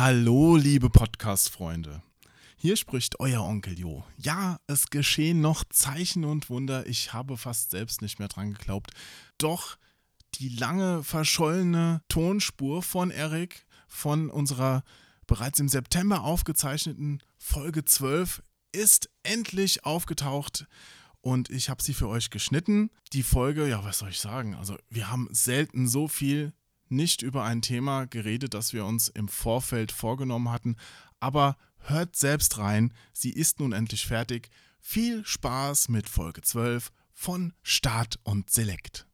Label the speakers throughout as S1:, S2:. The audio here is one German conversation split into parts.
S1: Hallo, liebe Podcast-Freunde. Hier spricht euer Onkel Jo. Ja, es geschehen noch Zeichen und Wunder. Ich habe fast selbst nicht mehr dran geglaubt. Doch die lange verschollene Tonspur von Erik von unserer bereits im September aufgezeichneten Folge 12 ist endlich aufgetaucht und ich habe sie für euch geschnitten. Die Folge, ja, was soll ich sagen? Also, wir haben selten so viel nicht über ein Thema geredet, das wir uns im Vorfeld vorgenommen hatten, aber hört selbst rein, sie ist nun endlich fertig. Viel Spaß mit Folge 12 von Start und Select.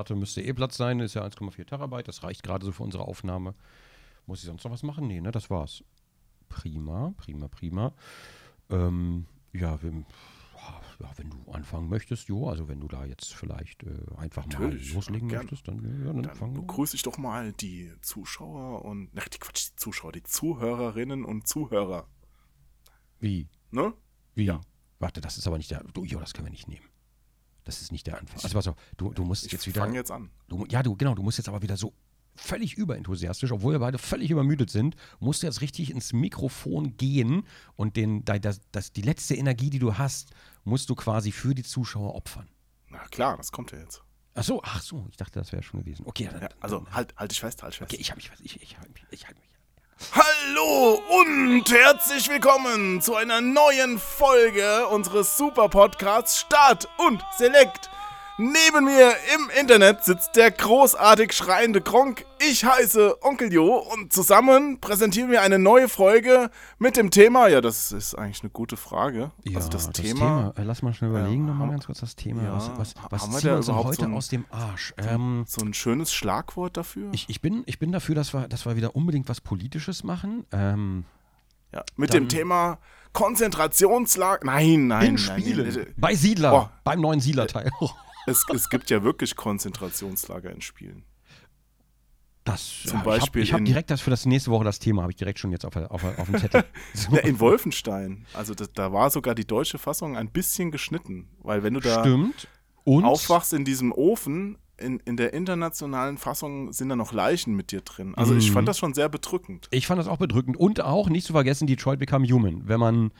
S2: Platte müsste eh Platz sein, ist ja 1,4 Terabyte. Das reicht gerade so für unsere Aufnahme. Muss ich sonst noch was machen? Nee, ne, das war's. Prima, prima, prima. Ähm, ja, wenn, ja, wenn du anfangen möchtest, jo, also wenn du da jetzt vielleicht äh, einfach
S1: Natürlich,
S2: mal loslegen
S1: gerne.
S2: möchtest, dann, ja, dann,
S1: Dann
S2: fang
S1: begrüße ich doch mal die Zuschauer und, ach, die Quatsch, die Zuschauer, die Zuhörerinnen und Zuhörer.
S2: Wie?
S1: Ne?
S2: Wie?
S1: Ja.
S2: Warte, das ist aber nicht der. Du, jo, das können wir nicht nehmen. Das ist nicht der Anfang. Also pass auf, du, du musst
S1: Ich
S2: jetzt wieder.
S1: fange jetzt an.
S2: Du, ja, du, genau, du musst jetzt aber wieder so völlig überenthusiastisch, obwohl wir beide völlig übermüdet sind, musst du jetzt richtig ins Mikrofon gehen und den, da- das, das, die letzte Energie, die du hast, musst du quasi für die Zuschauer opfern.
S1: Na klar, das kommt ja jetzt.
S2: Ach so, ach so, ich dachte, das wäre schon gewesen. Okay, dann,
S1: Ja, also halt, halt dich fest, halt dich fest.
S2: okay, ich halte mich, ich, ich halte mich, ich halte mich.
S1: Hallo und herzlich willkommen zu einer neuen Folge unseres Super Podcasts Start und Select. Neben mir im Internet sitzt der großartig schreiende Gronk. Ich heiße Onkel Jo und zusammen präsentieren wir eine neue Folge mit dem Thema. Ja, das ist eigentlich eine gute Frage. also das, Thema.
S2: äh, lass mal schnell überlegen,
S1: äh,
S2: nochmal ganz kurz das Thema.
S1: ja,
S2: was was, was
S1: haben wir
S2: ziehen wir uns denn heute
S1: so ein-
S2: aus dem Arsch? Ähm,
S1: So ein schönes Schlagwort dafür.
S2: ich, ich, bin, ich bin dafür, dass wir, dass wir wieder unbedingt was Politisches machen. Ähm,
S1: ja, mit dem Thema Konzentrationslager. Nein, nein,
S2: in
S1: nein.
S2: Spielen.
S1: nee.
S2: Bei Siedler.
S1: Oh.
S2: Beim neuen Siedler-Teil.
S1: Es, es gibt ja wirklich Konzentrationslager in Spielen.
S2: Das,
S1: Zum Beispiel
S2: Ich habe hab direkt das für das nächste Woche das Thema, habe ich direkt schon jetzt auf, auf, auf dem Zettel. So.
S1: Ja, in Wolfenstein. Also das, da war sogar die deutsche Fassung ein bisschen geschnitten. Weil wenn du da
S2: Stimmt. Und
S1: aufwachst in diesem Ofen, in, in der internationalen Fassung sind da noch Leichen mit dir drin. Also ich
S2: Mhm.
S1: fand das schon sehr bedrückend.
S2: ich fand das auch bedrückend. Und auch, nicht zu vergessen, Detroit Become Human. Wenn man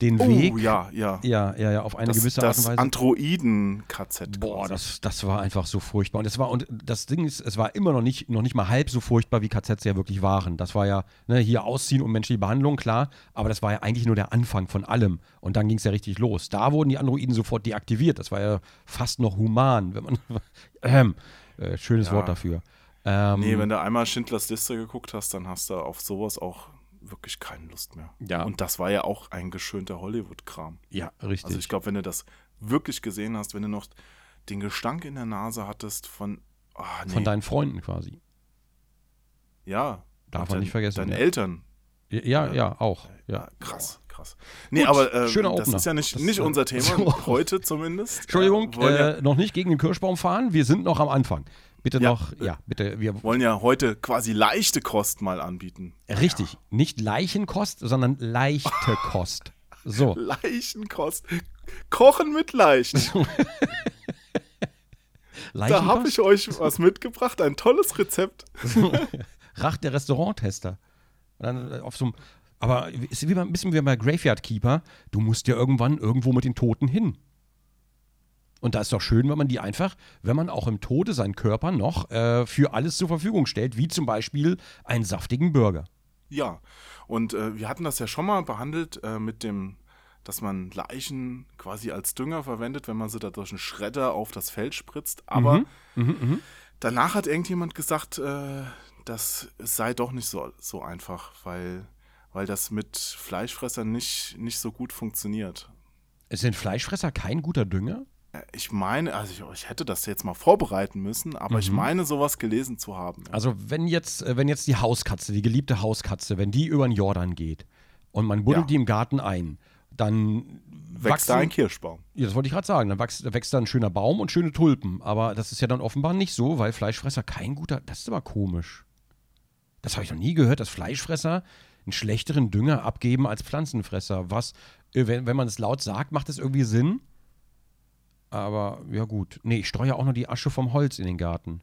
S2: den
S1: Oh,
S2: Weg
S1: ja, ja.
S2: ja, ja, ja, auf eine
S1: Das,
S2: gewisse Art
S1: das
S2: und Weise.
S1: Androiden-KZ.
S2: Boah, das, das war einfach so furchtbar. Und das war, und das Ding ist, es war immer noch nicht, noch nicht mal halb so furchtbar, wie KZs ja wirklich waren. Das war ja, ne, hier ausziehen und menschliche Behandlung, klar, aber das war ja eigentlich nur der Anfang von allem. Und dann ging es ja richtig los. Da wurden die Androiden sofort deaktiviert. Das war ja fast noch human, wenn man. ähm, äh, schönes
S1: Ja.
S2: Wort dafür. Ähm,
S1: Nee, wenn du einmal Schindlers Liste geguckt hast, dann hast du auf sowas auch wirklich keine Lust mehr.
S2: Ja.
S1: Und das war ja auch ein geschönter Hollywood-Kram.
S2: ja, richtig.
S1: Also ich glaube, wenn du das wirklich gesehen hast, wenn du noch den Gestank in der Nase hattest von, ah, nee,
S2: Von deinen Freunden quasi.
S1: ja,
S2: Darf man nicht vergessen,
S1: Deinen
S2: ja.
S1: Eltern.
S2: Ja, ja, ja, auch. Ja.
S1: krass, krass. Nee,
S2: Gut,
S1: aber äh,
S2: schöner
S1: das ist ja nicht,
S2: Das,
S1: nicht
S2: äh,
S1: unser Thema,
S2: so.
S1: heute zumindest.
S2: Entschuldigung,
S1: Äh, ja,
S2: äh, noch nicht gegen den Kirschbaum fahren. Wir sind noch am Anfang. Bitte
S1: Ja.
S2: noch, ja, bitte, wir
S1: wollen ja heute quasi leichte Kost mal anbieten.
S2: Richtig, nicht Leichenkost, sondern leichte Kost. So,
S1: Leichenkost. Kochen mit Leichen. Da habe ich euch was mitgebracht, ein tolles Rezept.
S2: Racht der Restauranttester. Und dann äh, auf so einem, aber ist wie bei, ein bisschen wie bei Graveyard Keeper. Du musst ja irgendwann irgendwo mit den Toten hin. Und da ist doch schön, wenn man die einfach, wenn man auch im Tode seinen Körper noch äh, für alles zur Verfügung stellt, wie zum Beispiel einen saftigen Burger.
S1: Ja, und äh, wir hatten das ja schon mal behandelt äh, mit dem, dass man Leichen quasi als Dünger verwendet, wenn man sie da durch einen Schredder auf das Feld spritzt. Aber
S2: Mhm,
S1: danach hat irgendjemand gesagt, äh, das sei doch nicht so, so einfach, weil, weil das mit Fleischfressern nicht, nicht so gut funktioniert.
S2: Sind Fleischfresser kein guter Dünger?
S1: Äh, Ich meine, also ich, ich hätte das jetzt mal vorbereiten müssen, aber ich
S2: Mhm.
S1: meine, sowas gelesen zu haben. ja.
S2: Also wenn jetzt, äh, wenn jetzt die Hauskatze, die geliebte Hauskatze, wenn die über den Jordan geht und man buddelt
S1: Ja.
S2: die im Garten ein, dann
S1: Wächst da ein Kirschbaum.
S2: Ja, das wollte ich gerade sagen. Dann wächst, wächst da ein schöner Baum und schöne Tulpen. Aber das ist ja dann offenbar nicht so, weil Fleischfresser kein guter. Das ist aber komisch. Das habe ich noch nie gehört, dass Fleischfresser einen schlechteren Dünger abgeben als Pflanzenfresser. Was, äh, wenn, wenn man es laut sagt, macht es irgendwie Sinn. Aber ja, gut. Nee, ich streue ja auch nur die Asche vom Holz in den Garten,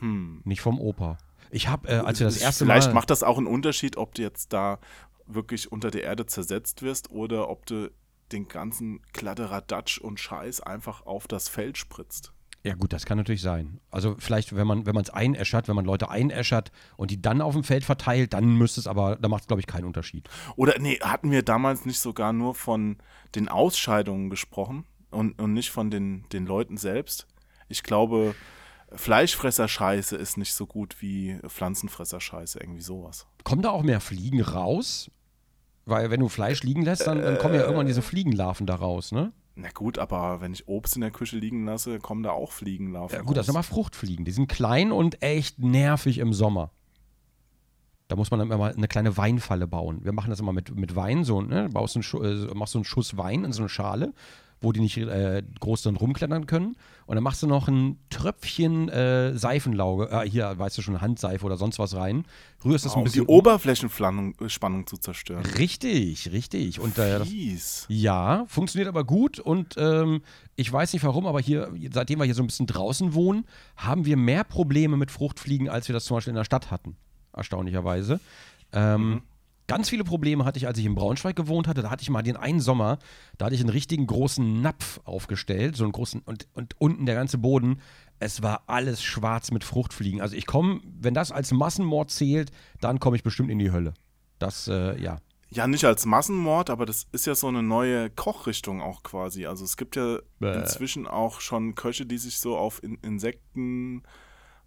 S1: Hm.
S2: nicht vom Opa. Ich habe, äh, als wir das erste
S1: Vielleicht
S2: Mal.
S1: macht das auch einen Unterschied, ob du jetzt da wirklich unter der Erde zersetzt wirst oder ob du den ganzen Kladderadatsch und Scheiß einfach auf das Feld spritzt.
S2: Ja, gut, das kann natürlich sein. Also, vielleicht, wenn man wenn es einäschert, wenn man Leute einäschert und die dann auf dem Feld verteilt, dann müsste es aber, da macht es, glaube ich, keinen Unterschied.
S1: Oder nee, hatten wir damals nicht sogar nur von den Ausscheidungen gesprochen und, und nicht von den, den Leuten selbst? Ich glaube, Fleischfresser-Scheiße ist nicht so gut wie Pflanzenfresser-Scheiße, irgendwie sowas.
S2: Kommen da auch mehr Fliegen raus? Weil wenn du Fleisch liegen lässt, dann, dann kommen ja irgendwann diese Fliegenlarven da raus, ne?
S1: Na gut, aber wenn ich Obst in der Küche liegen lasse, kommen da auch Fliegenlarven
S2: Ja, gut, das sind aber Fruchtfliegen. Die sind klein und echt nervig im Sommer. Da muss man dann immer eine kleine Weinfalle bauen. Wir machen das immer mit, mit Wein, so, ne? Baust einen, äh, machst so einen Schuss Wein in so eine Schale, wo die nicht äh, groß drin rumklettern können. Und dann machst du noch ein Tröpfchen äh, Seifenlauge, äh, hier, weißt du schon, Handseife oder sonst was rein. Rührst das
S1: um
S2: ein
S1: die
S2: bisschen.
S1: Oberflächenspannung äh, zu zerstören.
S2: Richtig, richtig. Und äh, das,
S1: Fies.
S2: ja, funktioniert aber gut und ähm, ich weiß nicht warum, aber hier, seitdem wir hier so ein bisschen draußen wohnen, haben wir mehr Probleme mit Fruchtfliegen, als wir das zum Beispiel in der Stadt hatten. Erstaunlicherweise. Ähm, Ganz viele Probleme hatte ich, als ich in Braunschweig gewohnt hatte. Da hatte ich mal den einen Sommer, da hatte ich einen richtigen großen Napf aufgestellt, so einen großen, und, und unten der ganze Boden. Es war alles schwarz mit Fruchtfliegen. Also ich komme, wenn das als Massenmord zählt, dann komme ich bestimmt in die Hölle. Das, äh, ja.
S1: Ja, nicht als Massenmord, aber das ist ja so eine neue Kochrichtung auch quasi. Also es gibt ja
S2: Bäh.
S1: inzwischen auch schon Köche, die sich so auf In Insekten,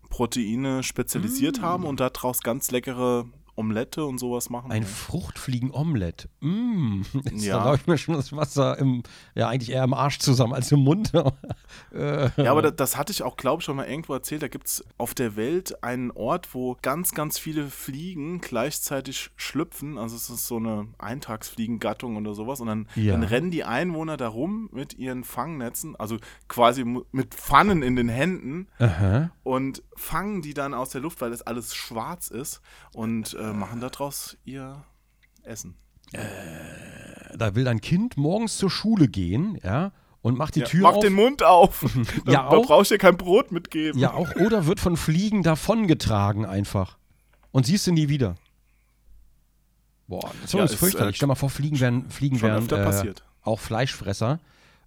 S1: Proteine spezialisiert
S2: Mm.
S1: haben und daraus ganz leckere Omelette und sowas machen.
S2: Ein Fruchtfliegen-Omelett. Mm. Jetzt
S1: Ja.
S2: ja. ich mir schon das Wasser im, ja, eigentlich eher im Arsch zusammen als im Mund. äh,
S1: Ja, aber das, das hatte ich auch, glaube ich, schon mal irgendwo erzählt. Da gibt es auf der Welt einen Ort, wo ganz, ganz viele Fliegen gleichzeitig schlüpfen. Also es ist so eine Eintagsfliegengattung oder sowas. Und dann,
S2: Ja.
S1: dann rennen die Einwohner da rum mit ihren Fangnetzen, also quasi mit Pfannen in den Händen
S2: Aha.
S1: und fangen die dann aus der Luft, weil das alles schwarz ist und äh, machen daraus ihr Essen.
S2: Da will ein Kind morgens zur Schule gehen, ja, und macht die
S1: Ja,
S2: Tür
S1: mach
S2: auf.
S1: den Mund auf. da,
S2: Ja,
S1: da
S2: auch?
S1: brauchst du dir kein Brot mitgeben.
S2: ja, auch. Oder wird von Fliegen davongetragen einfach. Und siehst du nie wieder. Boah, das
S1: Ja,
S2: ist fürchterlich.
S1: äh,
S2: Stell mal vor, Fliegen wären, Fliegen wären äh, auch Fleischfresser.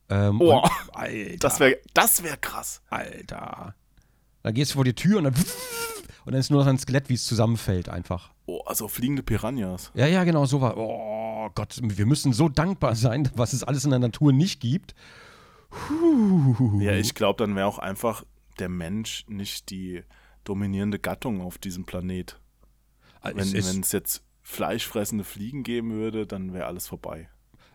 S2: Ähm,
S1: Oh,
S2: und, Alter.
S1: Das wäre das wär krass.
S2: Alter. Da gehst du vor die Tür und dann und dann ist nur noch ein Skelett, wie es zusammenfällt einfach.
S1: Oh, also fliegende Piranhas.
S2: Ja, ja, genau, so war. Oh Gott, wir müssen so dankbar sein, was es alles in der Natur nicht gibt. Puh.
S1: Ja, ich glaube, dann wäre auch einfach der Mensch nicht die dominierende Gattung auf diesem Planet.
S2: Also
S1: Wenn
S2: es ist,
S1: jetzt fleischfressende Fliegen geben würde, dann wäre alles vorbei.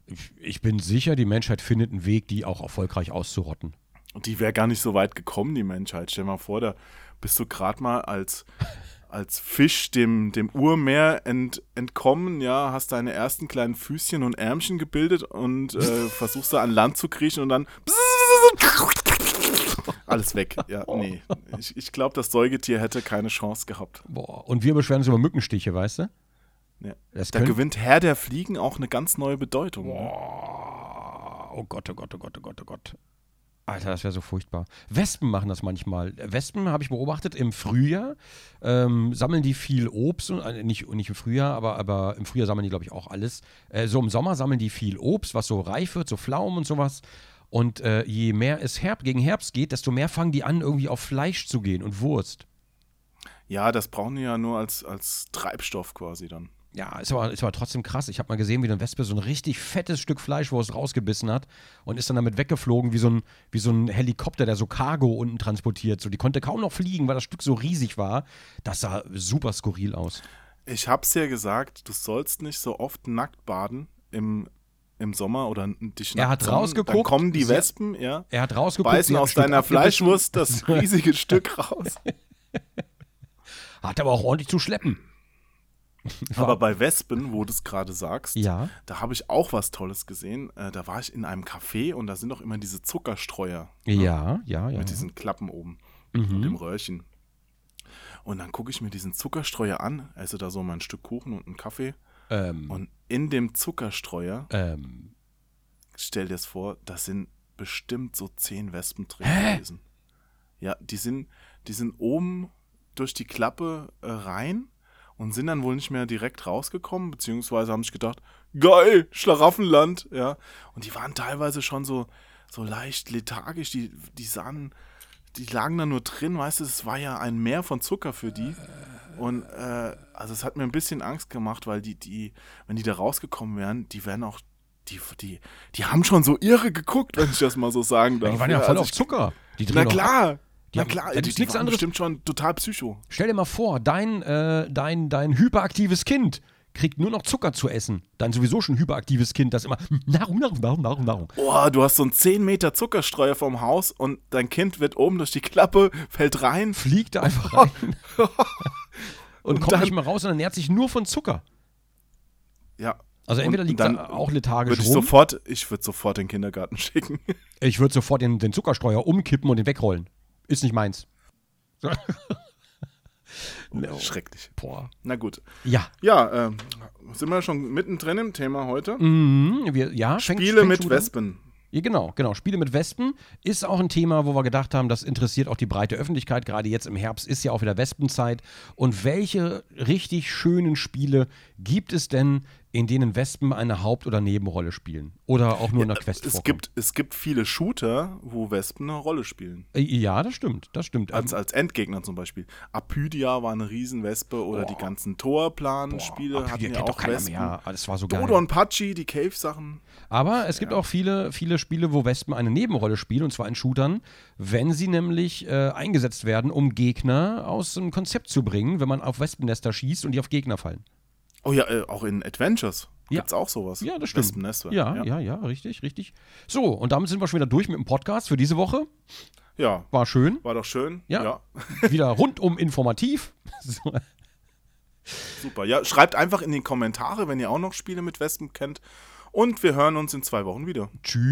S2: ich, ich bin sicher, die Menschheit findet einen Weg, die auch erfolgreich auszurotten.
S1: Und die wäre gar nicht so weit gekommen, die Menschheit. Stell dir mal vor, da bist du gerade mal als, als Fisch dem, dem Urmeer ent, entkommen, ja, hast deine ersten kleinen Füßchen und Ärmchen gebildet und äh, versuchst da an Land zu kriechen und dann alles weg. Ja, nee. Ich, ich glaube, das Säugetier hätte keine Chance gehabt.
S2: Boah. Und wir beschweren uns über Mückenstiche, weißt du?
S1: Ja.
S2: Das
S1: Da gewinnt Herr der Fliegen auch eine ganz neue Bedeutung. ne?
S2: Boah. Oh Gott, oh Gott, oh Gott, oh Gott, oh Gott. Alter, das wäre so furchtbar. Wespen machen das manchmal. Wespen habe ich beobachtet im Frühjahr. Ähm, sammeln die viel Obst, äh, nicht, nicht im Frühjahr, aber, aber im Frühjahr sammeln die, glaube ich, auch alles. Äh, so im Sommer sammeln die viel Obst, was so reif wird, so Pflaumen und sowas. Und äh, je mehr es Herb gegen Herbst geht, desto mehr fangen die an, irgendwie auf Fleisch zu gehen und Wurst.
S1: Ja, das brauchen die ja nur als, als Treibstoff quasi dann.
S2: Ja, ist aber, ist aber trotzdem krass. Ich habe mal gesehen, wie eine Wespe so ein richtig fettes Stück Fleischwurst rausgebissen hat und ist dann damit weggeflogen wie so ein, wie so ein Helikopter, der so Cargo unten transportiert. So, die konnte kaum noch fliegen, weil das Stück so riesig war. Das sah super skurril aus.
S1: Ich hab's ja gesagt, du sollst nicht so oft nackt baden im im Sommer oder dich
S2: Er hat
S1: sonnen,
S2: rausgeguckt,
S1: Dann kommen die Wespen, ja,
S2: Er hat rausgeguckt,
S1: beißen aus deiner. Fleischwurst das riesige Stück raus.
S2: Hat aber auch ordentlich zu schleppen.
S1: Aber bei Wespen, wo du es gerade sagst,
S2: Ja.
S1: da habe ich auch was Tolles gesehen. Äh, da war ich in einem Café und da sind doch immer diese Zuckerstreuer
S2: Ja, ja, ja.
S1: mit diesen Klappen oben und
S2: Mhm.
S1: dem Röhrchen. Und dann gucke ich mir diesen Zuckerstreuer an, esse da so mein Stück Kuchen und einen Kaffee.
S2: Ähm,
S1: Und in dem Zuckerstreuer,
S2: ähm,
S1: stell dir es vor, da sind bestimmt so zehn Wespen drin
S2: Hä?
S1: gewesen. Ja, die sind, die sind oben durch die Klappe äh, rein und sind dann wohl nicht mehr direkt rausgekommen, beziehungsweise haben sich gedacht, geil, Schlaraffenland, ja. Und die waren teilweise schon so, so leicht lethargisch, die, die sahen, die lagen da nur drin, weißt du, es war ja ein Meer von Zucker für die. Und äh, also es hat mir ein bisschen Angst gemacht, weil die, die, wenn die da rausgekommen wären, die wären auch, die, die, die haben schon so irre geguckt, wenn ich das mal so sagen darf.
S2: die waren ja voll
S1: also
S2: auf Zucker. Die
S1: Na klar,
S2: Die
S1: na
S2: haben-
S1: klar, die, die
S2: nichts
S1: waren
S2: anderes.
S1: bestimmt schon total psycho.
S2: Stell dir mal vor, dein, äh, dein, dein hyperaktives Kind kriegt nur noch Zucker zu essen. Dein sowieso schon hyperaktives Kind, das immer Nahrung, Nahrung, Nahrung, Nahrung, Nahrung.
S1: Oh, du hast so einen 10 Meter Zuckerstreuer vom Haus und dein Kind wird oben durch die Klappe, fällt rein.
S2: Fliegt einfach rein und,
S1: Und
S2: kommt
S1: dann-
S2: nicht mehr raus und ernährt sich nur von Zucker.
S1: Ja.
S2: Also entweder liegt
S1: dann
S2: er auch lethargisch
S1: Würde ich
S2: rum.
S1: sofort, ich würde sofort den Kindergarten schicken.
S2: Ich würde sofort den, den Zuckerstreuer umkippen und den wegrollen. Ist nicht meins. No.
S1: Schrecklich.
S2: Boah.
S1: Na gut.
S2: Ja.
S1: Ja, ähm, sind wir schon mittendrin im Thema heute?
S2: Mhm, wir, ja fängt,
S1: Spiele
S2: fängt
S1: mit
S2: schon an.
S1: Wespen.
S2: Ja, genau, genau. Spiele mit Wespen ist auch ein Thema, wo wir gedacht haben, das interessiert auch die breite Öffentlichkeit. Gerade jetzt im Herbst ist ja auch wieder Wespenzeit. Und welche richtig schönen Spiele gibt es denn, in denen Wespen eine Haupt- oder Nebenrolle spielen? Oder auch nur in der Quest
S1: Es gibt, es gibt viele Shooter, wo Wespen eine Rolle spielen.
S2: Äh, Ja, das stimmt, das stimmt.
S1: Als, als Endgegner zum Beispiel. Apydia war eine Riesenwespe oder die ganzen Torplan-Spiele
S2: Boah,
S1: hatten ja auch Wespen.
S2: mehr. Ah, Das war so geil.
S1: Dodo und Pachi, die Cave-Sachen.
S2: Aber es gibt auch viele, viele Spiele, wo Wespen eine Nebenrolle spielen, und zwar in Shootern, wenn sie nämlich äh, eingesetzt werden, um Gegner aus dem Konzept zu bringen, wenn man auf Wespennester schießt und die auf Gegner fallen.
S1: Oh ja, äh, auch in Adventures
S2: Ja.
S1: gibt's auch sowas.
S2: Ja, das stimmt.
S1: Wespennester.
S2: Ja, ja, ja, richtig, richtig. So, und damit sind wir schon wieder durch mit dem Podcast für diese Woche.
S1: Ja,
S2: War schön.
S1: war doch schön.
S2: Ja.
S1: ja.
S2: Wieder rundum informativ. So.
S1: Super. Ja, schreibt einfach in die Kommentare, wenn ihr auch noch Spiele mit Wespen kennt. Und wir hören uns in zwei Wochen wieder.
S2: Tschüss.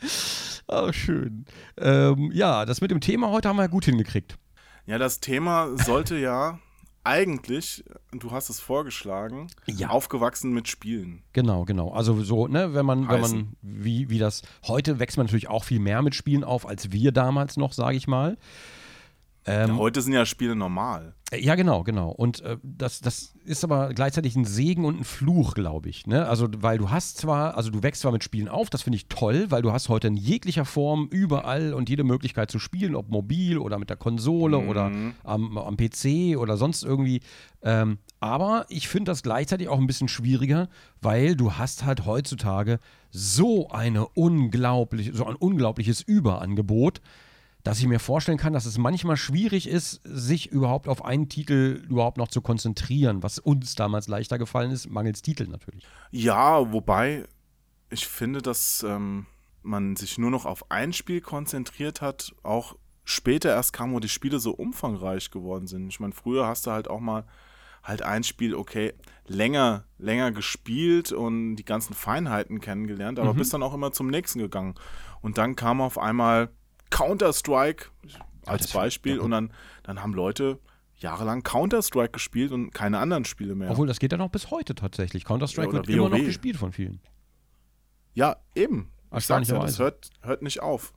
S2: Ach, schön. Ähm, ja, das mit dem Thema heute haben wir ja gut hingekriegt.
S1: Ja, das Thema sollte ja eigentlich, du hast es vorgeschlagen,
S2: Ja.
S1: aufgewachsen mit Spielen.
S2: Genau, genau. Also so, ne, wenn man, wenn man,
S1: Heißen.
S2: wie, wie das, heute wächst man natürlich auch viel mehr mit Spielen auf, als wir damals noch, sage ich mal. Ähm,
S1: heute sind ja Spiele normal.
S2: Äh, Ja, genau, genau. Und äh, das, das ist aber gleichzeitig ein Segen und ein Fluch, glaube ich. Ne? Also, weil du hast zwar, also du wächst zwar mit Spielen auf, das finde ich toll, weil du hast heute in jeglicher Form überall und jede Möglichkeit zu spielen, ob mobil oder mit der Konsole oder am, am PC oder sonst irgendwie. Ähm, aber ich finde das gleichzeitig auch ein bisschen schwieriger, weil du hast halt heutzutage so eine unglaubliche, so ein unglaubliches Überangebot dass ich mir vorstellen kann, dass es manchmal schwierig ist, sich überhaupt auf einen Titel überhaupt noch zu konzentrieren, was uns damals leichter gefallen ist, mangels Titel natürlich.
S1: Ja, wobei ich finde, dass ähm, man sich nur noch auf ein Spiel konzentriert hat, auch später erst kam, wo die Spiele so umfangreich geworden sind. Ich meine, früher hast du halt auch mal halt ein Spiel, okay, länger, länger gespielt und die ganzen Feinheiten kennengelernt, aber bist dann auch immer zum nächsten gegangen. Und dann kam auf einmal Counter-Strike als
S2: das-
S1: Beispiel und dann, dann haben Leute jahrelang Counter-Strike gespielt und keine anderen Spiele mehr.
S2: Obwohl, das geht ja noch bis heute tatsächlich. Counter-Strike
S1: Ja,
S2: wird immer noch
S1: WoW.
S2: gespielt von vielen.
S1: Ja, eben. Ich sag's ja, das hört, hört nicht auf.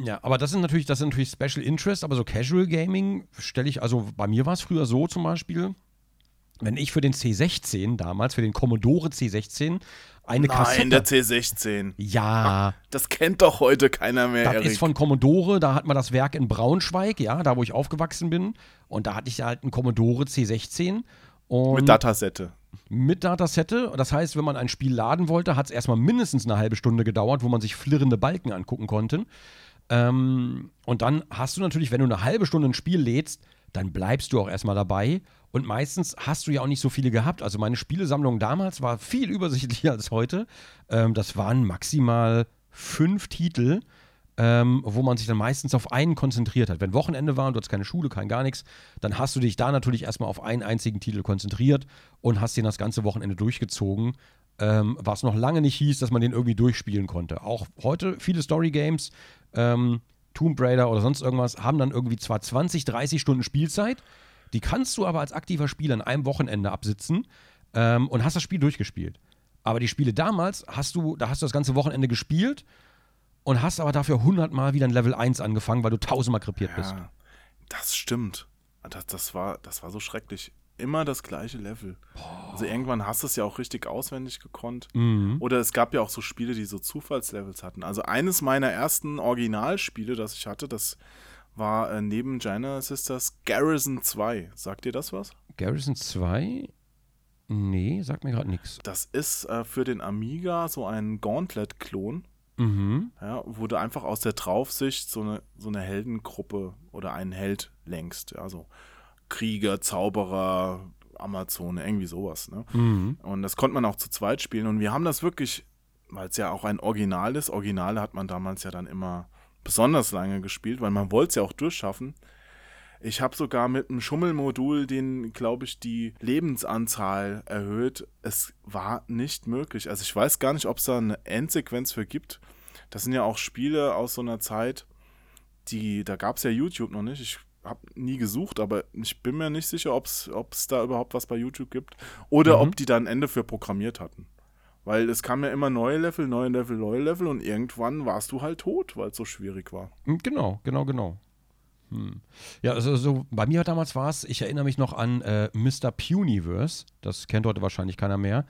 S2: Ja, aber das sind natürlich, das sind natürlich Special Interest, aber so Casual Gaming stelle ich, also bei mir war es früher so zum Beispiel, wenn ich für den C16 damals, für den Commodore C16, eine
S1: Nein,
S2: Kassette.
S1: der C16.
S2: ja,
S1: Das kennt doch heute keiner mehr,
S2: Das
S1: Erik.
S2: ist von Commodore, da hat man das Werk in Braunschweig, ja, da wo ich aufgewachsen bin. Und da hatte ich halt einen Commodore C16. Und
S1: mit Datasette.
S2: mit Datasette. Das heißt, wenn man ein Spiel laden wollte, hat es erstmal mindestens eine halbe Stunde gedauert, wo man sich flirrende Balken angucken konnte. Ähm, und dann hast du natürlich, wenn du eine halbe Stunde ein Spiel lädst, dann bleibst du auch erstmal dabei. Und meistens hast du ja auch nicht so viele gehabt. Also meine Spielesammlung damals war viel übersichtlicher als heute. Ähm, das waren maximal fünf Titel, ähm, wo man sich dann meistens auf einen konzentriert hat. Wenn Wochenende war und du hast keine Schule, kein gar nichts, dann hast du dich da natürlich erstmal auf einen einzigen Titel konzentriert und hast den das ganze Wochenende durchgezogen. Ähm, was noch lange nicht hieß, dass man den irgendwie durchspielen konnte. Auch heute viele Story Games, ähm, Tomb Raider oder sonst irgendwas, haben dann irgendwie zwar 20, 30 Stunden Spielzeit, die kannst du aber als aktiver Spieler an einem Wochenende absitzen ähm, und hast das Spiel durchgespielt. Aber die Spiele damals hast du, da hast du das ganze Wochenende gespielt und hast aber dafür 100 Mal wieder ein Level 1 angefangen, weil du tausendmal krepiert
S1: Ja,
S2: bist.
S1: das stimmt. Das, das, war, das war so schrecklich. Immer das gleiche Level. Also irgendwann hast du es ja auch richtig auswendig gekonnt.
S2: Mhm.
S1: Oder es gab ja auch so Spiele, die so Zufallslevels hatten. Also eines meiner ersten Originalspiele, das ich hatte, das war äh, neben China Sisters Garrison 2. Sagt ihr das was?
S2: Garrison 2? Nee, sagt mir gerade nichts.
S1: Das ist äh, für den Amiga so ein Gauntlet-Klon.
S2: Mhm.
S1: Ja, wo du einfach aus der Draufsicht so eine, so eine Heldengruppe oder einen Held lenkst. Ja, so Krieger, Zauberer, Amazone, irgendwie sowas. Ne?
S2: Mhm.
S1: Und das konnte man auch zu zweit spielen. Und wir haben das wirklich, weil es ja auch ein Original ist. Originale hat man damals ja dann immer besonders lange gespielt, weil man wollte es ja auch durchschaffen. Ich habe sogar mit einem Schummelmodul den, glaube ich, die Lebensanzahl erhöht. Es war nicht möglich. Also ich weiß gar nicht, ob es da eine Endsequenz für gibt. Das sind ja auch Spiele aus so einer Zeit, die, da gab es ja YouTube noch nicht. Ich habe nie gesucht, aber ich bin mir nicht sicher, ob es da überhaupt was bei YouTube gibt. Oder
S2: Mhm.
S1: ob die da ein Ende für programmiert hatten. Weil es kam ja immer neue Level, neue Level, neue Level und irgendwann warst du halt tot, weil es so schwierig war.
S2: Hm, Genau, genau, genau. Hm. Ja, also so, bei mir damals war es, ich erinnere mich noch an äh, Mr. Puniverse. Das kennt heute wahrscheinlich keiner mehr.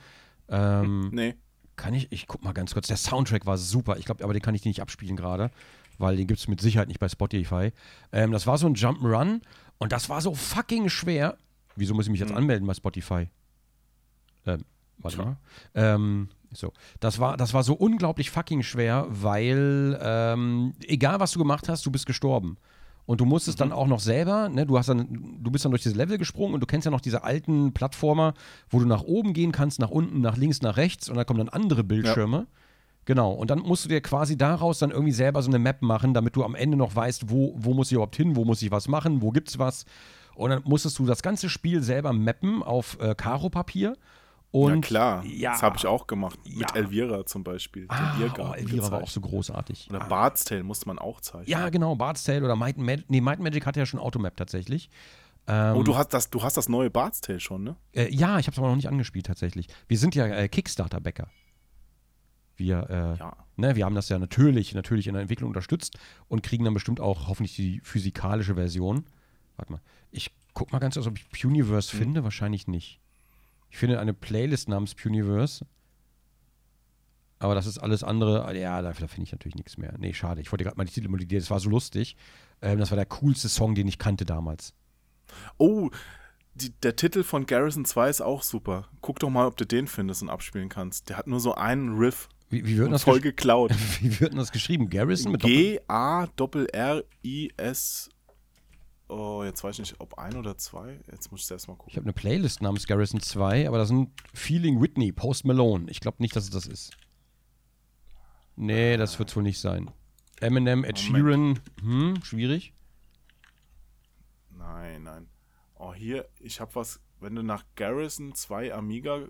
S2: Ähm,
S1: Nee.
S2: Kann ich, ich guck mal ganz kurz. Der Soundtrack war super. Ich glaube, aber den kann ich nicht abspielen gerade, weil den gibt es mit Sicherheit nicht bei Spotify. Ähm, das war so ein Jump'n'Run und das war so fucking schwer. Wieso muss ich mich jetzt
S1: Mhm.
S2: anmelden bei Spotify? Ähm, warte mal. Ähm, so. Das war, das war so unglaublich fucking schwer, weil ähm, egal was du gemacht hast, du bist gestorben. Und du musstest dann auch noch selber, ne, du hast dann, du bist dann durch dieses Level gesprungen und du kennst ja noch diese alten Plattformer, wo du nach oben gehen kannst, nach unten, nach links, nach rechts und dann kommen dann andere Bildschirme. Genau, und dann musst du dir quasi daraus dann irgendwie selber so eine Map machen, damit du am Ende noch weißt, wo, wo muss ich überhaupt hin, wo muss ich was machen, wo gibt's was. Und dann musstest du das ganze Spiel selber mappen auf äh, Karo-Papier. Und
S1: ja klar,
S2: ja.
S1: das habe ich auch gemacht.
S2: Ja.
S1: Mit Elvira zum Beispiel.
S2: Ah, oh, Elvira war auch
S1: gezeigt.
S2: so großartig.
S1: Oder
S2: ah.
S1: Bart's Tale musste man auch zeichnen.
S2: Ja, genau, Bart's Tale oder Might Magic. Nee, Might and Magic hatte ja schon Automap tatsächlich. Ähm,
S1: Oh, du hast das, du hast das neue Bart's Tale schon, ne?
S2: Äh, ja, ich habe es aber noch nicht angespielt tatsächlich. Wir sind ja äh, Kickstarter-Bäcker. Wir, äh,
S1: Ja.
S2: ne, wir haben das ja natürlich, natürlich in der Entwicklung unterstützt und kriegen dann bestimmt auch hoffentlich die physikalische Version. Warte mal, ich guck mal ganz kurz, ob ich Puniverse
S1: Hm.
S2: finde. Wahrscheinlich nicht. Ich finde eine Playlist namens Puniverse. Aber das ist alles andere. Ja, da, da finde ich natürlich nichts mehr. Nee, schade. Ich wollte gerade mal die Titelmelodie, das war so lustig. Ähm, das war der coolste Song, den ich kannte damals.
S1: Oh, die, der Titel von Garrison 2 ist auch super. Guck doch mal, ob du den findest und abspielen kannst. Der hat nur so einen Riff.
S2: Wie, wie, wird, das
S1: voll geklaut.
S2: wie wird denn das geschrieben? Garrison mit
S1: G-A-R-R-I-S. Oh, jetzt weiß ich nicht, ob ein oder zwei. Jetzt muss ich selbst mal
S2: Ich
S1: gucken.
S2: habe eine Playlist namens Garrison 2, aber da sind Feeling Whitney, Post Malone. Ich glaube nicht, dass es das ist. Nee, das wird wohl nicht sein. Eminem, Ed Sheeran, hm, schwierig.
S1: Nein, nein. Oh, hier, ich habe was. Wenn du nach Garrison 2 Amiga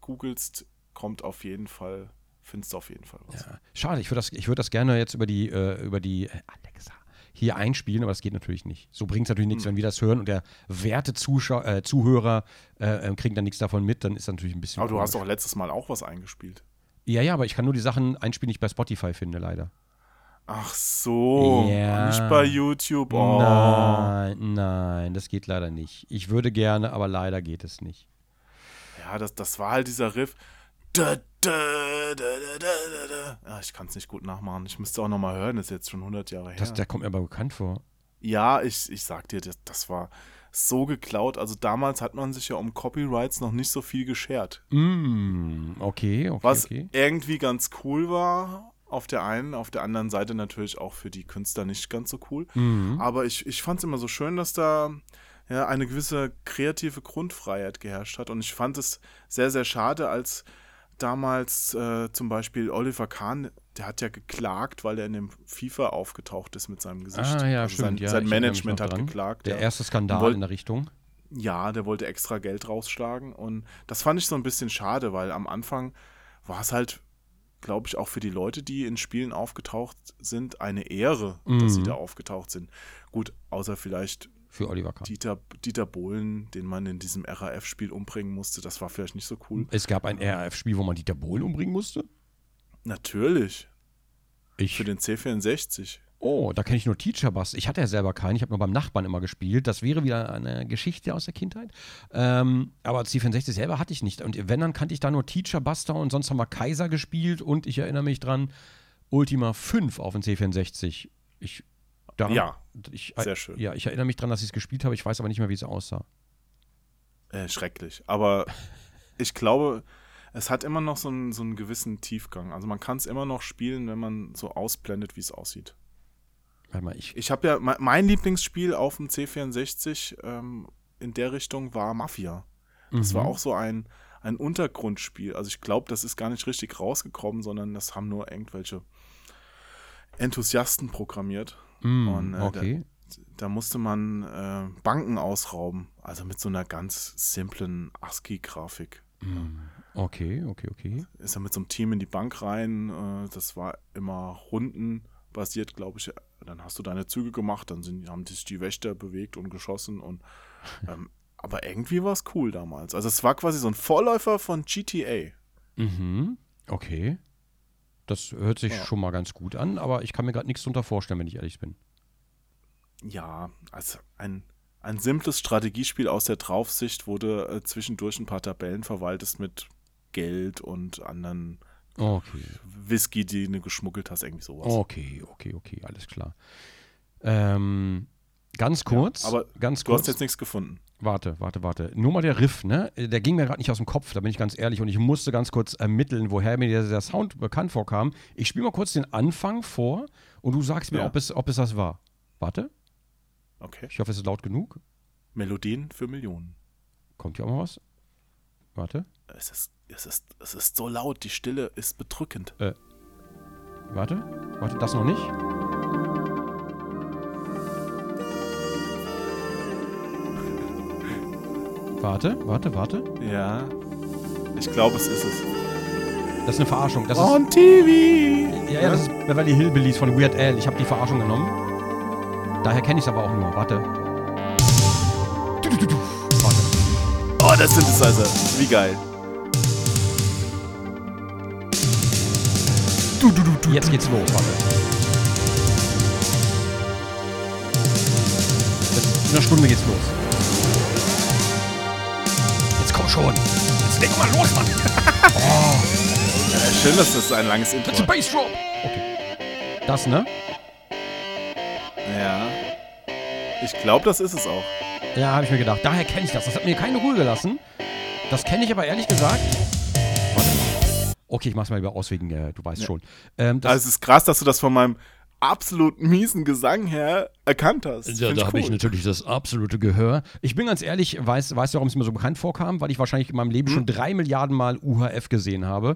S1: googelst, kommt auf jeden Fall, findest du auf jeden Fall was.
S2: Ja, schade, ich würde das, ich würd das gerne jetzt über die, äh, über die äh, Alexa hier einspielen, aber das geht natürlich nicht. So bringt es natürlich nichts, wenn wir das hören und der werte Zuschau äh, Zuhörer äh, äh, kriegt dann nichts davon mit, dann ist das natürlich ein bisschen.
S1: Aber du hast doch letztes Mal auch was eingespielt.
S2: Ja, ja, aber ich kann nur die Sachen einspielen, die ich bei Spotify finde, leider.
S1: Ach so,
S2: Ja.
S1: nicht bei YouTube. Oh.
S2: Nein, nein, das geht leider nicht. Ich würde gerne, aber leider geht es nicht.
S1: Ja, das, das war halt dieser Riff. Da, da, da. Ja, ich kann es nicht gut nachmachen. Ich müsste auch noch mal hören, das ist jetzt schon 100 Jahre her.
S2: Das, Der kommt mir aber bekannt vor.
S1: ja, ich, ich sag dir, das, das war so geklaut. Also damals hat man sich ja um Copyrights noch nicht so viel geschert.
S2: Mm, okay, okay,
S1: Was
S2: okay.
S1: irgendwie ganz cool war, auf der einen, auf der anderen Seite natürlich auch für die Künstler nicht ganz so cool.
S2: Mhm.
S1: Aber ich, ich fand es immer so schön, dass da ja, eine gewisse kreative Grundfreiheit geherrscht hat. Und ich fand es sehr, sehr schade, als damals äh, zum Beispiel Oliver Kahn, der hat ja geklagt, weil er in dem FIFA aufgetaucht ist mit seinem Gesicht.
S2: Ah, ja,
S1: also
S2: stimmt.
S1: sein,
S2: ja,
S1: sein Management hat geklagt.
S2: Der
S1: ja.
S2: erste Skandal
S1: Wollt-
S2: in der Richtung.
S1: Ja, der wollte extra Geld rausschlagen und das fand ich so ein bisschen schade, weil am Anfang war es halt, glaube ich, auch für die Leute, die in Spielen aufgetaucht sind, eine Ehre, dass sie
S2: Mhm.
S1: da aufgetaucht sind. Gut, außer vielleicht
S2: Für Oliver Kahn.
S1: Dieter, Dieter Bohlen, den man in diesem RAF-Spiel umbringen musste, das war vielleicht nicht so cool.
S2: Es gab ein RAF-Spiel, wo man Dieter Bohlen umbringen musste.
S1: Natürlich,
S2: Ich.
S1: für den C64.
S2: Oh, da kenne ich nur Teacher Bus. Ich hatte ja selber keinen. Ich habe nur beim Nachbarn immer gespielt. Das wäre wieder eine Geschichte aus der Kindheit. Ähm, aber C64 selber hatte ich nicht. Und wenn, dann kannte ich da nur Teacher Buster und sonst haben wir Kaiser gespielt. Und ich erinnere mich dran, Ultima 5 auf dem C64. Ich, daran,
S1: Ja,
S2: ich,
S1: sehr schön.
S2: Ja, ich erinnere mich dran, dass ich es gespielt habe. Ich weiß aber nicht mehr, wie es aussah.
S1: Äh, schrecklich. Aber ich glaube, es hat immer noch so einen, so einen gewissen Tiefgang. Also man kann es immer noch spielen, wenn man so ausblendet, wie es aussieht.
S2: Warte mal, ich.
S1: Ich habe ja, me- mein Lieblingsspiel auf dem C64 ähm, in der Richtung war Mafia. Das war
S2: Mhm.
S1: auch so ein, ein Untergrundspiel. Also ich glaube, das ist gar nicht richtig rausgekommen, sondern das haben nur irgendwelche Enthusiasten programmiert.
S2: Mm,
S1: und, äh,
S2: okay.
S1: Da musste man äh, Banken ausrauben, also mit so einer ganz simplen ASCII-Grafik.
S2: Mm, okay, okay, okay.
S1: Ist er mit so einem Team in die Bank rein, äh, das war immer rundenbasiert, glaube ich. Dann hast du deine Züge gemacht, dann sind, haben sich die Wächter bewegt und geschossen und ähm, aber irgendwie war es cool damals. Also es war quasi so ein Vorläufer von GTA.
S2: Mhm. Okay. Das hört sich
S1: Ja.
S2: schon mal ganz gut an, aber ich kann mir gerade nichts drunter vorstellen, wenn ich ehrlich bin.
S1: Ja, also ein, ein simples Strategiespiel aus der Draufsicht, wo du äh, zwischendurch ein paar Tabellen verwaltest mit Geld und anderen
S2: Okay.
S1: Whisky, die du geschmuggelt hast, irgendwie sowas.
S2: Okay, okay, okay, alles klar. Ähm, ganz kurz,
S1: aber
S2: ganz
S1: Du hast
S2: kurz.
S1: jetzt nichts gefunden.
S2: Warte, warte, warte. Nur mal der Riff, ne? Der ging mir gerade nicht aus dem Kopf, da bin ich ganz ehrlich. Und ich musste ganz kurz ermitteln, woher mir der, der Sound bekannt vorkam. Ich spiele mal kurz den Anfang vor und du sagst mir,
S1: Ja.
S2: ob, es, ob es das war. Warte,
S1: Okay.
S2: ich hoffe, es ist laut genug.
S1: Melodien für Millionen.
S2: Kommt hier auch mal was? Warte,
S1: Es ist, es, ist, es ist so laut, die Stille ist bedrückend.
S2: warte, warte, das noch nicht. Warte, warte, warte.
S1: Ja. Ich glaube, es ist es.
S2: Das ist eine Verarschung. Das ist,
S1: On TV!
S2: ja, ja, das ist Beverly Hillbillies von Weird Al. Ich habe die Verarschung genommen. Daher kenne ich es aber auch nur. Warte. Du, du, du. Warte.
S1: Oh, der Synthesizer. Wie geil.
S2: Jetzt geht's los. Warte. Jetzt, in einer Stunde geht's los. Komm schon. Jetzt leg mal los, Mann.
S1: Ja, schön, dass das ein langes Intro
S2: That's a. Bass Drop. Okay. Das, ne?
S1: Ja. Ich glaube, das ist es auch.
S2: Ja, habe ich mir gedacht. Daher kenne ich das. Das hat mir keine Ruhe gelassen. Das kenne ich aber ehrlich gesagt. Okay, ich mach's mal lieber aus wegen, äh, du weißt
S1: Ja.
S2: schon. Ähm,
S1: Also es ist krass, dass du das von meinem absolut miesen Gesang her erkannt hast.
S2: Ja, da habe ich
S1: cool.
S2: natürlich das absolute Gehör. Ich bin ganz ehrlich, weiß, weißt du, warum es mir so bekannt vorkam? Weil ich wahrscheinlich in meinem Leben
S1: Hm?
S2: schon drei Milliarden Mal UHF gesehen habe.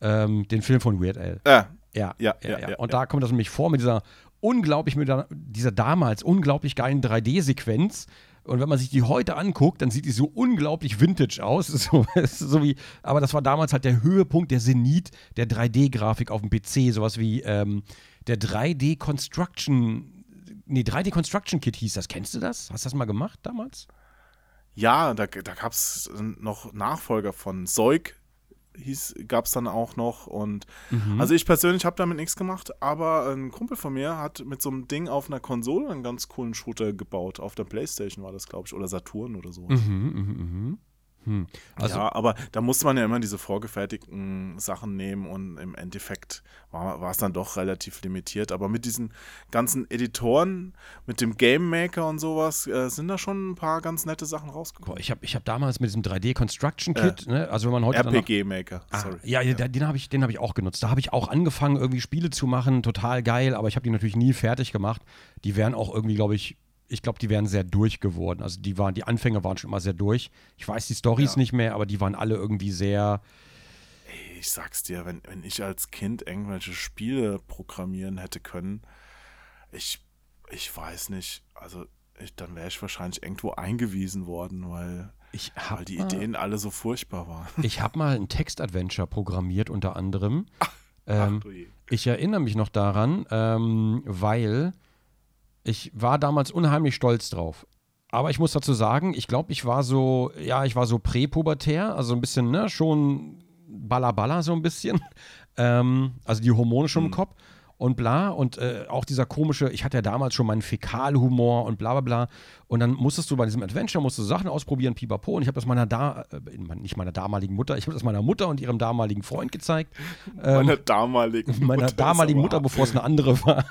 S2: Ähm, den Film von Weird Al.
S1: Ja,
S2: Ja,
S1: Ja, ja, ja,
S2: Und da kommt das nämlich vor mit dieser unglaublich, mit dieser damals unglaublich geilen 3D-Sequenz. Und wenn man sich die heute anguckt, dann sieht die so unglaublich vintage aus. So, so wie, aber das war damals halt der Höhepunkt, der Zenit der 3D-Grafik auf dem PC. Sowas wie ähm, der 3D-Construction, nee, 3D-Construction-Kit hieß das. Kennst du das? Hast du das mal gemacht damals?
S1: ja da, da gab es noch Nachfolger von Zeug, gab es dann auch noch. Und
S2: Mhm.
S1: also ich persönlich habe damit nichts gemacht, aber ein Kumpel von mir hat mit so einem Ding auf einer Konsole einen ganz coolen Shooter gebaut. Auf der Playstation war das, glaube ich, oder Saturn oder so.
S2: Mhm, mhm, mhm. Hm. Also,
S1: ja, aber da musste man ja immer diese vorgefertigten Sachen nehmen und im Endeffekt war, es dann doch relativ limitiert. Aber mit diesen ganzen Editoren, mit dem Game Maker und sowas, äh, sind da schon ein paar ganz nette Sachen rausgekommen.
S2: boah, ich habe ich hab damals mit diesem 3D Construction Kit, ne, also wenn man heute
S1: RPG Maker,
S2: Ah,
S1: sorry.
S2: ja, ja. den habe ich, den hab ich auch genutzt. Da habe ich auch angefangen, irgendwie Spiele zu machen, total geil, aber ich habe die natürlich nie fertig gemacht. Die wären auch irgendwie, glaube ich, ich glaube, die wären sehr durch geworden. Also die waren, die Anfänge waren schon immer sehr durch. Ich weiß die Stories
S1: Ja.
S2: nicht mehr, aber die waren alle irgendwie sehr.
S1: Ich sag's dir, wenn, wenn ich als Kind irgendwelche Spiele programmieren hätte können, ich, ich weiß nicht, also ich, dann wäre ich wahrscheinlich irgendwo eingewiesen worden, weil,
S2: Ich
S1: weil
S2: habe
S1: die Ideen alle so furchtbar waren.
S2: ich hab mal ein Text-Adventure programmiert, unter anderem. Ähm,
S1: Ach du je.
S2: Ich erinnere mich noch daran, ähm, weil ich war damals unheimlich stolz drauf. Aber ich muss dazu sagen, ich glaube, ich war so, ja, ich war so präpubertär, also ein bisschen, ne, schon balla balla so ein bisschen. Ähm, also die Hormone schon im Kopf und bla. Und äh, auch dieser komische, ich hatte ja damals schon meinen Fäkalhumor und bla bla bla. Und dann musstest du bei diesem Adventure, musst du Sachen ausprobieren, pipapo. Und ich habe das meiner da, äh, nicht meiner damaligen Mutter, ich habe das meiner Mutter und ihrem damaligen Freund gezeigt. Ähm,
S1: Meiner damaligen
S2: meiner
S1: Mutter ist
S2: damaligen Mutter, bevor es eine andere war.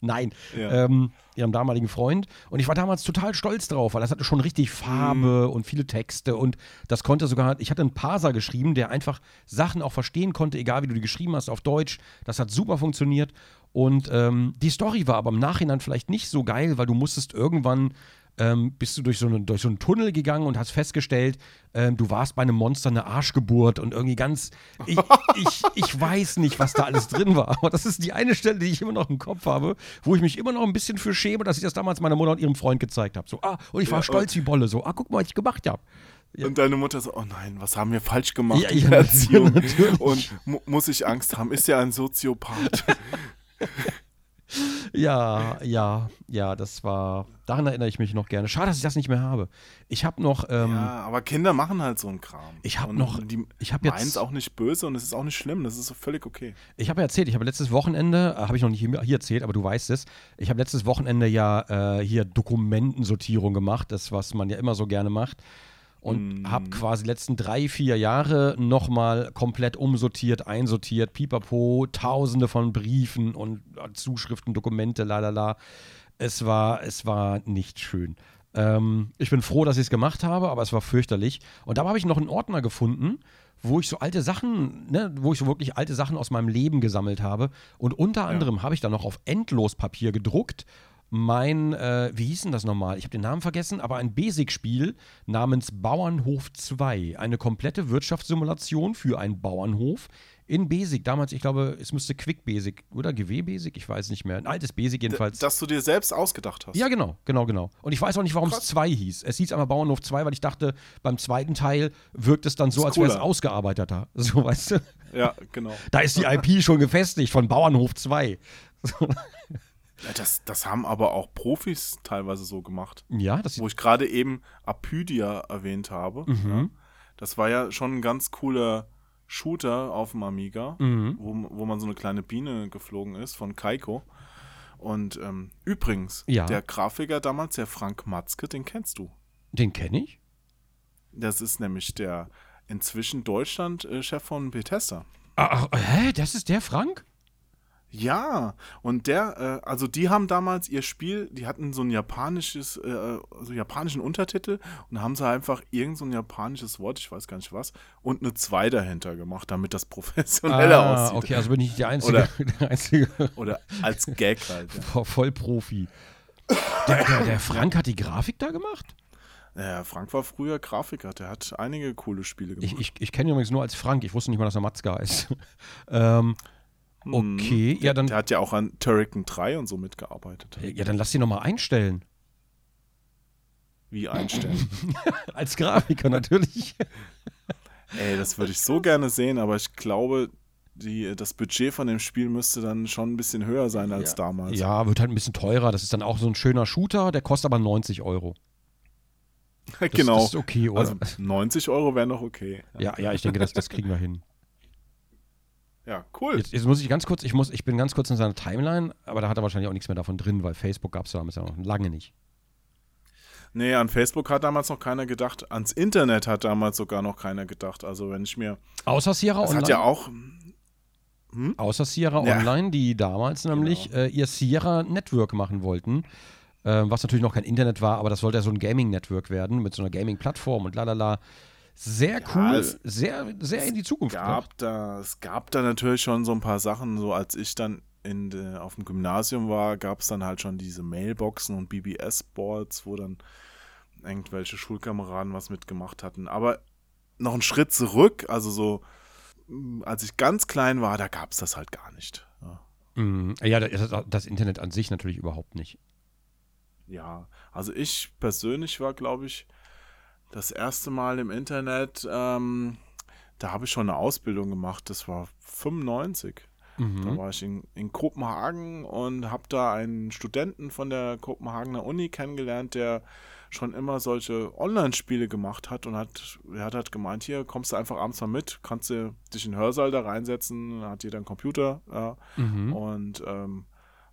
S2: Nein,
S1: Ja.
S2: ähm, ihrem damaligen Freund. Und ich war damals total stolz drauf, weil das hatte schon richtig Farbe und viele Texte und das konnte sogar, ich hatte einen Parser geschrieben, der einfach Sachen auch verstehen konnte, egal wie du die geschrieben hast auf Deutsch. Das hat super funktioniert. Und ähm, die Story war aber im Nachhinein vielleicht nicht so geil, weil du musstest irgendwann ähm, bist du durch so, einen, durch so einen Tunnel gegangen und hast festgestellt, ähm, du warst bei einem Monster eine Arschgeburt und irgendwie ganz. Ich, ich, ich weiß nicht, was da alles drin war, aber das ist die eine Stelle, die ich immer noch im Kopf habe, wo ich mich immer noch ein bisschen für schäme, dass ich das damals meiner Mutter und ihrem Freund gezeigt habe. So, ah, und ich war
S1: Ja,
S2: stolz wie Bolle. So, ah, guck mal, was ich gemacht habe.
S1: Und deine Mutter so, oh nein, was haben wir falsch gemacht
S2: Ja,
S1: in
S2: ja,
S1: der Erziehung?
S2: natürlich.
S1: Und mu muss ich Angst haben? Ist ja ein Soziopath.
S2: Ja, ja, ja, das war. Daran erinnere ich mich noch gerne. Schade, dass ich das nicht mehr habe. Ich habe noch. Ähm,
S1: ja, aber Kinder machen halt so einen Kram.
S2: Ich hab
S1: Und
S2: noch-
S1: Die
S2: ich hab jetzt-
S1: auch nicht böse und es ist auch nicht schlimm. Das ist so völlig okay.
S2: Ich habe ja erzählt, ich habe letztes Wochenende, äh, habe ich noch nicht hier hier erzählt, aber du weißt es, ich habe letztes Wochenende ja äh, hier Dokumentensortierung gemacht, das, was man ja immer so gerne macht. Und
S1: Mm.
S2: habe quasi die letzten drei, vier Jahre nochmal komplett umsortiert, einsortiert, pipapo, tausende von Briefen und Zuschriften, Dokumente, lalala. Es war, es war nicht schön. Ähm, ich bin froh, dass ich es gemacht habe, aber es war fürchterlich. Und da habe ich noch einen Ordner gefunden, wo ich so alte Sachen, ne, wo ich so wirklich alte Sachen aus meinem Leben gesammelt habe. Und unter anderem habe ich dann noch auf Endlospapier gedruckt mein, äh, wie hieß denn das nochmal? Ich habe den Namen vergessen, aber ein Basic-Spiel namens Bauernhof 2. Eine komplette Wirtschaftssimulation für einen Bauernhof in Basic. Damals, ich glaube, es müsste Quick Basic oder GW Basic, ich weiß nicht mehr. Ein altes Basic jedenfalls.
S1: Dass du dir selbst ausgedacht hast.
S2: Ja, genau, genau, genau. Und ich weiß auch nicht, warum es
S1: Krass.
S2: 2 hieß. Es hieß aber Bauernhof 2, weil ich dachte, beim zweiten Teil wirkt es dann so, als wäre es ausgearbeiteter. So, weißt du?
S1: Ja, genau.
S2: Da ist die IP schon gefestigt von Bauernhof 2.
S1: Ja, Das, das haben aber auch Profis teilweise so gemacht.
S2: Ja, das
S1: Wo ich gerade eben Apydia erwähnt habe.
S2: Mhm.
S1: Ja. Das war ja schon ein ganz cooler Shooter auf dem Amiga,
S2: Mhm.
S1: wo, wo man so eine kleine Biene geflogen ist von Kaiko. Und ähm, übrigens,
S2: Ja.
S1: der Grafiker damals, der Frank Matzke, den kennst du.
S2: Den kenne ich.
S1: Das ist nämlich der inzwischen Deutschland-Chef von Bethesda.
S2: Ach, hä? Das ist der Frank?
S1: Ja, und der, äh, also die haben damals ihr Spiel, die hatten so ein japanisches, äh, so japanischen Untertitel und haben sie einfach irgend so ein japanisches Wort, ich weiß gar nicht was, und eine 2 dahinter gemacht, damit das professioneller
S2: ah,
S1: aussieht.
S2: okay, also bin ich der Einzige,
S1: Oder-
S2: der Einzige
S1: Oder als Gag halt. Ja.
S2: Vo- Vollprofi. Der, der, der Frank hat die Grafik da gemacht?
S1: Naja, Frank war früher Grafiker, der hat einige coole Spiele gemacht.
S2: Ich, ich, ich kenne ihn übrigens nur als Frank. Ich wusste nicht mal, dass er Matzka ist. ähm, okay, ja dann,
S1: der hat ja auch an Turrican 3 und so mitgearbeitet.
S2: ja, dann lass ihn nochmal einstellen.
S1: Wie einstellen.
S2: Als Grafiker natürlich.
S1: Ey, das würde ich so gerne sehen, aber ich glaube, die, das Budget von dem Spiel müsste dann schon ein bisschen höher sein als damals.
S2: Ja, wird halt ein bisschen teurer. Das ist dann auch so ein schöner Shooter, der kostet aber 90 Euro. Das,
S1: genau.
S2: Das ist okay, oder?
S1: Also 90 Euro wären noch okay.
S2: ja, ja, ich denke, das, das kriegen wir hin.
S1: Ja, cool.
S2: Jetzt, jetzt muss ich ganz kurz, ich muss, ich bin ganz kurz in seiner Timeline, aber da hat er wahrscheinlich auch nichts mehr davon drin, weil Facebook gab es damals ja noch lange nicht.
S1: Nee, an Facebook hat damals noch keiner gedacht. Ans Internet hat damals sogar noch keiner gedacht. Also wenn ich mir.
S2: Außer Sierra
S1: Das
S2: Online.
S1: hat ja auch.
S2: Außer Sierra
S1: Ja.
S2: Online, die damals nämlich äh, ihr Sierra Network machen wollten. Äh, was natürlich noch kein Internet war, aber das sollte ja so ein Gaming-Network werden mit so einer Gaming-Plattform und lalala. Sehr cool,
S1: es-
S2: sehr, sehr in die Zukunft gedacht.
S1: gab da, es gab da natürlich schon so ein paar Sachen, so als ich dann in de, auf dem Gymnasium war, gab es dann halt schon diese Mailboxen und BBS-Boards, wo dann irgendwelche Schulkameraden was mitgemacht hatten. Aber noch einen Schritt zurück, also so, als ich ganz klein war, da gab es das halt gar nicht. Ja.
S2: Mhm. Ja, das, das Internet an sich natürlich überhaupt nicht.
S1: Ja, also ich persönlich war, glaube ich, das erste Mal im Internet, ähm, da habe ich schon eine Ausbildung gemacht, das war 95. Da war ich in, in Kopenhagen und habe da einen Studenten von der Kopenhagener Uni kennengelernt, der schon immer solche Online-Spiele gemacht hat und hat, er hat halt gemeint, hier kommst du einfach abends mal mit, kannst du dich in den Hörsaal da reinsetzen, hat jeder einen Computer ja,
S2: Mhm.
S1: und ähm,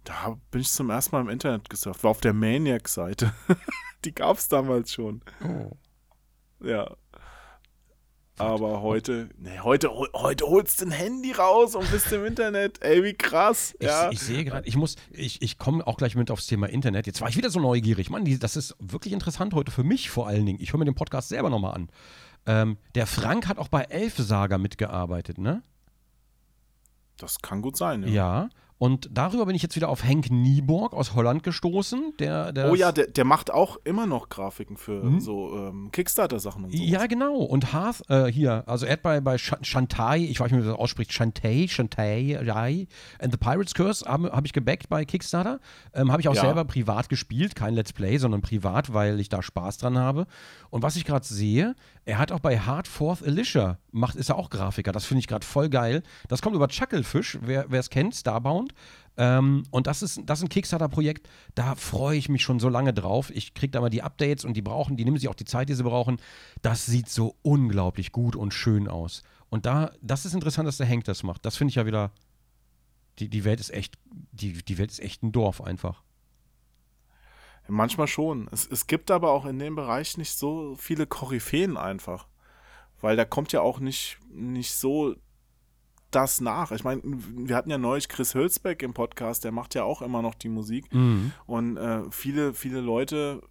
S1: da bin ich zum ersten Mal im Internet gesurft, war auf der Maniac-Seite. Die gab es damals schon.
S2: Oh.
S1: Ja. Aber heute, nee, heute, heute holst du ein Handy raus und bist im Internet. Ey, wie krass.
S2: Ich,
S1: ja.
S2: ich sehe gerade, ich muss, ich, ich komme auch gleich mit aufs Thema Internet. Jetzt war ich wieder so neugierig. Mann, die, das ist wirklich interessant heute für mich vor allen Dingen. Ich höre mir den Podcast selber nochmal an. Ähm, der Frank hat auch bei Elfsaga mitgearbeitet, ne?
S1: das kann gut sein. Ja.
S2: Ja. Und darüber bin ich jetzt wieder auf Henk Nieborg aus Holland gestoßen. Der, der
S1: Oh ja, der, der macht auch immer noch Grafiken für so ähm, Kickstarter-Sachen und so.
S2: Ja, genau. Und Hearth, äh, hier, also er hat bei, bei Sh- Shantai, ich weiß nicht, wie man das ausspricht, Shantai, Shantai, Rai and the Pirates Curse habe hab ich gebackt bei Kickstarter. Ähm, habe ich auch
S1: Ja.
S2: selber privat gespielt, kein Let's Play, sondern privat, weil ich da Spaß dran habe. Und was ich gerade sehe, er hat auch bei Hard Fourth Alicia, macht, ist er auch Grafiker, das finde ich gerade voll geil. Das kommt über Chucklefish, wer es kennt, Starbound. Ähm, und das ist, das ist ein Kickstarter-Projekt, da freue ich mich schon so lange drauf. Ich kriege da mal die Updates und die brauchen, die nehmen sich auch die Zeit, die sie brauchen. Das sieht so unglaublich gut und schön aus. Und da, das ist interessant, dass der Hank das macht. Das finde ich ja wieder, die, die Welt ist echt, die, die Welt ist echt ein Dorf einfach.
S1: Manchmal schon. Es, es gibt aber auch in dem Bereich nicht so viele Koryphäen einfach. Weil da kommt ja auch nicht, nicht so das nach. Ich meine, wir hatten ja neulich Chris Hülsbeck im Podcast, der macht ja auch immer noch die Musik. Und äh, viele, viele Leute,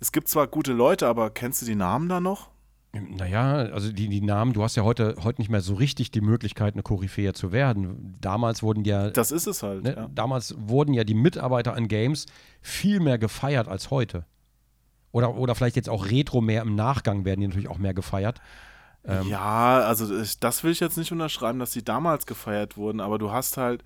S1: es gibt zwar gute Leute, aber kennst du die Namen da noch?
S2: Naja, also die, die Namen, du hast ja heute, heute nicht mehr so richtig die Möglichkeit, eine Koryphäe zu werden. Damals wurden ja
S1: Das ist es halt.
S2: Ne?
S1: Ja.
S2: Damals wurden ja die Mitarbeiter an Games viel mehr gefeiert als heute. Oder, oder vielleicht jetzt auch Retro mehr im Nachgang werden die natürlich auch mehr gefeiert. Ähm.
S1: Ja, also ich, das will ich jetzt nicht unterschreiben, dass die damals gefeiert wurden, aber du hast halt,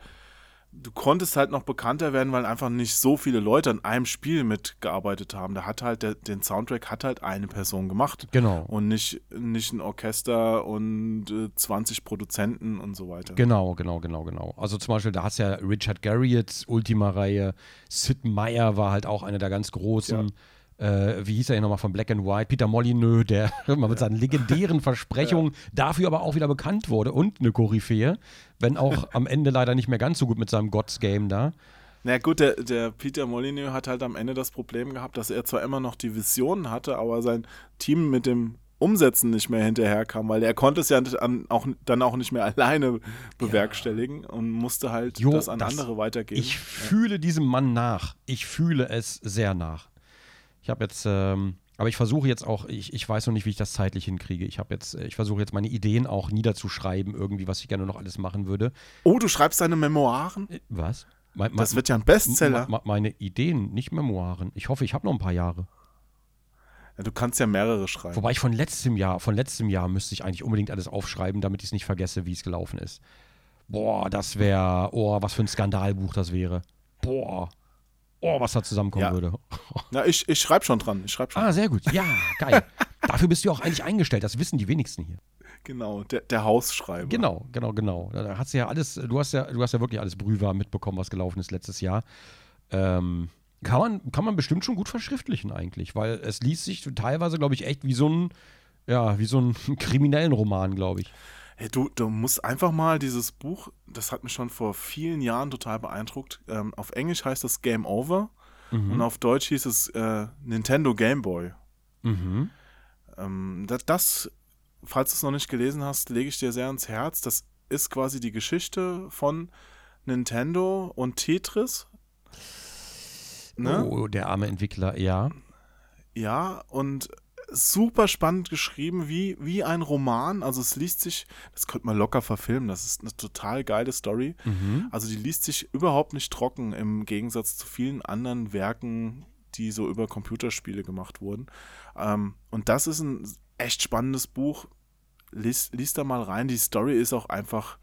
S1: du konntest halt noch bekannter werden, weil einfach nicht so viele Leute an einem Spiel mitgearbeitet haben. Da hat halt der, den Soundtrack hat halt eine Person gemacht.
S2: Genau.
S1: Und nicht, nicht ein Orchester und äh, 20 Produzenten und so weiter.
S2: Genau, genau, genau, genau. Also zum Beispiel, da hast du ja Richard Garriott's Ultima-Reihe, Sid Meier war halt auch einer der ganz großen. Äh, wie hieß er hier nochmal von Black and White? Peter Molyneux, der mal mit seinen legendären Versprechungen dafür aber auch wieder bekannt wurde und eine Koryphäe, wenn auch am Ende leider nicht mehr ganz so gut mit seinem Gods Game da.
S1: Na gut, der, der Peter Molyneux hat halt am Ende das Problem gehabt, dass er zwar immer noch die Visionen hatte, aber sein Team mit dem Umsetzen nicht mehr hinterherkam, weil er konnte es ja an, auch, dann auch nicht mehr alleine bewerkstelligen und musste halt
S2: Jo,
S1: das an
S2: das-
S1: andere weitergeben.
S2: Ich fühle diesem Mann nach. Ich fühle es sehr nach. Ich habe jetzt, ähm, aber ich versuche jetzt auch, ich, ich weiß noch nicht, wie ich das zeitlich hinkriege. Ich habe jetzt, äh, ich versuche jetzt meine Ideen auch niederzuschreiben, irgendwie, was ich gerne noch alles machen würde.
S1: oh, du schreibst deine Memoiren?
S2: Äh, Was? Me-
S1: Das wird ja ein Bestseller.
S2: me- meine Ideen, nicht Memoiren. Ich hoffe, ich habe noch ein paar Jahre.
S1: Ja, du kannst ja mehrere schreiben.
S2: Wobei ich von letztem Jahr, von letztem Jahr müsste ich eigentlich unbedingt alles aufschreiben, damit ich es nicht vergesse, wie es gelaufen ist. Boah, das wäre, oh, was für ein Skandalbuch das wäre. Boah. Oh, was da zusammenkommen
S1: Ja.
S2: würde.
S1: Na, ich, ich schreibe schon dran. Ich schreibe schon.
S2: Ah, sehr gut. Ja, geil. Dafür bist du auch eigentlich eingestellt. Das wissen die wenigsten hier.
S1: Genau, der, der Hausschreiber.
S2: Genau, genau, genau. Da hast du ja alles, du hast ja, du hast ja wirklich alles Brühwarm mitbekommen, was gelaufen ist letztes Jahr. Ähm, kann man, kann man bestimmt schon gut verschriftlichen eigentlich, weil es liest sich teilweise, glaube ich, echt wie so ein, ja, wie so ein kriminellen Roman, glaube ich.
S1: Hey, du, du musst einfach mal dieses Buch, das hat mich schon vor vielen Jahren total beeindruckt. Ähm, auf Englisch heißt das Game Over
S2: Mhm.
S1: und auf Deutsch hieß es äh, Nintendo Game Boy.
S2: Mhm.
S1: Ähm, das, das, falls du es noch nicht gelesen hast, lege ich dir sehr ans Herz. Das ist quasi die Geschichte von Nintendo und Tetris. Ne?
S2: Oh, der arme Entwickler, ja.
S1: Ja, und super spannend geschrieben, wie, wie ein Roman. Also es liest sich, das könnte man locker verfilmen, das ist eine total geile Story.
S2: Mhm.
S1: Also die liest sich überhaupt nicht trocken im Gegensatz zu vielen anderen Werken, die so über Computerspiele gemacht wurden. Ähm, und das ist ein echt spannendes Buch. Lies, lies da mal rein. Die Story ist auch einfach,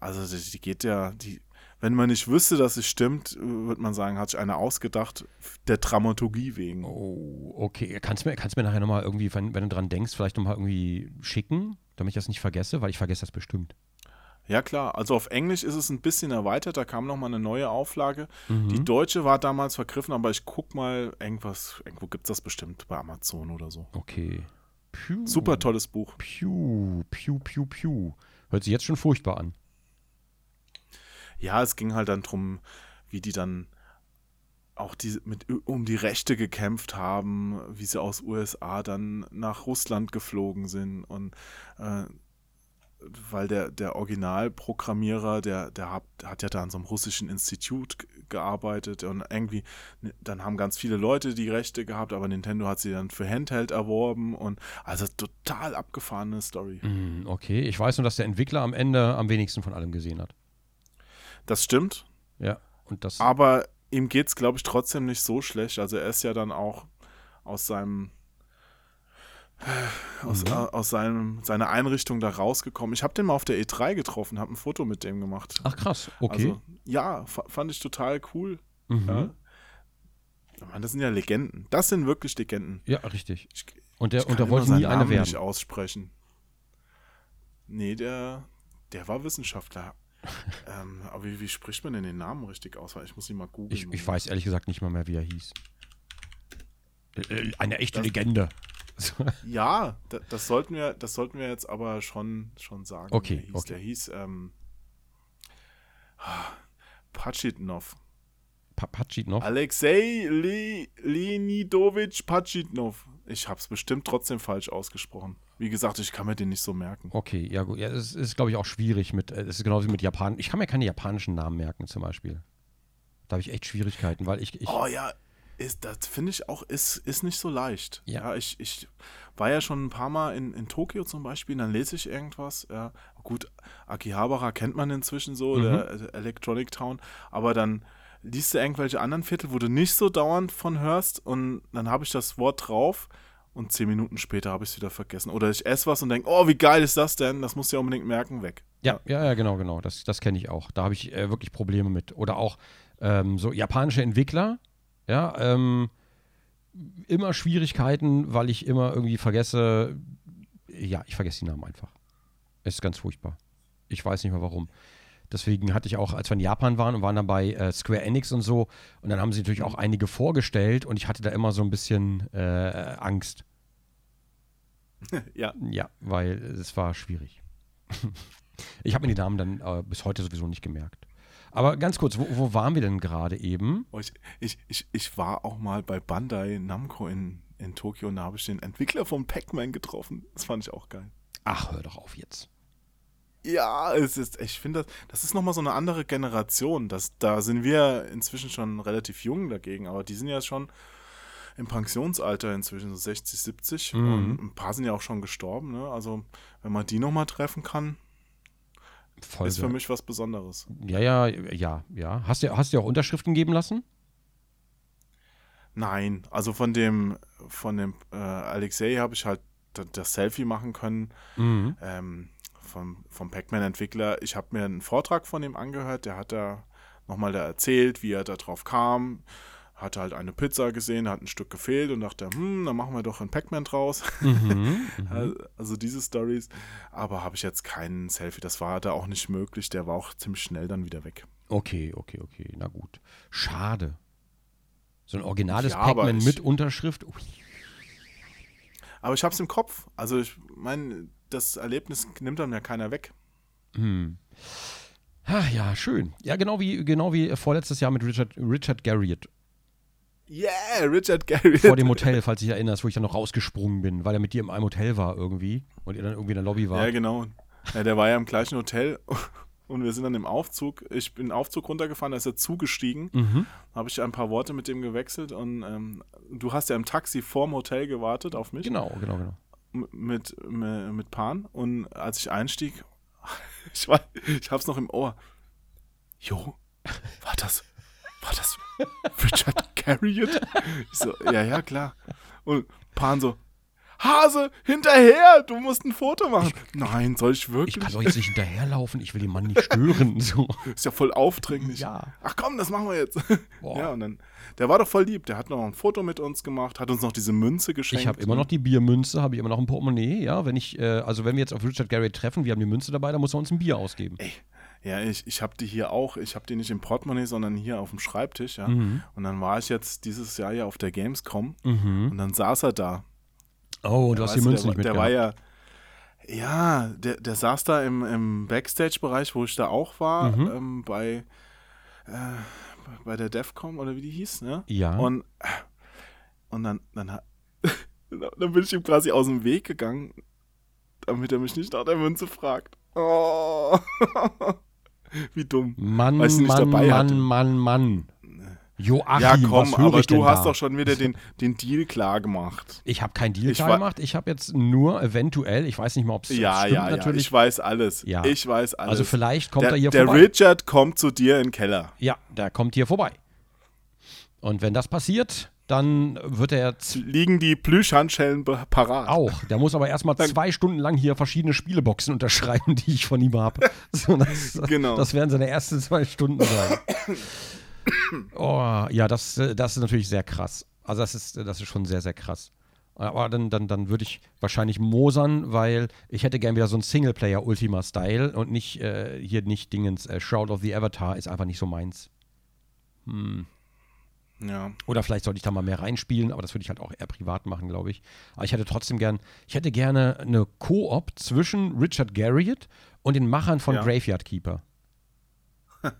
S1: also die, die geht ja, die, wenn man nicht wüsste, dass es stimmt, würde man sagen, hat sich einer ausgedacht, der Dramaturgie wegen.
S2: Oh, okay. Kannst du mir, kannst mir nachher nochmal irgendwie, wenn, wenn du dran denkst, vielleicht nochmal irgendwie schicken, damit ich das nicht vergesse, weil ich vergesse das bestimmt.
S1: Ja klar, also auf Englisch ist es ein bisschen erweitert, da kam nochmal eine neue Auflage.
S2: Mhm.
S1: Die deutsche war damals vergriffen, aber ich guck mal, irgendwas, irgendwo gibt es das bestimmt bei Amazon oder so.
S2: Okay. Piu.
S1: Super tolles Buch.
S2: Piu, piu, piu, piu. Hört sich jetzt schon furchtbar an.
S1: Ja, es ging halt dann drum, wie die dann auch die, mit, um die Rechte gekämpft haben, wie sie aus USA dann nach Russland geflogen sind und äh, weil der, der Originalprogrammierer, der, der hat, hat ja da an so einem russischen Institut gearbeitet und irgendwie, dann haben ganz viele Leute die Rechte gehabt, aber Nintendo hat sie dann für Handheld erworben und also total abgefahrene Story.
S2: Mm, okay, ich weiß nur, dass der Entwickler am Ende am wenigsten von allem gesehen hat.
S1: Das stimmt,
S2: Ja, und das.
S1: aber ihm geht es, glaube ich, trotzdem nicht so schlecht. Also er ist ja dann auch aus seinem aus,
S2: Mhm.
S1: äh, aus seinem, seiner Einrichtung da rausgekommen. Ich habe den mal auf der E3 getroffen, habe ein Foto mit dem gemacht.
S2: Ach krass, okay.
S1: Also, ja, fa- fand ich total cool.
S2: mhm.
S1: Ja. Meine, das sind ja Legenden. Das sind wirklich Legenden.
S2: ja. richtig.
S1: Ich,
S2: Und der,
S1: ich
S2: und der
S1: kann
S2: wollte nie eine werden.
S1: nicht aussprechen. Nee, der, der war Wissenschaftler. Ähm, aber wie, wie spricht man denn den Namen richtig aus? Weil Ich muss ihn mal googeln.
S2: Ich, ich weiß ehrlich gesagt nicht mal mehr, wie er hieß. Äh, äh, Eine echte
S1: Das-
S2: Legende.
S1: Ja, da, das sollten wir, das sollten wir jetzt aber schon, schon sagen.
S2: Okay,
S1: Der hieß,
S2: okay.
S1: Der hieß ähm, Pachitnov.
S2: Pa- Patschitnov?
S1: Alexei Le Leonidowitsch Pachitnov. Ich habe es bestimmt trotzdem falsch ausgesprochen. Wie gesagt, ich kann mir den nicht so merken.
S2: Okay, ja gut. Ja, es ist, glaube ich, auch schwierig mit, äh, es ist genauso wie mit Japan. Ich kann mir keine japanischen Namen merken, zum Beispiel. Da habe ich echt Schwierigkeiten, weil ich, ich
S1: Oh ja, ist, das finde ich auch, ist, ist nicht so leicht.
S2: Ja.
S1: ich, ich war ja schon ein paar Mal in, in Tokio zum Beispiel, dann lese ich irgendwas. Ja, gut, Akihabara kennt man inzwischen so,
S2: Mhm.
S1: der Electronic Town, aber dann liest du irgendwelche anderen Viertel, wo du nicht so dauernd von hörst und dann habe ich das Wort drauf und zehn Minuten später habe ich es wieder vergessen. Oder ich esse was und denke, oh, wie geil ist das denn? Das musst du ja unbedingt merken, weg.
S2: Ja, ja, ja, genau, genau. Das, das kenne ich auch. Da habe ich äh, wirklich Probleme mit. Oder auch ähm, so japanische Entwickler, ja, ähm, immer Schwierigkeiten, weil ich immer irgendwie vergesse, ja, ich vergesse die Namen einfach. Es ist ganz furchtbar. Ich weiß nicht mehr warum. Deswegen hatte ich auch, als wir in Japan waren und waren dann bei äh, Square Enix und so, und dann haben sie natürlich auch einige vorgestellt und ich hatte da immer so ein bisschen äh, Angst.
S1: ja.
S2: Ja, weil es war schwierig. ich habe mir die Namen dann äh, bis heute sowieso nicht gemerkt. Aber ganz kurz, wo, wo waren wir denn gerade eben?
S1: Oh, ich, ich, ich, ich war auch mal bei Bandai Namco in, in Tokio und da habe ich den Entwickler von Pac-Man getroffen. Das fand ich auch geil.
S2: Ach, hör doch auf jetzt.
S1: Ja, es ist, ich finde, das, das ist nochmal so eine andere Generation. Das, da sind wir inzwischen schon relativ jung dagegen, aber die sind ja schon im Pensionsalter inzwischen, so 60, 70.
S2: Mhm.
S1: Und ein paar sind ja auch schon gestorben. Ne? Also, wenn man die nochmal treffen kann,
S2: Voll
S1: ist für mich was Besonderes.
S2: Ja, ja, ja, ja. Hast du, hast du auch Unterschriften geben lassen?
S1: Nein, also von dem, von dem äh, Alexei habe ich halt das Selfie machen können.
S2: Mhm.
S1: ähm, vom, vom Pac-Man-Entwickler. Ich habe mir einen Vortrag von ihm angehört, der hat da nochmal da erzählt, wie er da drauf kam. Hatte halt eine Pizza gesehen, hat ein Stück gefehlt und dachte, hm, dann machen wir doch ein Pac-Man draus.
S2: Mhm.
S1: Also- Also diese Stories. Aber habe ich jetzt keinen Selfie, das war da auch nicht möglich. Der war auch ziemlich schnell dann wieder weg.
S2: Okay, okay, okay. Na gut. Schade. So ein originales
S1: Ja,
S2: Pac-Man mit Unterschrift. Ui.
S1: Aber ich habe es im Kopf. Also ich meine, das Erlebnis nimmt dann ja keiner weg.
S2: Hm. Ah, ja, schön. Ja, genau wie, genau wie vorletztes Jahr mit Richard, Richard Garriott.
S1: Yeah, Richard Garriott.
S2: Vor dem Hotel, falls du dich erinnerst, wo ich dann noch rausgesprungen bin, weil er mit dir in einem Hotel war irgendwie und ihr dann irgendwie in der Lobby war.
S1: Ja, genau. Ja, der war ja im gleichen Hotel und wir sind dann im Aufzug. Ich bin im Aufzug runtergefahren, da ist er zugestiegen.
S2: Mhm.
S1: Habe ich ein paar Worte mit dem gewechselt und ähm, du hast ja im Taxi vorm Hotel gewartet auf mich.
S2: Genau, genau, genau.
S1: Mit, mit, Pan. Und als ich einstieg, ich, war, ich hab's noch im Ohr. Jo, war das, war das Richard Garriott? Ich so, ja, ja, klar. Und Pan so, Hase, hinterher, du musst ein Foto machen. Nein, soll ich
S2: Ich
S1: wirklich?
S2: kann doch jetzt nicht hinterherlaufen, ich will den Mann nicht stören. So.
S1: Ist ja voll aufdringlich.
S2: Ja.
S1: Ach komm, das machen wir jetzt.
S2: Boah.
S1: Ja, und dann, der war doch voll lieb. Der hat noch ein Foto mit uns gemacht, hat uns noch diese Münze geschenkt.
S2: Ich habe immer noch die Biermünze, habe ich immer noch ein Portemonnaie, ja. Wenn ich, äh, also wenn wir jetzt auf Richard Garriott treffen, wir haben die Münze dabei, dann muss er uns ein Bier ausgeben.
S1: Ey, ja, ich, ich habe die hier auch. Ich habe die nicht im Portemonnaie, sondern hier auf dem Schreibtisch, ja.
S2: Mhm.
S1: Und dann war ich jetzt dieses Jahr ja auf der Gamescom
S2: Mhm.
S1: und dann saß er da.
S2: Oh, du hast die Münze nicht
S1: Der war
S2: mitgehabt.
S1: ja, ja, der, der saß da im, im Backstage-Bereich, wo ich da auch war,
S2: Mhm.
S1: ähm, bei, äh, bei der DEFCON oder wie die hieß, ne?
S2: Ja.
S1: Und, und dann, dann, hat- dann bin ich ihm quasi aus dem Weg gegangen, damit er mich nicht nach der Münze fragt. Oh. Wie dumm.
S2: Mann, Mann, Mann,
S1: hatte.
S2: Mann, Mann. Joachim,
S1: ja, komm, aber du hast
S2: da?
S1: doch schon wieder den, den Deal klar gemacht.
S2: Ich habe keinen Deal
S1: Ich
S2: klar gemacht. Ich habe jetzt nur eventuell, ich weiß nicht mal, ob es
S1: Ja,
S2: stimmt
S1: ja, ja.
S2: natürlich.
S1: Ich weiß alles.
S2: Ja.
S1: Ich weiß alles.
S2: also vielleicht kommt
S1: der,
S2: er hier
S1: der
S2: vorbei.
S1: Richard kommt zu dir in den Keller.
S2: Ja, der kommt hier vorbei. Und wenn das passiert, dann wird er z-
S1: Liegen die Plüschhandschellen parat.
S2: auch. Der muss aber erstmal zwei Stunden lang hier verschiedene Spieleboxen unterschreiben, die ich von ihm habe. So, das,
S1: Genau.
S2: das werden seine ersten zwei Stunden sein. Oh, ja, das, das ist natürlich sehr krass. Also das ist, das ist schon sehr, sehr krass. Aber dann, dann, dann würde ich wahrscheinlich mosern, weil ich hätte gern wieder so ein Singleplayer-Ultima-Style und nicht äh, hier nicht Dingens. Äh, Shroud of the Avatar ist einfach nicht so meins.
S1: Ja.
S2: Oder vielleicht sollte ich da mal mehr reinspielen, aber das würde ich halt auch eher privat machen, glaube ich. Aber ich hätte trotzdem gern, ich hätte gerne eine Koop zwischen Richard Garriott und den Machern von
S1: Ja.
S2: Graveyard Keeper.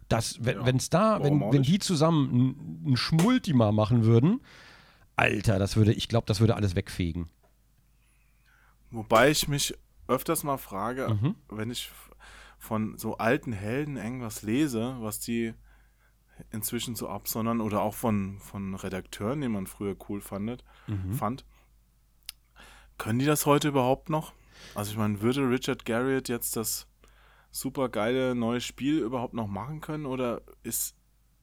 S2: Das, wenn
S1: Ja,
S2: es da,
S1: warum
S2: wenn, wenn die zusammen ein, Schmultima machen würden, Alter, das würde, ich glaube, das würde alles wegfegen.
S1: Wobei ich mich öfters mal frage,
S2: Mhm.
S1: wenn ich von so alten Helden irgendwas lese, was die inzwischen so absondern oder auch von, von Redakteuren, die man früher cool fandet,
S2: Mhm.
S1: fand. Können die das heute überhaupt noch? Also ich meine, würde Richard Garriott jetzt das super geile neue Spiel überhaupt noch machen können oder ist,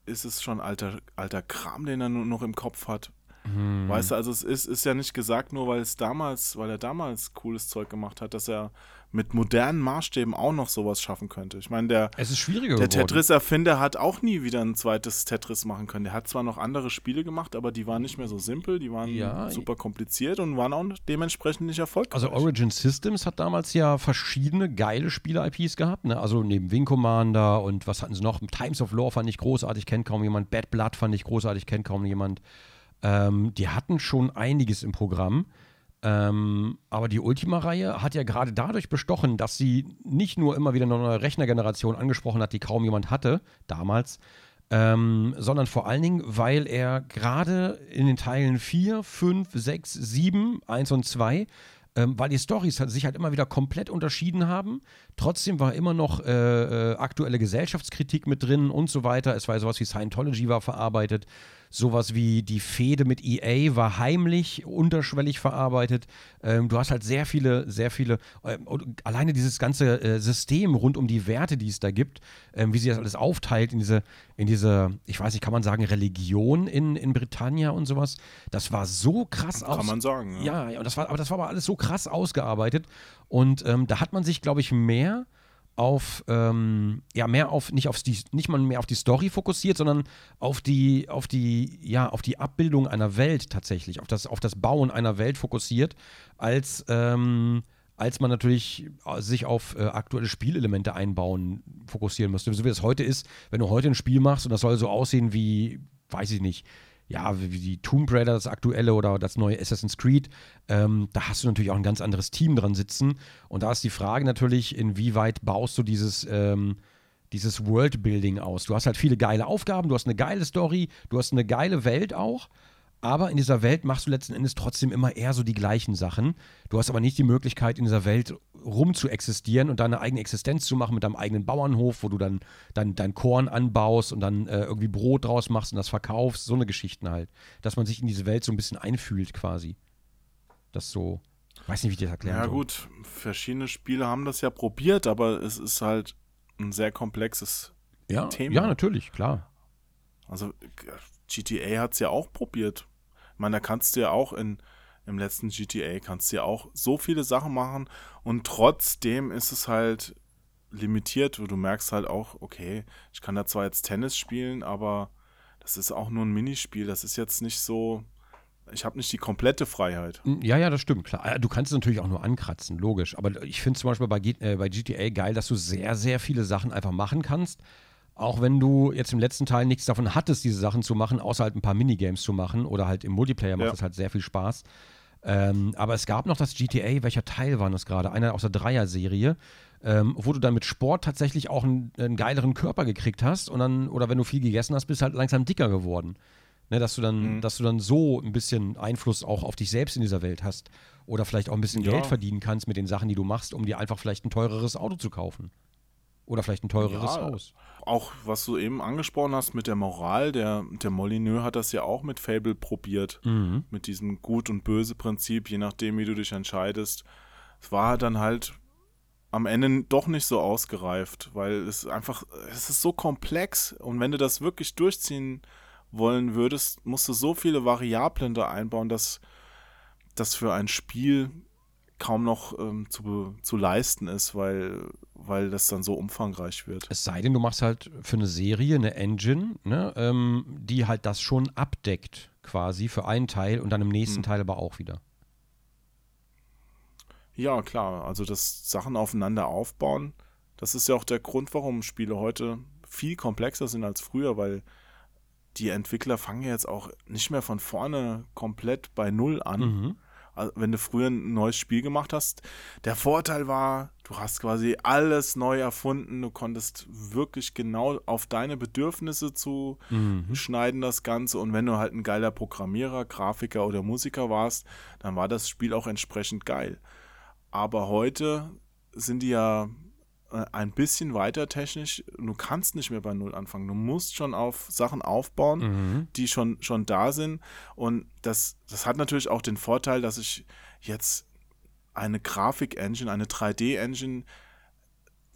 S1: ist es schon alter, alter Kram, den er nur noch im Kopf hat?
S2: Mhm.
S1: Weißt du, also es ist, ist ja nicht gesagt, nur weil es damals, weil er damals cooles Zeug gemacht hat, dass er mit modernen Maßstäben auch noch sowas schaffen könnte. Ich meine, der,
S2: Es ist schwieriger
S1: der. Tetris-Erfinder hat auch nie wieder ein zweites Tetris machen können. Der hat zwar noch andere Spiele gemacht, aber die waren nicht mehr so simpel, die waren
S2: Ja,
S1: super kompliziert und waren auch dementsprechend nicht erfolgreich.
S2: Also Origin Systems hat damals ja verschiedene geile Spiele-IPs gehabt. Ne? Also neben Wing Commander und was hatten sie noch? Times of Law fand ich großartig, kennt kaum jemand. Bad Blood fand ich großartig, kennt kaum jemand. Ähm, die hatten schon einiges im Programm. Ähm, aber die Ultima-Reihe hat ja gerade dadurch bestochen, dass sie nicht nur immer wieder eine neue Rechnergeneration angesprochen hat, die kaum jemand hatte, damals, ähm, sondern vor allen Dingen, weil er gerade in den Teilen 4, 5, 6, 7, 1 und 2, ähm, weil die Storys halt, sich halt immer wieder komplett unterschieden haben. Trotzdem war immer noch äh, äh, aktuelle Gesellschaftskritik mit drin und so weiter. Es war sowas wie Scientology war verarbeitet. Sowas wie die Fehde mit EA war heimlich, unterschwellig verarbeitet. Ähm, du hast halt sehr viele, sehr viele, und alleine dieses ganze äh, System rund um die Werte, die es da gibt, ähm, wie sie das alles aufteilt in diese, in diese, ich weiß nicht, kann man sagen, Religion in, in Britannia und sowas. Das war so krass aus.
S1: Kann man sagen. Ja.
S2: Ja, ja, und das war, aber das war aber alles so krass ausgearbeitet. Und ähm, da hat man sich, glaube ich, mehr auf, ähm, ja, mehr auf, nicht auf die, nicht mal mehr auf die Story fokussiert, sondern auf die, auf die, ja, auf die Abbildung einer Welt tatsächlich, auf das, auf das Bauen einer Welt fokussiert, als, ähm, als man natürlich äh, sich auf äh, aktuelle Spielelemente einbauen fokussieren müsste. So wie es heute ist, wenn du heute ein Spiel machst und das soll so aussehen wie, weiß ich nicht, ja, wie die Tomb Raider, das aktuelle oder das neue Assassin's Creed, ähm, da hast du natürlich auch ein ganz anderes Team dran sitzen. Und da ist die Frage natürlich, inwieweit baust du dieses, ähm, dieses Worldbuilding aus? Du hast halt viele geile Aufgaben, du hast eine geile Story, du hast eine geile Welt auch. Aber in dieser Welt machst du letzten Endes trotzdem immer eher so die gleichen Sachen. Du hast aber nicht die Möglichkeit, in dieser Welt rum zu existieren und deine eigene Existenz zu machen mit deinem eigenen Bauernhof, wo du dann dein, dein Korn anbaust und dann äh, irgendwie Brot draus machst und das verkaufst. So eine Geschichten halt. Dass man sich in diese Welt so ein bisschen einfühlt quasi. Das so. Weiß nicht, wie ich das erklären
S1: Ja,
S2: soll.
S1: gut, verschiedene Spiele haben das ja probiert, aber es ist halt ein sehr komplexes
S2: Ja,
S1: Thema.
S2: ja, natürlich, klar.
S1: Also GTA hat es ja auch probiert. Meine, da kannst du ja auch in, im letzten GTA kannst du ja auch so viele Sachen machen und trotzdem ist es halt limitiert. Du merkst halt auch, okay, ich kann da zwar jetzt Tennis spielen, aber das ist auch nur ein Minispiel. Das ist jetzt nicht so, ich habe nicht die komplette Freiheit.
S2: Mm, Ja, ja, das stimmt, klar. Äh, Du kannst es natürlich auch nur ankratzen, logisch. Aber ich finde zum Beispiel bei, äh, bei GTA geil, dass du sehr, sehr viele Sachen einfach machen kannst. Auch wenn du jetzt im letzten Teil nichts davon hattest, diese Sachen zu machen, außer halt ein paar Minigames zu machen oder halt im Multiplayer macht
S1: Ja.
S2: das halt sehr viel Spaß. Ähm, aber es gab noch das GTA, welcher Teil war das gerade? Einer aus der Dreier-Serie, ähm, wo du dann mit Sport tatsächlich auch einen, einen geileren Körper gekriegt hast und dann, oder wenn du viel gegessen hast, bist du halt langsam dicker geworden. Ne, dass du dann,
S1: Mhm.
S2: dass du dann so ein bisschen Einfluss auch auf dich selbst in dieser Welt hast. Oder vielleicht auch ein bisschen
S1: Ja.
S2: Geld verdienen kannst mit den Sachen, die du machst, um dir einfach vielleicht ein teureres Auto zu kaufen. Oder vielleicht ein teureres
S1: Ja,
S2: Haus.
S1: Auch was du eben angesprochen hast mit der Moral, der, der Molyneux hat das ja auch mit Fable probiert.
S2: Mhm.
S1: mit diesem Gut- und Böse-Prinzip, je nachdem, wie du dich entscheidest. Es war dann halt am Ende doch nicht so ausgereift, weil es einfach, es ist so komplex und wenn du das wirklich durchziehen wollen würdest, musst du so viele Variablen da einbauen, dass das für ein Spiel kaum noch ähm, zu, zu leisten ist, weil, weil das dann so umfangreich wird.
S2: Es sei denn, du machst halt für eine Serie eine Engine, ne, ähm, die halt das schon abdeckt, quasi für einen Teil und dann im nächsten
S1: Hm.
S2: Teil aber auch wieder.
S1: Ja, klar. Also das Sachen aufeinander aufbauen, das ist ja auch der Grund, warum Spiele heute viel komplexer sind als früher, weil die Entwickler fangen ja jetzt auch nicht mehr von vorne komplett bei Null an.
S2: Mhm.
S1: Also wenn du früher ein neues Spiel gemacht hast, der Vorteil war, du hast quasi alles neu erfunden, du konntest wirklich genau auf deine Bedürfnisse zu
S2: Mhm.
S1: schneiden das Ganze und wenn du halt ein geiler Programmierer, Grafiker oder Musiker warst, dann war das Spiel auch entsprechend geil. Aber heute sind die ja ein bisschen weiter technisch. Du kannst nicht mehr bei Null anfangen. Du musst schon auf Sachen aufbauen,
S2: Mhm.
S1: die schon, schon da sind. Und das, das hat natürlich auch den Vorteil, dass ich jetzt eine Grafik-Engine, eine 3D-Engine,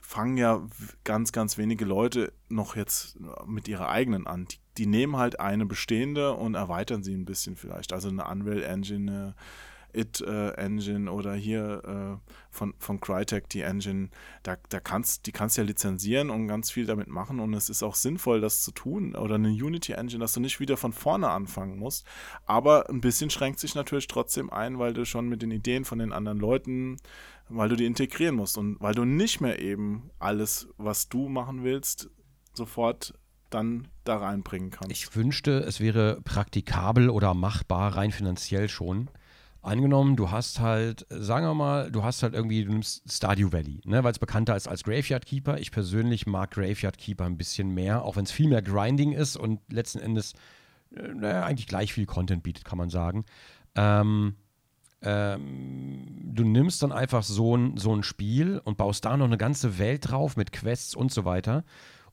S1: fangen ja ganz, ganz wenige Leute noch jetzt mit ihrer eigenen an. Die, die nehmen halt eine bestehende und erweitern sie ein bisschen vielleicht. Also eine Unreal Engine, eine It äh, Engine oder hier äh, von, von Crytek die Engine, da, da kannst, die kannst du ja lizenzieren und ganz viel damit machen und es ist auch sinnvoll, das zu tun. Oder eine Unity Engine, dass du nicht wieder von vorne anfangen musst. Aber ein bisschen schränkt sich natürlich trotzdem ein, weil du schon mit den Ideen von den anderen Leuten, weil du die integrieren musst und weil du nicht mehr eben alles, was du machen willst, sofort dann da reinbringen kannst.
S2: Ich wünschte, es wäre praktikabel oder machbar, rein finanziell schon. Angenommen, du hast halt, sagen wir mal, du hast halt irgendwie, du nimmst Stardew Valley, ne, weil es bekannter ist als Graveyard Keeper. Ich persönlich mag Graveyard Keeper ein bisschen mehr, auch wenn es viel mehr Grinding ist und letzten Endes, äh, naja, eigentlich gleich viel Content bietet, kann man sagen. Ähm, ähm, du nimmst dann einfach so ein, so ein Spiel und baust da noch eine ganze Welt drauf mit Quests und so weiter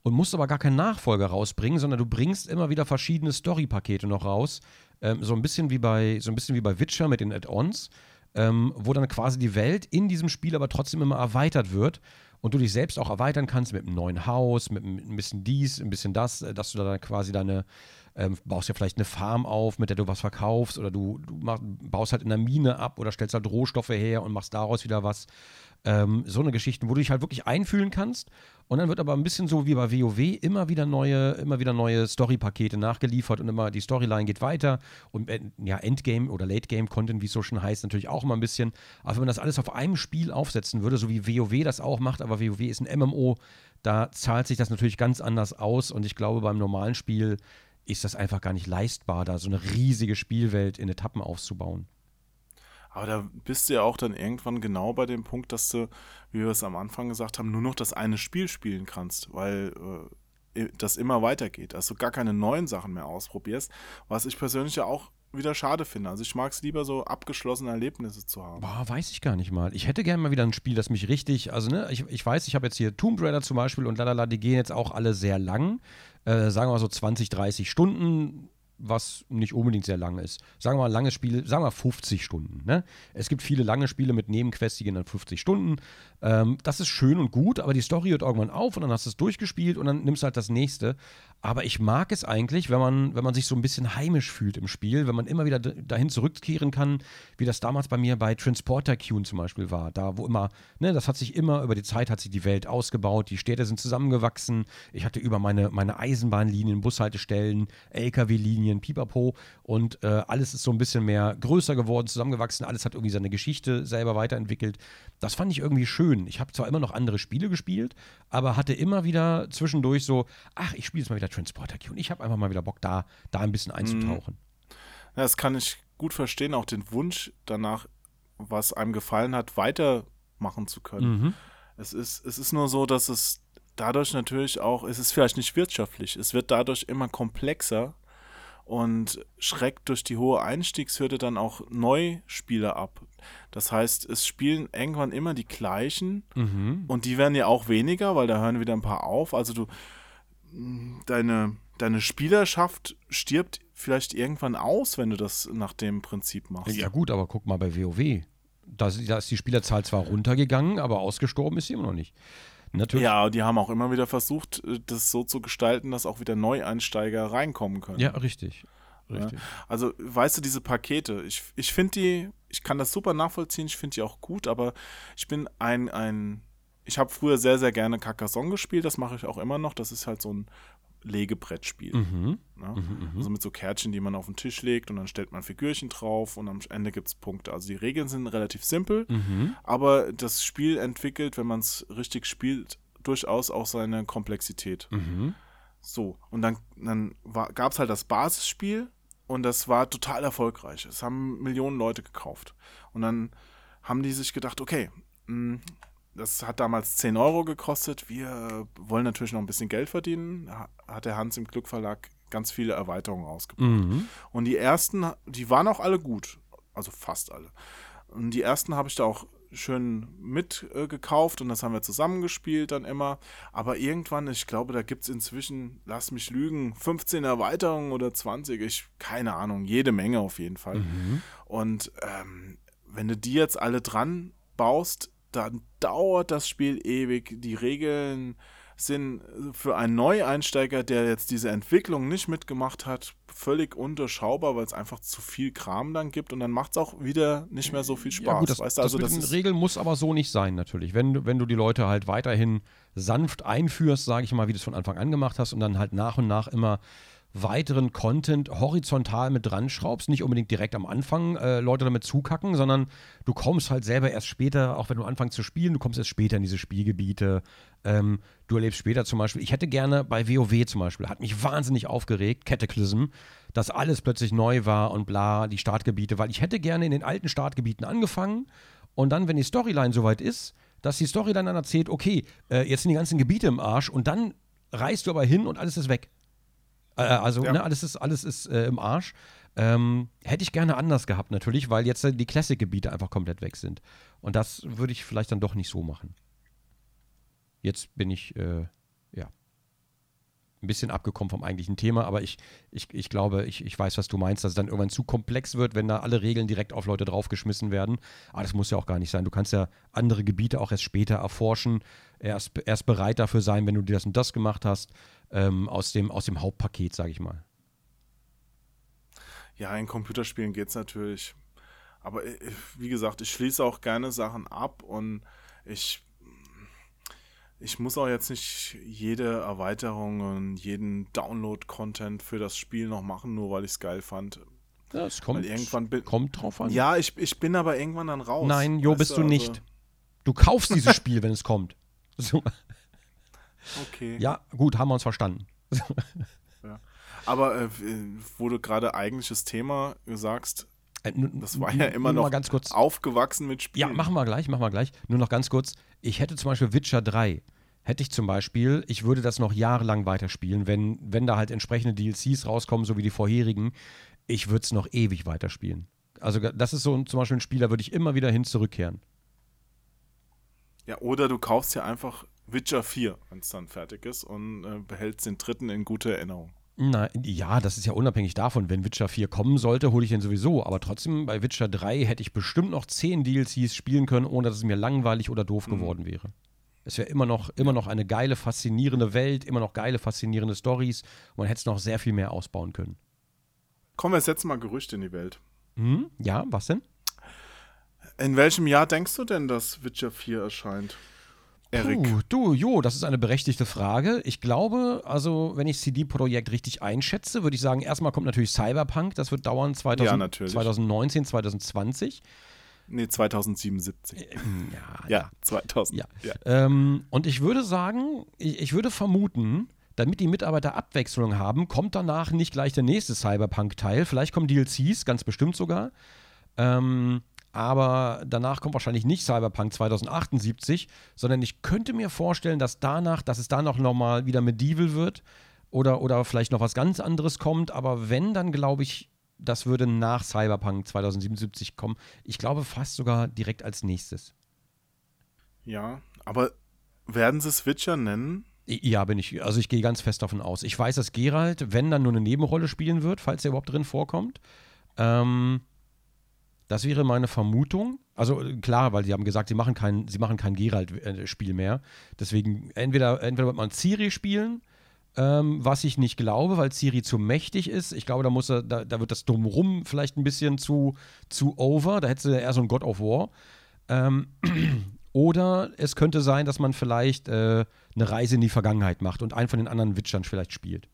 S2: und musst aber gar keinen Nachfolger rausbringen, sondern du bringst immer wieder verschiedene Story-Pakete noch raus. Ähm, so ein bisschen wie bei, so ein bisschen wie bei Witcher mit den Add-ons, ähm, wo dann quasi die Welt in diesem Spiel aber trotzdem immer erweitert wird und du dich selbst auch erweitern kannst mit einem neuen Haus, mit ein bisschen dies, ein bisschen das, äh, dass du da dann quasi deine, ähm, baust ja vielleicht eine Farm auf, mit der du was verkaufst oder du, du mach, baust halt in der Mine ab oder stellst halt Rohstoffe her und machst daraus wieder was. Ähm, so eine Geschichte, wo du dich halt wirklich einfühlen kannst. Und dann wird aber ein bisschen so wie bei WoW immer wieder neue, immer wieder neue Story-Pakete nachgeliefert und immer die Storyline geht weiter. Und äh, ja, Endgame oder Late-Game-Content, wie es so schon heißt, natürlich auch immer ein bisschen. Aber wenn man das alles auf einem Spiel aufsetzen würde, so wie WoW das auch macht, aber WoW ist ein MMO, da zahlt sich das natürlich ganz anders aus. Und ich glaube, beim normalen Spiel ist das einfach gar nicht leistbar, da so eine riesige Spielwelt in Etappen aufzubauen.
S1: Aber da bist du ja auch dann irgendwann genau bei dem Punkt, dass du, wie wir es am Anfang gesagt haben, nur noch das eine Spiel spielen kannst, weil äh, das immer weitergeht, dass du gar keine neuen Sachen mehr ausprobierst, was ich persönlich ja auch wieder schade finde. Also ich mag es lieber so abgeschlossene Erlebnisse zu haben.
S2: Boah, weiß ich gar nicht mal. Ich hätte gerne mal wieder ein Spiel, das mich richtig, also ne, ich, ich weiß, ich habe jetzt hier Tomb Raider zum Beispiel und lalala, die gehen jetzt auch alle sehr lang. Äh, sagen wir mal so 20, 30 Stunden was nicht unbedingt sehr lang ist. Sagen wir mal lange Spiele, sagen wir 50 Stunden. Ne? Es gibt viele lange Spiele mit Nebenquests, die gehen dann 50 Stunden. Ähm, das ist schön und gut, aber die Story hört irgendwann auf und dann hast du es durchgespielt und dann nimmst du halt das nächste. Aber ich mag es eigentlich, wenn man, wenn man sich so ein bisschen heimisch fühlt im Spiel, wenn man immer wieder dahin zurückkehren kann, wie das damals bei mir bei Transporter Tycoon zum Beispiel war. Da, wo immer, ne, das hat sich immer, über die Zeit hat sich die Welt ausgebaut, die Städte sind zusammengewachsen. Ich hatte über meine, meine Eisenbahnlinien, Bushaltestellen, LKW-Linien, Pipapo und äh, alles ist so ein bisschen mehr größer geworden, zusammengewachsen. Alles hat irgendwie seine Geschichte selber weiterentwickelt. Das fand ich irgendwie schön. Ich habe zwar immer noch andere Spiele gespielt, aber hatte immer wieder zwischendurch so, ach, ich spiele jetzt mal wieder Transporter Q und ich habe einfach mal wieder Bock, da, da ein bisschen einzutauchen.
S1: Mhm. Das kann ich gut verstehen, auch den Wunsch danach, was einem gefallen hat, weitermachen zu können. Mhm. Es, ist, es ist nur so, dass es dadurch natürlich auch, es ist vielleicht nicht wirtschaftlich, es wird dadurch immer komplexer und schreckt durch die hohe Einstiegshürde dann auch Neuspieler ab. Das heißt, es spielen irgendwann immer die gleichen mhm. und die werden ja auch weniger, weil da hören wieder ein paar auf. Also du, deine, deine Spielerschaft stirbt vielleicht irgendwann aus, wenn du das nach dem Prinzip machst.
S2: Ja gut, aber guck mal bei WoW. Da, da ist die Spielerzahl zwar runtergegangen, aber ausgestorben ist sie immer noch nicht.
S1: Natürlich. Ja, die haben auch immer wieder versucht, äh, das so zu gestalten, dass auch wieder Neueinsteiger reinkommen können.
S2: Ja, richtig. richtig. Ja,
S1: also, weißt du, diese Pakete, ich, ich finde die, ich kann das super nachvollziehen, ich finde die auch gut, aber ich bin ein, ein ich habe früher sehr, sehr gerne Carcassonne gespielt, das mache ich auch immer noch. Das ist halt so ein Legebrettspiel. Mhm. Ja? Mhm, mhm, also mit so Kärtchen, die man auf den Tisch legt und dann stellt man Figürchen drauf und am Ende gibt es Punkte. Also die Regeln sind relativ simpel, mhm. aber das Spiel entwickelt, wenn man es richtig spielt, durchaus auch seine Komplexität. Mhm. So, und dann, dann gab es halt das Basisspiel und das war total erfolgreich. Es haben Millionen Leute gekauft. Und dann haben die sich gedacht, okay, mh, hm, das hat damals 10 Euro gekostet. Wir wollen natürlich noch ein bisschen Geld verdienen. Hat der Hans im Glückverlag ganz viele Erweiterungen rausgebracht. Mhm. Und die ersten, die waren auch alle gut. Also fast alle. Und die ersten habe ich da auch schön mitgekauft äh, und das haben wir zusammengespielt dann immer. Aber irgendwann, ich glaube, da gibt es inzwischen, lass mich lügen, 15 Erweiterungen oder 20. Ich, keine Ahnung, jede Menge auf jeden Fall. Mhm. Und ähm, wenn du die jetzt alle dran baust, dann dauert das Spiel ewig. Die Regeln sind für einen Neueinsteiger, der jetzt diese Entwicklung nicht mitgemacht hat, völlig unterschaubar, weil es einfach zu viel Kram dann gibt und dann macht es auch wieder nicht mehr so viel Spaß. Ja, gut,
S2: das,
S1: weißt
S2: du? also das, das Regeln muss aber so nicht sein, natürlich. Wenn, wenn du die Leute halt weiterhin sanft einführst, sage ich mal, wie du es von Anfang an gemacht hast und dann halt nach und nach immer weiteren Content horizontal mit dran schraubst, nicht unbedingt direkt am Anfang äh, Leute damit zukacken, sondern du kommst halt selber erst später, auch wenn du anfängst zu spielen, du kommst erst später in diese Spielgebiete. Ähm, du erlebst später zum Beispiel, ich hätte gerne bei WoW zum Beispiel, hat mich wahnsinnig aufgeregt, Cataclysm, dass alles plötzlich neu war und bla, die Startgebiete, weil ich hätte gerne in den alten Startgebieten angefangen und dann, wenn die Storyline soweit ist, dass die Storyline dann erzählt, okay, äh, jetzt sind die ganzen Gebiete im Arsch und dann reist du aber hin und alles ist weg. Äh, also, ja. ne, alles ist, alles ist äh, im Arsch. Ähm, hätte ich gerne anders gehabt, natürlich, weil jetzt die Classic-Gebiete einfach komplett weg sind. Und das würde ich vielleicht dann doch nicht so machen. Jetzt bin ich, äh, ja, ein bisschen abgekommen vom eigentlichen Thema, aber ich, ich, ich glaube, ich, ich weiß, was du meinst, dass es dann irgendwann zu komplex wird, wenn da alle Regeln direkt auf Leute draufgeschmissen werden. Aber das muss ja auch gar nicht sein. Du kannst ja andere Gebiete auch erst später erforschen, erst, erst bereit dafür sein, wenn du dir das und das gemacht hast ähm, aus, dem, aus dem Hauptpaket, sage ich mal.
S1: Ja, in Computerspielen geht es natürlich. Aber äh, wie gesagt, ich schließe auch gerne Sachen ab und ich, ich muss auch jetzt nicht jede Erweiterung und jeden Download-Content für das Spiel noch machen, nur weil ich es geil fand.
S2: Ja, es kommt,
S1: irgendwann bin,
S2: kommt drauf an.
S1: Ja, ich, ich bin aber irgendwann dann raus.
S2: Nein, Jo, bist du also, nicht. Du kaufst dieses Spiel, wenn es kommt. So. Okay. Ja, gut, haben wir uns verstanden.
S1: ja. Aber äh, wo du gerade eigentliches Thema sagst, äh, das war ja immer noch aufgewachsen mit Spielen.
S2: Ja, machen wir gleich, machen wir gleich. Nur noch ganz kurz. Ich hätte zum Beispiel Witcher 3. Hätte ich zum Beispiel, ich würde das noch jahrelang weiterspielen, wenn, wenn da halt entsprechende DLCs rauskommen, so wie die vorherigen. ich würde es noch ewig weiterspielen. Also das ist so ein, zum Beispiel ein Spiel, da würde ich immer wieder hin zurückkehren.
S1: Ja, oder du kaufst ja einfach Witcher 4, wenn es dann fertig ist und äh, behältst den dritten in guter Erinnerung.
S2: Na, ja, das ist ja unabhängig davon. Wenn Witcher 4 kommen sollte, hole ich den sowieso. Aber trotzdem, bei Witcher 3 hätte ich bestimmt noch 10 DLCs spielen können, ohne dass es mir langweilig oder doof mhm. geworden wäre. Es wäre immer noch, immer noch eine geile, faszinierende Welt, immer noch geile, faszinierende Stories. Man hätte es noch sehr viel mehr ausbauen können.
S1: Kommen wir jetzt, jetzt mal Gerüchte in die Welt.
S2: Hm? Ja, was denn?
S1: In welchem Jahr denkst du denn, dass Witcher 4 erscheint?
S2: Erik. Puh, du, jo, das ist eine berechtigte Frage. Ich glaube, also, wenn ich CD Projekt richtig einschätze, würde ich sagen, erstmal kommt natürlich Cyberpunk. Das wird dauern 2000, ja, 2019, 2020.
S1: Nee, 2077.
S2: Äh, ja,
S1: ja, 2000.
S2: Ja. ja. Ähm, und ich würde sagen, ich, ich, würde vermuten, damit die Mitarbeiter Abwechslung haben, kommt danach nicht gleich der nächste Cyberpunk-Teil. Vielleicht kommen DLCs, ganz bestimmt sogar. Ähm, aber danach kommt wahrscheinlich nicht Cyberpunk 2078, sondern ich könnte mir vorstellen, dass danach, dass es da noch mal wieder Medieval wird oder, oder vielleicht noch was ganz anderes kommt. Aber wenn, dann glaube ich, das würde nach Cyberpunk 2077 kommen. Ich glaube fast sogar direkt als nächstes.
S1: Ja, aber werden sie es Witcher nennen?
S2: Ja, bin ich. Also ich gehe ganz fest davon aus. Ich weiß, dass Geralt, wenn dann nur eine Nebenrolle spielen wird, falls er überhaupt drin vorkommt. Ähm, das wäre meine Vermutung. Also äh, klar, weil sie haben gesagt, sie machen kein, sie machen kein Geralt-Spiel mehr. Deswegen entweder, entweder wird man Ciri spielen, ähm, was ich nicht glaube, weil Ciri zu mächtig ist. Ich glaube, da muss er, da, da wird das Drumrum vielleicht ein bisschen zu, zu over. Da hätte er eher so ein God of War. Ähm, oder es könnte sein, dass man vielleicht äh, eine Reise in die Vergangenheit macht und einen von den anderen Witchern vielleicht spielt.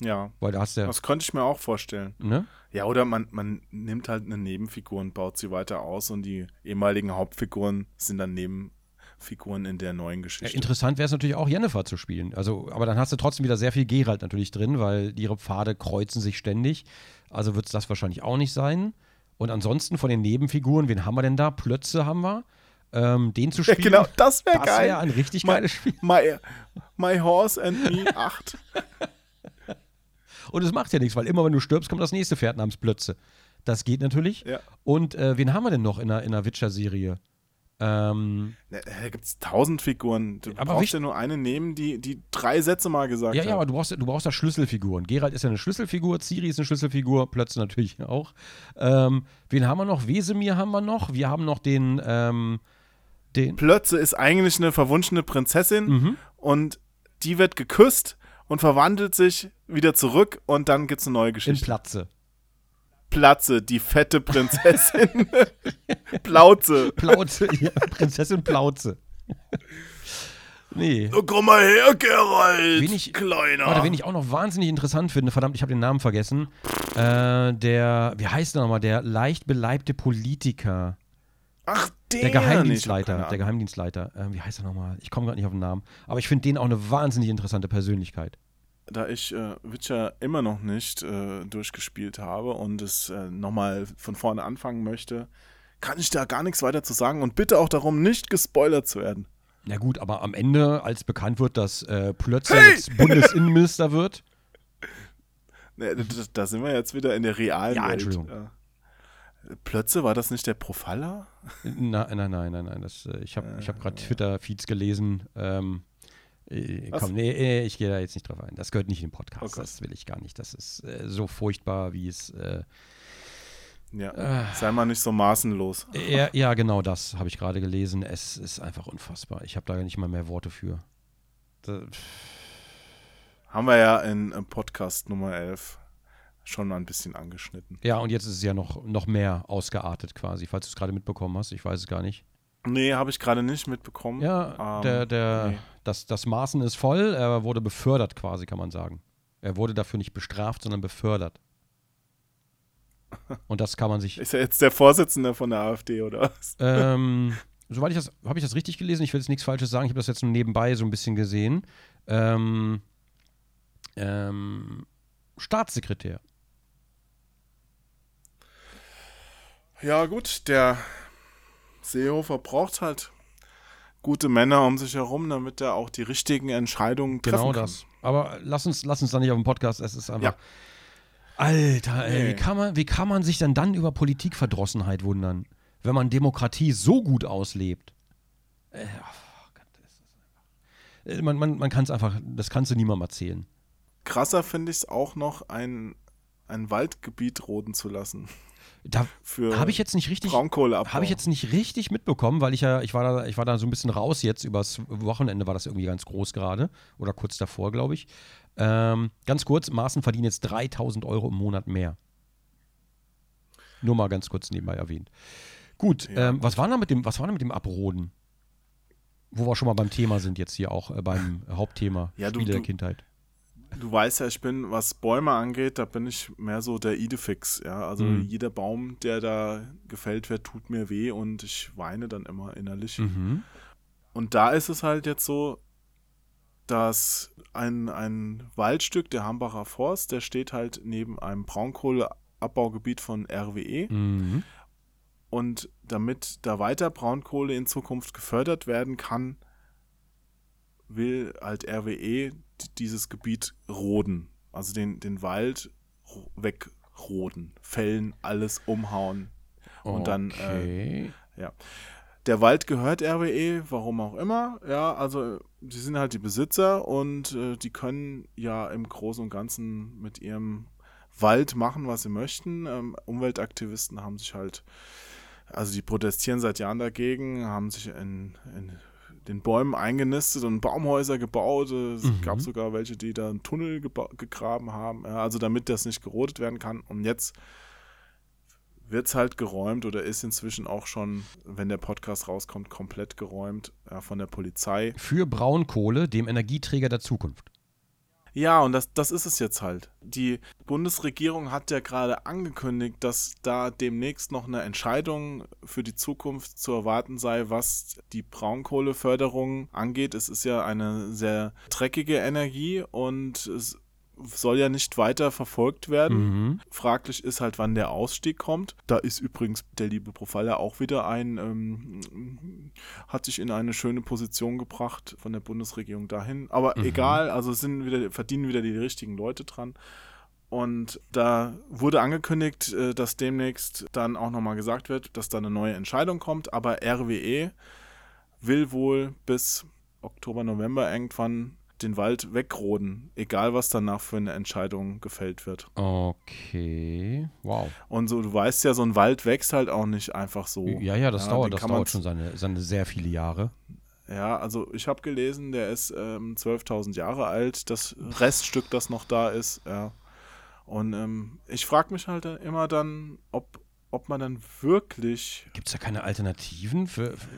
S1: Ja.
S2: Weil da hast ja
S1: das könnte ich mir auch vorstellen.
S2: Ne?
S1: Ja, oder man, man nimmt halt eine Nebenfigur und baut sie weiter aus und die ehemaligen Hauptfiguren sind dann Nebenfiguren in der neuen Geschichte. Ja,
S2: interessant wäre es natürlich auch, Jennifer zu spielen. Also, aber dann hast du trotzdem wieder sehr viel Geralt natürlich drin, weil ihre Pfade kreuzen sich ständig. Also wird es das wahrscheinlich auch nicht sein. Und ansonsten von den Nebenfiguren, wen haben wir denn da? Plötze haben wir. Ähm, den zu spielen.
S1: Ja, genau, das wäre geil. Das
S2: wäre ein richtig geiles Spiel.
S1: My, my Horse and Me 8.
S2: Und es macht ja nichts, weil immer wenn du stirbst, kommt das nächste Pferd namens Plötze. Das geht natürlich.
S1: Ja.
S2: Und äh, wen haben wir denn noch in der, in der Witcher-Serie? Ähm,
S1: da gibt es tausend Figuren. Du aber brauchst ja nur eine nehmen, die, die drei Sätze mal gesagt
S2: ja,
S1: hat.
S2: Ja, aber du brauchst, du brauchst da Schlüsselfiguren. Gerald ist ja eine Schlüsselfigur, Ciri ist eine Schlüsselfigur, Plötze natürlich auch. Ähm, wen haben wir noch? Wesemir haben wir noch. Wir haben noch den, ähm, den
S1: Plötze ist eigentlich eine verwunschene Prinzessin
S2: mhm.
S1: und die wird geküsst und verwandelt sich wieder zurück und dann gibt es eine neue Geschichte.
S2: In Platze.
S1: Platze, die fette Prinzessin. Plauze.
S2: Plauze, ja, Prinzessin Plauze. Nee.
S1: So, komm mal her, Geralt,
S2: wen ich,
S1: kleiner.
S2: Warte, wen ich auch noch wahnsinnig interessant finde, verdammt, ich habe den Namen vergessen. Äh, der, wie heißt der nochmal, der leicht beleibte Politiker.
S1: Ach, der.
S2: Der Geheimdienstleiter. Der Geheimdienstleiter. Äh, wie heißt er nochmal? Ich komme gerade nicht auf den Namen. Aber ich finde den auch eine wahnsinnig interessante Persönlichkeit.
S1: Da ich äh, Witcher immer noch nicht äh, durchgespielt habe und es äh, nochmal von vorne anfangen möchte, kann ich da gar nichts weiter zu sagen und bitte auch darum, nicht gespoilert zu werden.
S2: Na gut, aber am Ende, als bekannt wird, dass äh, plötzlich hey! Bundesinnenminister wird.
S1: Da, da, sind wir jetzt wieder in der realen
S2: ja,
S1: Welt.
S2: Entschuldigung.
S1: Plötze, war das nicht der Profaller?
S2: Nein, nein, nein, nein, nein. Das, äh, ich habe ich hab gerade Twitter-Feeds gelesen. Ähm, äh, komm, nee, äh, ich gehe da jetzt nicht drauf ein. Das gehört nicht in den Podcast. Oh das will ich gar nicht. Das ist äh, so furchtbar, wie es. Äh,
S1: ja, äh, sei mal nicht so maßenlos.
S2: Ja, genau das habe ich gerade gelesen. Es ist einfach unfassbar. Ich habe da nicht mal mehr Worte für.
S1: Da, haben wir ja in Podcast Nummer 11 schon ein bisschen angeschnitten.
S2: Ja, und jetzt ist es ja noch, noch mehr ausgeartet quasi, falls du es gerade mitbekommen hast. Ich weiß es gar nicht.
S1: Nee, habe ich gerade nicht mitbekommen.
S2: Ja, ähm, der, der, nee. das, das Maßen ist voll. Er wurde befördert quasi, kann man sagen. Er wurde dafür nicht bestraft, sondern befördert. Und das kann man sich.
S1: Ist er jetzt der Vorsitzende von der AfD oder was?
S2: Ähm, soweit ich das, habe ich das richtig gelesen? Ich will jetzt nichts Falsches sagen. Ich habe das jetzt nur nebenbei so ein bisschen gesehen. Ähm, ähm, Staatssekretär.
S1: Ja, gut, der Seehofer braucht halt gute Männer um sich herum, damit er auch die richtigen Entscheidungen treffen
S2: genau
S1: kann.
S2: das. Aber lass uns, lass uns da nicht auf dem Podcast, es ist einfach. Ja. Alter, ey,
S1: Nee.
S2: wie, kann man, wie kann man sich denn dann über Politikverdrossenheit wundern, wenn man Demokratie so gut auslebt? Äh, oh Gott, das ist einfach- Äh, man man, man kann es einfach, das kannst du niemandem erzählen.
S1: Krasser finde ich es auch noch, ein, ein Waldgebiet roden zu lassen.
S2: Da habe ich jetzt nicht richtig, habe ich jetzt nicht richtig mitbekommen, weil ich ja, ich war da, ich war da so ein bisschen raus jetzt, übers Wochenende war das irgendwie ganz groß gerade oder kurz davor, glaube ich. Ähm, ganz kurz, Maaßen verdienen jetzt 3000 Euro im Monat mehr. Nur mal ganz kurz nebenbei erwähnt. Gut,
S1: Ja,
S2: ähm, was war da mit dem, was war da mit dem Abroden? Wo wir schon mal beim Thema sind jetzt hier auch, äh, beim Hauptthema
S1: Ja, du-
S2: Spiele der
S1: du-
S2: Kindheit.
S1: Du weißt ja, ich bin, was Bäume angeht, da bin ich mehr so der Idefix. Ja, also
S2: Mhm.
S1: jeder Baum, der da gefällt wird, tut mir weh und ich weine dann immer innerlich.
S2: Mhm.
S1: Und da ist es halt jetzt so, dass ein, ein Waldstück, der Hambacher Forst, der steht halt neben einem Braunkohleabbaugebiet von RWE.
S2: Mhm.
S1: Und damit da weiter Braunkohle in Zukunft gefördert werden kann, will halt RWE dieses Gebiet roden. Also den, den Wald ro- wegroden, fällen, alles umhauen. Und dann, äh,
S2: Okay.
S1: Der Wald gehört RWE, warum auch immer. Ja, also die sind halt die Besitzer und äh, die können ja im Großen und Ganzen mit ihrem Wald machen, was sie möchten. Ähm, Umweltaktivisten haben sich halt, also die protestieren seit Jahren dagegen, haben sich in, in den Bäumen eingenistet und Baumhäuser gebaut. Es
S2: Mhm.
S1: gab sogar welche, die da einen Tunnel gegraben haben, also damit das nicht gerodet werden kann. Und jetzt wird es halt geräumt oder ist inzwischen auch schon, wenn der Podcast rauskommt, komplett geräumt ja, von der Polizei.
S2: Für Braunkohle, dem Energieträger der Zukunft.
S1: Ja, und das, das ist es jetzt halt. Die Bundesregierung hat ja gerade angekündigt, dass da demnächst noch eine Entscheidung für die Zukunft zu erwarten sei, was die Braunkohleförderung angeht. Es ist ja eine sehr dreckige Energie und es soll ja nicht weiter verfolgt werden.
S2: Mhm.
S1: Fraglich ist halt, wann der Ausstieg kommt. Da ist übrigens der liebe Profiler auch wieder ein, ähm, hat sich in eine schöne Position gebracht von der Bundesregierung dahin. Aber
S2: Mhm.
S1: egal, also sind wieder, verdienen wieder die richtigen Leute dran. Und da wurde angekündigt, äh, dass demnächst dann auch nochmal gesagt wird, dass da eine neue Entscheidung kommt. Aber RWE will wohl bis Oktober, November irgendwann den Wald wegroden, egal was danach für eine Entscheidung gefällt wird.
S2: Okay. Wow.
S1: Und so, du weißt ja, so ein Wald wächst halt auch nicht einfach so.
S2: Ja, ja, das
S1: den
S2: dauert, das dauert schon seine, seine sehr viele Jahre.
S1: Ja, also ich habe gelesen, der ist ähm, 12.000 Jahre alt, das Reststück, das noch da ist, ja. Und ähm, ich frage mich halt immer dann, ob, ob man dann wirklich,
S2: Gibt es da keine Alternativen für. für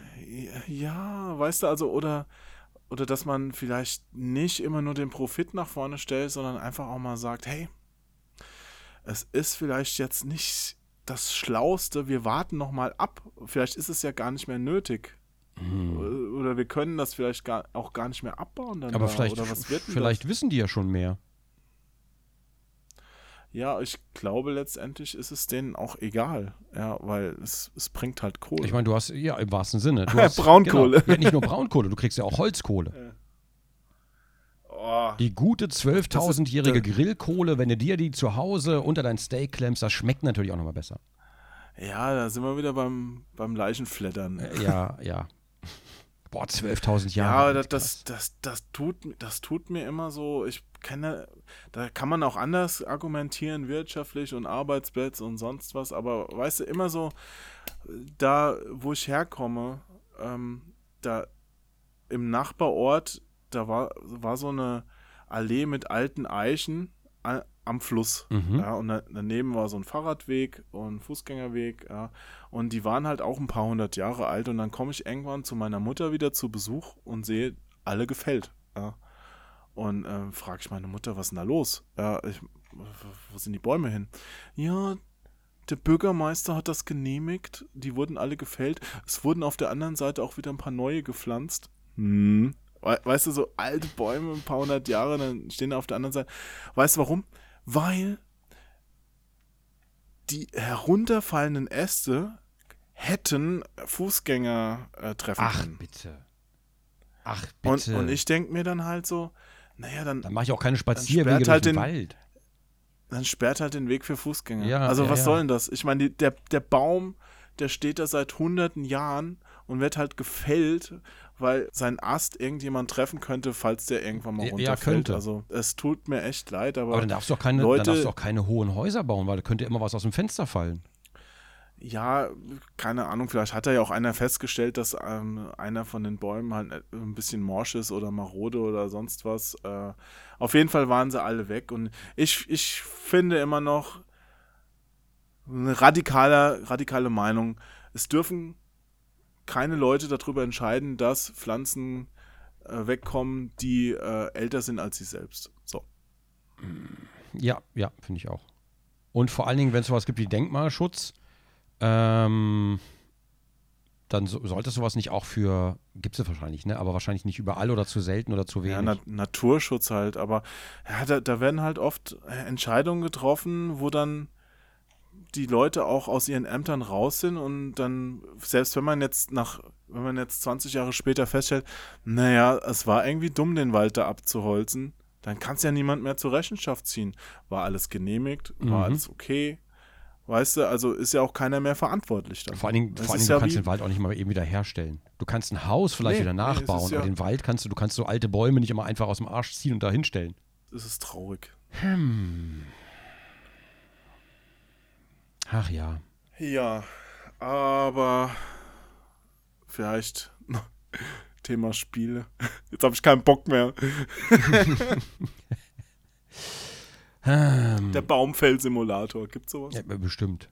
S1: ja, weißt du, also, oder, oder dass man vielleicht nicht immer nur den Profit nach vorne stellt, sondern einfach auch mal sagt, hey, es ist vielleicht jetzt nicht das Schlauste, wir warten noch mal ab. Vielleicht ist es ja gar nicht mehr nötig.
S2: Hm.
S1: Oder wir können das vielleicht gar, auch gar nicht mehr abbauen dann
S2: Aber
S1: da.
S2: vielleicht, vielleicht wissen die ja schon mehr.
S1: Ja, ich glaube letztendlich ist es denen auch egal. Ja, weil es, es bringt halt Kohle.
S2: Ich meine, du hast, ja, im wahrsten Sinne. Du hast,
S1: Braunkohle.
S2: Genau, ja, nicht nur Braunkohle, du kriegst ja auch Holzkohle.
S1: oh,
S2: Die gute
S1: Das
S2: 12.000-jährige
S1: ist-
S2: Grillkohle, wenn du dir die zu Hause unter dein Steak klemmst, das schmeckt natürlich auch nochmal besser.
S1: ja, da sind wir wieder beim, beim Leichenflattern.
S2: Äh, Ja, ja. Boah, 12.000
S1: Ja,
S2: Jahre. alt,
S1: das, das, das, das, tut, das tut mir immer so, ich kenne, da kann man auch anders argumentieren, wirtschaftlich und Arbeitsplätze und sonst was, aber weißt du, immer so, da, wo ich herkomme, ähm, da im Nachbarort, da war, war so eine Allee mit alten Eichen am Fluss.
S2: Mhm.
S1: Ja, und da, daneben war so ein Fahrradweg und ein Fußgängerweg, ja. Und die waren halt auch ein paar hundert Jahre alt. Und dann komme ich irgendwann zu meiner Mutter wieder zu Besuch und sehe, alle gefällt. Ja. Und äh, frage ich meine Mutter, was ist denn da los? Ja, ich, wo sind die Bäume hin? Ja, der Bürgermeister hat das genehmigt. Die wurden alle gefällt. Es wurden auf der anderen Seite auch wieder ein paar neue gepflanzt. Hm. We weißt du, so alte Bäume, ein paar hundert Jahre, dann stehen da auf der anderen Seite. Weißt du warum? Weil die herunterfallenden Äste hätten Fußgänger äh, treffen
S2: Ach,
S1: können.
S2: bitte. Ach,
S1: Und,
S2: bitte.
S1: und ich denke mir dann halt so, naja, dann,
S2: Dann mache ich auch keine Spazierwege
S1: halt
S2: den Wald.
S1: dann sperrt halt den Weg für Fußgänger.
S2: Ja,
S1: also
S2: ja,
S1: was
S2: ja.
S1: soll denn das? Ich meine, der, der Baum, der steht da seit hunderten Jahren und wird halt gefällt, weil sein Ast irgendjemand treffen könnte, falls der irgendwann mal
S2: Ja,
S1: runterfällt.
S2: könnte.
S1: Also es tut mir echt leid, aber,
S2: Aber dann darfst du auch keine,
S1: Leute-
S2: dann darfst du auch keine hohen Häuser bauen, weil da könnte immer was aus dem Fenster fallen.
S1: ja, keine Ahnung, vielleicht hat da ja auch einer festgestellt, dass ähm, einer von den Bäumen halt ein bisschen morsch ist oder marode oder sonst was. Äh, auf jeden Fall waren sie alle weg und ich, ich finde immer noch eine radikale, radikale Meinung. Es dürfen keine Leute darüber entscheiden, dass Pflanzen äh, wegkommen, die äh, älter sind als sie selbst. So.
S2: Ja, ja, finde ich auch. Und vor allen Dingen, wenn es sowas gibt wie Denkmalschutz, ähm, dann so, sollte sowas nicht auch für, gibt es wahrscheinlich, ne? Aber wahrscheinlich nicht überall oder zu selten oder zu
S1: Ja,
S2: wenig.
S1: Na Naturschutz halt, aber ja, da, da werden halt oft äh, Entscheidungen getroffen, wo dann die Leute auch aus ihren Ämtern raus sind und dann, selbst wenn man jetzt nach, wenn man jetzt 20 Jahre später feststellt, naja, es war irgendwie dumm, den Wald da abzuholzen, dann kann es ja niemand mehr zur Rechenschaft ziehen. War alles genehmigt, war
S2: Mhm.
S1: alles okay. Weißt du, also ist ja auch keiner mehr verantwortlich dann.
S2: vor allen Dingen, vor allen Dingen
S1: ja
S2: du kannst
S1: wie-
S2: den Wald auch nicht mal eben wieder herstellen. Du kannst ein Haus vielleicht
S1: Nee,
S2: wieder
S1: nee,
S2: nachbauen,
S1: ja-
S2: aber den Wald kannst du, du kannst so alte Bäume nicht immer einfach aus dem Arsch ziehen und da hinstellen.
S1: Es ist traurig.
S2: Ach ja.
S1: Ja, aber vielleicht Thema Spiele. Jetzt habe ich keinen Bock mehr. Der Baumfell-Simulator, gibt's sowas?
S2: Ja, bestimmt.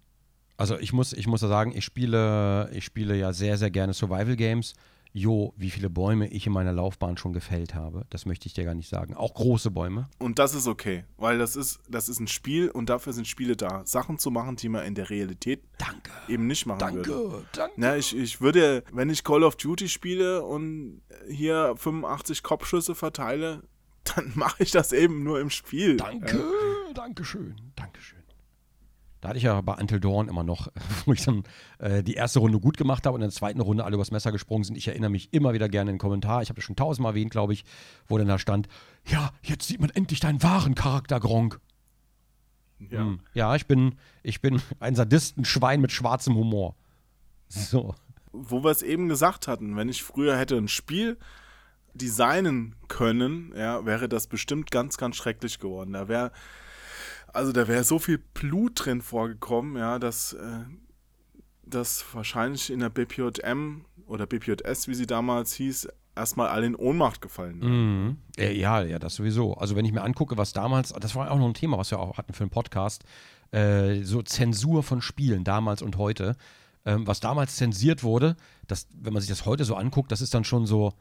S2: Also ich muss, ich muss ja sagen, ich spiele, ich spiele ja sehr, sehr gerne Survival Games. Jo, wie viele Bäume ich in meiner Laufbahn schon gefällt habe, das möchte ich dir gar nicht sagen. Auch große Bäume.
S1: Und das ist okay, weil das ist, das ist ein Spiel und dafür sind Spiele da. Sachen zu machen, die man in der Realität
S2: Danke.
S1: eben nicht machen würde.
S2: Danke, danke.
S1: Ich, ich würde, wenn ich Call of Duty spiele und hier 85 Kopfschüsse verteile, dann mache ich das eben nur im Spiel.
S2: Danke, danke schön, danke schön. Da hatte ich ja bei Until Dawn immer noch, wo ich dann äh, die erste Runde gut gemacht habe und in der zweiten Runde alle übers Messer gesprungen sind. Ich erinnere mich immer wieder gerne in den Kommentar. Ich habe das schon tausendmal erwähnt, glaube ich, wo dann da stand: Ja, jetzt sieht man endlich deinen wahren Charakter, Gronk.
S1: Ja.
S2: Hm. Ja, ich bin, ich bin ein Sadistenschwein mit schwarzem Humor. So.
S1: wo wir es eben gesagt hatten, wenn ich früher hätte ein Spiel designen können, ja, wäre das bestimmt ganz, ganz schrecklich geworden. Da wäre, also da wäre so viel Blut drin vorgekommen, ja, dass, äh, dass wahrscheinlich in der BPJM oder BPJS, wie sie damals hieß, erstmal alle in Ohnmacht gefallen.
S2: Mhm. Ja, ja, ja, das sowieso. Also wenn ich mir angucke, was damals, das war auch noch ein Thema, was wir auch hatten für einen Podcast, äh, so Zensur von Spielen damals und heute. Ähm, was damals zensiert wurde, das, wenn man sich das heute so anguckt, das ist dann schon so,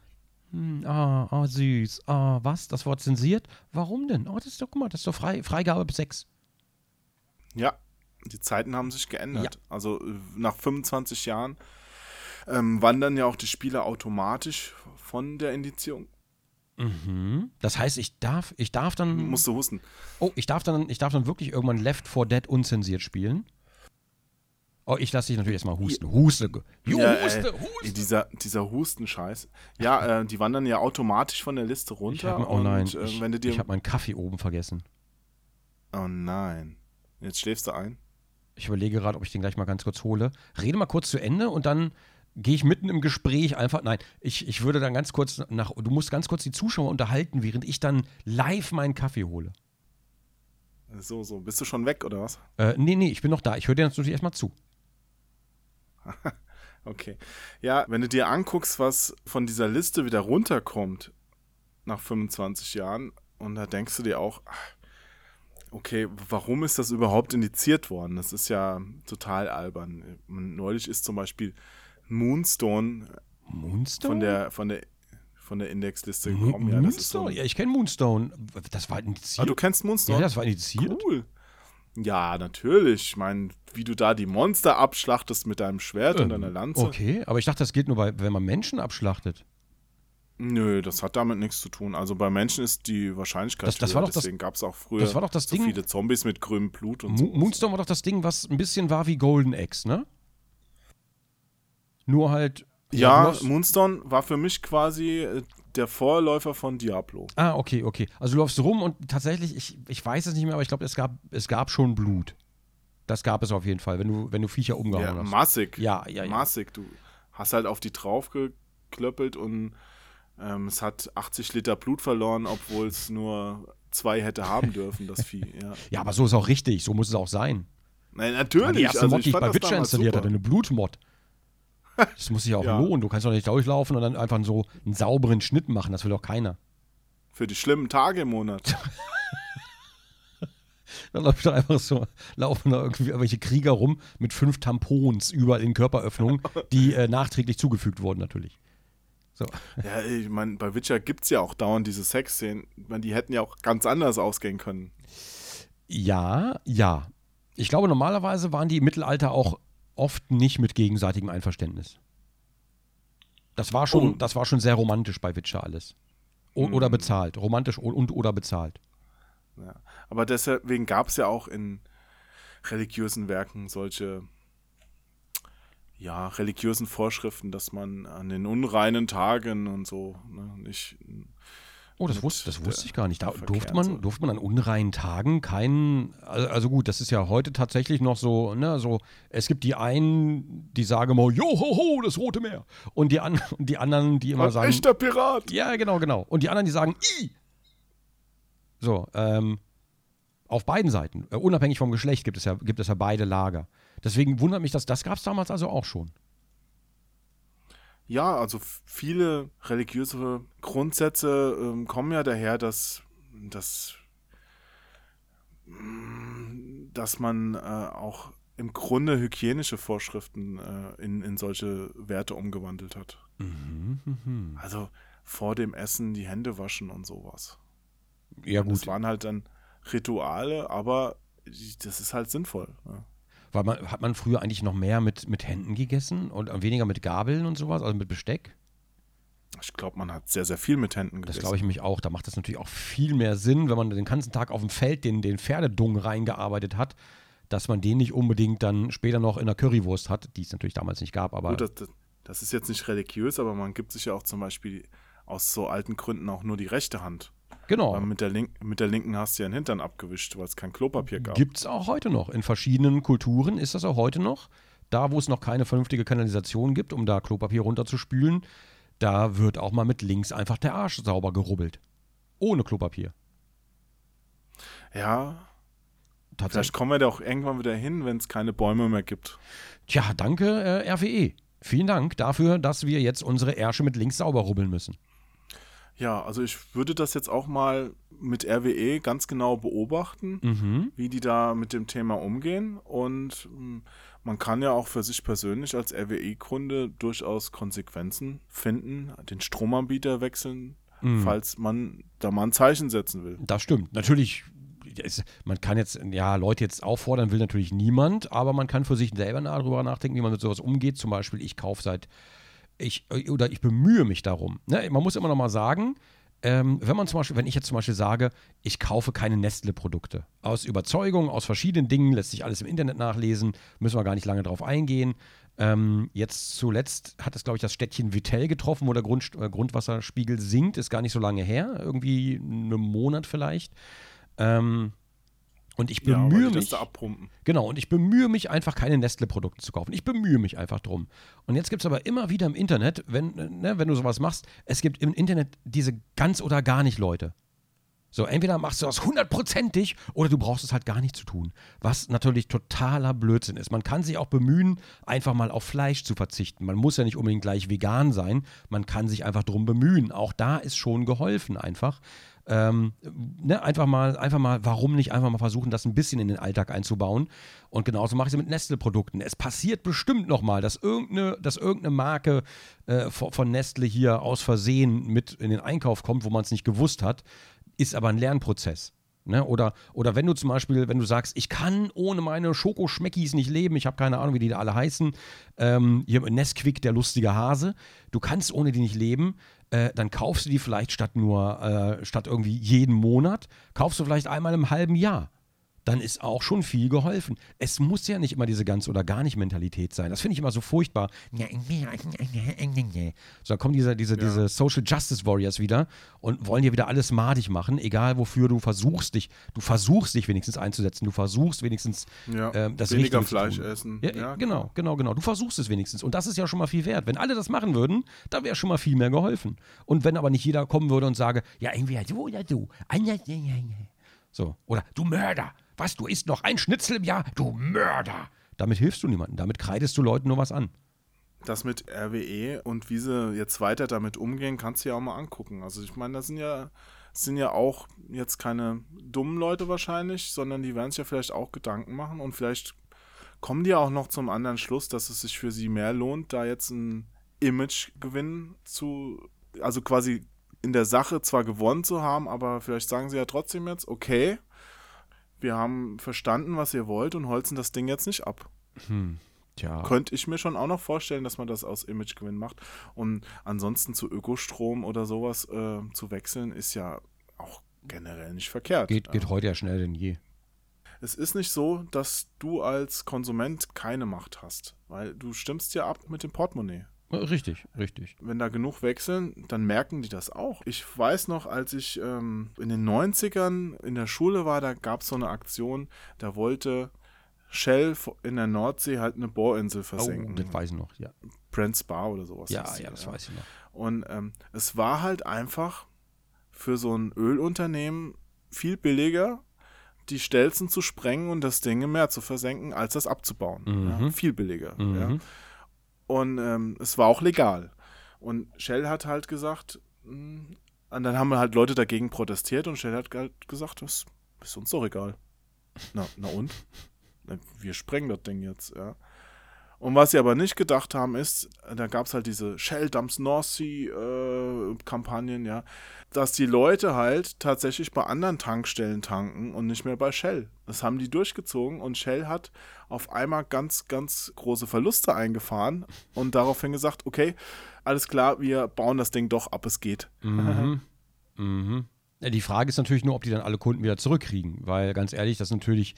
S2: hm, ah, ah, süß, ah, was, das Wort zensiert? Warum denn? Oh, das ist doch, guck mal, das ist doch frei, Freigabe bis 6.
S1: Ja, die Zeiten haben sich geändert. Also äh, nach 25 Jahren ähm, wandern ja auch die Spiele automatisch von der Indizierung.
S2: Mhm. Das heißt, ich darf, ich darf dann,
S1: Musst du husten.
S2: oh, ich darf dann, ich darf dann wirklich irgendwann Left 4 Dead unzensiert spielen. Oh, ich lasse dich natürlich erstmal husten. Huste. Jo,
S1: Ja,
S2: huste,
S1: ey,
S2: huste.
S1: Dieser, dieser Hustenscheiß. Ja, äh, die wandern ja automatisch von der Liste runter.
S2: habe oh nein,
S1: und, äh,
S2: ich,
S1: wenn du dir,
S2: ich habe meinen Kaffee oben vergessen.
S1: oh nein. Jetzt schläfst du ein.
S2: Ich überlege gerade, ob ich den gleich mal ganz kurz hole. Rede mal kurz zu Ende und dann gehe ich mitten im Gespräch einfach. Nein, ich, ich würde dann ganz kurz nach. Du musst ganz kurz die Zuschauer unterhalten, während ich dann live meinen Kaffee hole.
S1: So, so. Bist du schon weg, oder was?
S2: Äh, nee, nee, ich bin noch da. Ich höre dir natürlich erstmal zu.
S1: Okay. Ja, wenn du dir anguckst, was von dieser Liste wieder runterkommt nach 25 Jahren, und da denkst du dir auch, okay, warum ist das überhaupt indiziert worden? Das ist ja total albern. Neulich ist zum Beispiel Moonstone
S2: Moonstone?
S1: von der, von der, von der Indexliste gekommen. Ja, das ist so
S2: Moonstone? Ja, ich kenne Moonstone. Das war indiziert.
S1: ah, du kennst Moonstone?
S2: ja, das war indiziert.
S1: Cool. Ja, natürlich. Ich meine, wie du da die Monster abschlachtest mit deinem Schwert und
S2: Ähm,
S1: deiner Lanze.
S2: Okay, aber ich dachte, das gilt nur, bei, wenn man Menschen abschlachtet.
S1: Nö, das hat damit nichts zu tun. Also bei Menschen ist die Wahrscheinlichkeit
S2: Das- das
S1: höher,
S2: war doch das-
S1: deswegen gab es auch früher
S2: das war doch das
S1: so
S2: Ding-
S1: viele Zombies mit grünem Blut und
S2: Mo
S1: so.
S2: Moonstone war doch das Ding, was ein bisschen war wie Golden Axe, ne? Nur halt.
S1: Ja,
S2: hast-
S1: Moonstone war für mich quasi äh, der Vorläufer von Diablo.
S2: Ah, okay, okay. Also du läufst rum und tatsächlich, ich, ich weiß es nicht mehr, aber ich glaube, es gab, es gab schon Blut. Das gab es auf jeden Fall, wenn du, wenn du Viecher umgehauen
S1: Ja,
S2: hast.
S1: massig.
S2: Ja, ja, ja.
S1: Massig. Du hast halt auf die draufgeklöppelt und ähm, es hat 80 Liter Blut verloren, obwohl es nur zwei hätte haben dürfen, das Vieh. Ja,
S2: Ja, aber so ist auch richtig, so muss es auch sein.
S1: Nein, natürlich.
S2: die erste
S1: also
S2: Mod, die ich bei Witcher installiert hatte, eine Blutmod. Das muss sich auch
S1: Ja.
S2: lohnen. Du kannst doch nicht durchlaufen und dann einfach so einen sauberen Schnitt machen. Das will doch keiner.
S1: Für die schlimmen Tage im Monat.
S2: Da läuft doch einfach so, laufen da irgendwie irgendwelche Krieger rum mit fünf Tampons überall in Körperöffnungen, die äh, nachträglich zugefügt wurden natürlich. So.
S1: ja, ich meine, bei Witcher gibt es ja auch dauernd diese Sexszenen. Ich meine, die hätten ja auch ganz anders ausgehen können.
S2: Ja, ja. Ich glaube, normalerweise waren die im Mittelalter auch oft nicht mit gegenseitigem Einverständnis. Das war schon,
S1: Oh.
S2: das war schon sehr romantisch bei Witcher alles. O Oder bezahlt. Romantisch und, und oder bezahlt.
S1: Ja. Aber deswegen gab es ja auch in religiösen Werken solche ja, religiösen Vorschriften, dass man an den unreinen Tagen und so ne, nicht.
S2: Oh, das, wusste, das wusste
S1: der
S2: ich gar nicht. Da durfte man, durfte man an unreinen Tagen keinen. Also, gut, das ist ja heute tatsächlich noch so, ne, so, es gibt die einen, die sagen mal, jo, ho, ho, das Rote Meer. Und die, an, die anderen, die immer
S1: Ein
S2: sagen.
S1: echter Pirat!
S2: Ja, genau, genau. Und die anderen, die sagen, i. So, ähm, auf beiden Seiten, äh, unabhängig vom Geschlecht, gibt es ja, gibt es ja beide Lager. Deswegen wundert mich, dass das gab es damals also auch schon.
S1: Ja, also viele religiöse Grundsätze ähm, kommen ja daher, dass, dass, mm, dass man äh, auch im Grunde hygienische Vorschriften äh, in, in solche Werte umgewandelt hat.
S2: Mhm,
S1: Also vor dem Essen die Hände waschen und sowas.
S2: Ja,
S1: Das
S2: gut.
S1: waren halt dann Rituale, aber das ist halt sinnvoll. Ne?
S2: Weil man, hat man früher eigentlich noch mehr mit, mit Händen gegessen und weniger mit Gabeln und sowas, also mit Besteck?
S1: Ich glaube, man hat sehr, sehr viel mit Händen
S2: Das
S1: gegessen.
S2: glaube ich mich auch. Da macht das natürlich auch viel mehr Sinn, wenn man den ganzen Tag auf dem Feld den, den Pferdedung reingearbeitet hat, dass man den nicht unbedingt dann später noch in der Currywurst hat, die es natürlich damals nicht gab, aber
S1: Gut, das, das, das ist jetzt nicht religiös, aber man gibt sich ja auch zum Beispiel aus so alten Gründen auch nur die rechte Hand.
S2: Genau.
S1: Mit der, Link, mit der linken hast du ja den Hintern abgewischt, weil es kein Klopapier gab.
S2: Gibt es auch heute noch. In verschiedenen Kulturen ist das auch heute noch. Da, wo es noch keine vernünftige Kanalisation gibt, um da Klopapier runterzuspülen, da wird auch mal mit links einfach der Arsch sauber gerubbelt. Ohne Klopapier.
S1: Ja,
S2: Tatsächlich.
S1: vielleicht kommen wir da auch irgendwann wieder hin, wenn es keine Bäume mehr gibt.
S2: Tja, danke äh, RWE. Vielen Dank dafür, dass wir jetzt unsere Ärsche mit links sauber rubbeln müssen.
S1: Ja, also ich würde das jetzt auch mal mit RWE ganz genau beobachten,
S2: Mhm.
S1: wie die da mit dem Thema umgehen. Und mm, man kann ja auch für sich persönlich als RWE-Kunde durchaus Konsequenzen finden, den Stromanbieter wechseln,
S2: Mhm.
S1: falls man da mal ein Zeichen setzen will.
S2: Das stimmt. Natürlich, man kann jetzt, ja, Leute jetzt auffordern, will natürlich niemand, aber man kann für sich selber darüber nachdenken, wie man mit sowas umgeht. Zum Beispiel, ich kaufe seit, ich, oder ich bemühe mich darum. Ne? Man muss immer noch mal sagen, ähm, wenn man zum Beispiel, wenn ich jetzt zum Beispiel sage, ich kaufe keine Nestle-Produkte. Aus Überzeugung, aus verschiedenen Dingen, lässt sich alles im Internet nachlesen, müssen wir gar nicht lange drauf eingehen. Ähm, jetzt zuletzt hat es, glaube ich, das Städtchen Vittel getroffen, wo der Grund, äh, Grundwasserspiegel sinkt, ist gar nicht so lange her, irgendwie einen Monat vielleicht. Ähm, und ich
S1: Ja,
S2: bemühe
S1: das
S2: mich. Genau, und ich bemühe mich einfach, keine Nestle-Produkte zu kaufen. Ich bemühe mich einfach drum. Und jetzt gibt es aber immer wieder im Internet, wenn, äh, ne, wenn du sowas machst, es gibt im Internet diese ganz oder gar nicht Leute. So, entweder machst du das hundertprozentig oder du brauchst es halt gar nicht zu tun. Was natürlich totaler Blödsinn ist. Man kann sich auch bemühen, einfach mal auf Fleisch zu verzichten. Man muss ja nicht unbedingt gleich vegan sein. Man kann sich einfach drum bemühen. Auch da ist schon geholfen einfach. Ähm, ne, einfach mal, einfach mal, warum nicht einfach mal versuchen, das ein bisschen in den Alltag einzubauen? Und genauso mache ich es mit Nestle-Produkten. Es passiert bestimmt noch mal, dass irgendeine, dass irgendeine Marke äh, von Nestle hier aus Versehen mit in den Einkauf kommt, wo man es nicht gewusst hat, ist aber ein Lernprozess. Ne? Oder, oder wenn du zum Beispiel, wenn du sagst, ich kann ohne meine Schokoschmeckis nicht leben, ich habe keine Ahnung, wie die da alle heißen, ähm, hier Nesquik, der lustige Hase, du kannst ohne die nicht leben, äh, dann kaufst du die vielleicht statt nur, äh, statt irgendwie jeden Monat, kaufst du vielleicht einmal im halben Jahr. Dann ist auch schon viel geholfen. Es muss ja nicht immer diese ganz oder gar nicht Mentalität sein. Das finde ich immer so furchtbar. So, dann kommen diese, diese,
S1: Ja.
S2: diese Social Justice Warriors wieder und wollen dir wieder alles madig machen, egal wofür du versuchst dich, du versuchst dich wenigstens einzusetzen, du versuchst wenigstens
S1: Ja,
S2: ähm, das
S1: weniger
S2: Richtige zu
S1: Fleisch
S2: tun.
S1: essen.
S2: Ja,
S1: Ja,
S2: genau, genau, genau. Du versuchst es wenigstens. Und das ist ja schon mal viel wert. Wenn alle das machen würden, dann wäre schon mal viel mehr geholfen. Und wenn aber nicht jeder kommen würde und sage, ja, entweder du oder du. So, oder du Mörder. Was, du isst noch ein Schnitzel im Jahr? Du Mörder. Damit hilfst du niemandem. Damit kreidest du Leuten nur was an.
S1: Das mit RWE und wie sie jetzt weiter damit umgehen, kannst du ja auch mal angucken. Also ich meine, das sind ja, sind ja auch jetzt keine dummen Leute wahrscheinlich, sondern die werden sich ja vielleicht auch Gedanken machen und vielleicht kommen die auch noch zum anderen Schluss, dass es sich für sie mehr lohnt, da jetzt ein Imagegewinn zu, also quasi in der Sache zwar gewonnen zu haben, aber vielleicht sagen sie ja trotzdem jetzt, okay, wir haben verstanden, was ihr wollt und holzen das Ding jetzt nicht ab
S2: Tja.
S1: könnte ich mir schon auch noch vorstellen, dass man das aus Imagegewinn macht. Und ansonsten zu Ökostrom oder sowas äh, zu wechseln, ist ja auch generell nicht verkehrt.
S2: Geht, geht
S1: Ja.
S2: heute ja schneller denn je.
S1: Es ist nicht so, dass du als Konsument keine Macht hast, weil du stimmst ja ab mit dem Portemonnaie.
S2: Richtig, richtig.
S1: Wenn da genug wechseln, dann merken die das auch. Ich weiß noch, als ich ähm, in den 90ern in der Schule war, da gab es so eine Aktion, da wollte Shell in der Nordsee halt eine Bohrinsel
S2: Oh,
S1: versenken.
S2: das weiß ich noch. Ja,
S1: Brent Spa oder sowas.
S2: ja, ja das weiß ich noch.
S1: Und ähm, es war halt einfach für so ein Ölunternehmen viel billiger, die Stelzen zu sprengen und das Ding im Meer zu versenken, als das abzubauen.
S2: Mhm.
S1: Ja, viel billiger.
S2: Mhm.
S1: Ja. Und ähm, es war auch legal. Und Shell hat halt gesagt, mh, und dann haben halt Leute dagegen protestiert und Shell hat halt gesagt, das ist uns doch egal. Na, na und? Wir sprengen das Ding jetzt, ja. Und was sie aber nicht gedacht haben, ist, da gab es halt diese Shell Dumps North Sea äh, Kampagnen, ja, dass die Leute halt tatsächlich bei anderen Tankstellen tanken und nicht mehr bei Shell. Das haben die durchgezogen und Shell hat auf einmal ganz, ganz große Verluste eingefahren und daraufhin gesagt, okay, alles klar, wir bauen das Ding doch ab, es geht.
S2: Mhm. mhm. Die Frage ist natürlich nur, ob die dann alle Kunden wieder zurückkriegen, weil ganz ehrlich, das ist natürlich,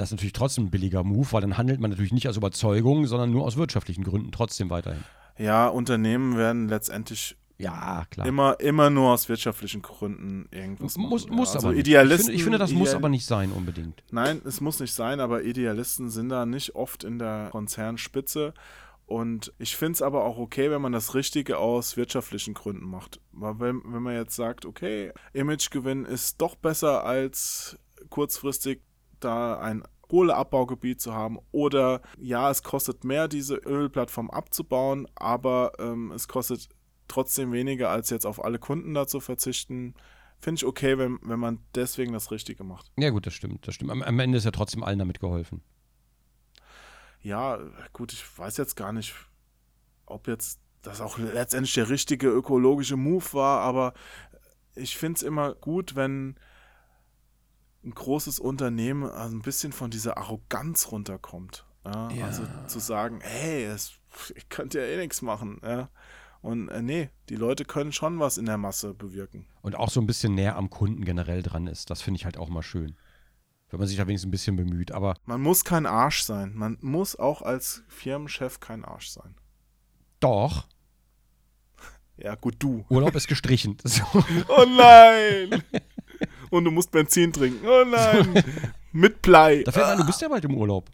S2: das ist natürlich trotzdem ein billiger Move, weil dann handelt man natürlich nicht aus Überzeugung, sondern nur aus wirtschaftlichen Gründen trotzdem weiterhin.
S1: Ja, Unternehmen werden letztendlich
S2: Ja, klar.
S1: immer, immer nur aus wirtschaftlichen Gründen irgendwas machen.
S2: muss
S1: ja.
S2: muss
S1: also
S2: aber nicht. Ich
S1: Idealisten,
S2: finde, ich finde, das muss aber nicht sein unbedingt.
S1: Nein, es muss nicht sein, aber Idealisten sind da nicht oft in der Konzernspitze. Und ich finde es aber auch okay, wenn man das Richtige aus wirtschaftlichen Gründen macht. Weil wenn, wenn man jetzt sagt, okay, Imagegewinn ist doch besser als kurzfristig da ein Kohleabbaugebiet zu haben oder ja, es kostet mehr, diese Ölplattform abzubauen, aber ähm, es kostet trotzdem weniger, als jetzt auf alle Kunden da zu verzichten. Finde ich okay, wenn, wenn man deswegen das Richtige macht.
S2: Ja, gut, das stimmt, das stimmt. Am, am Ende ist ja trotzdem allen damit geholfen.
S1: Ja, gut, ich weiß jetzt gar nicht, ob jetzt das auch letztendlich der richtige ökologische Move war, aber ich finde es immer gut, wenn ein großes Unternehmen also ein bisschen von dieser Arroganz runterkommt. Ja?
S2: Ja.
S1: Also zu sagen, hey, es, ich könnte ja eh nichts machen. Ja? Und äh, nee, die Leute können schon was in der Masse bewirken.
S2: Und auch so ein bisschen näher am Kunden generell dran ist. Das finde ich halt auch mal schön. Wenn man sich da wenigstens ein bisschen bemüht. Aber
S1: Man muss kein Arsch sein. Man muss auch als Firmenchef kein Arsch sein.
S2: doch,
S1: Ja, gut, du.
S2: Urlaub ist gestrichen. So.
S1: Oh nein! Und du musst Benzin trinken. Oh nein! Mit Blei.
S2: Da fällt mir ein, du bist ja bald im Urlaub.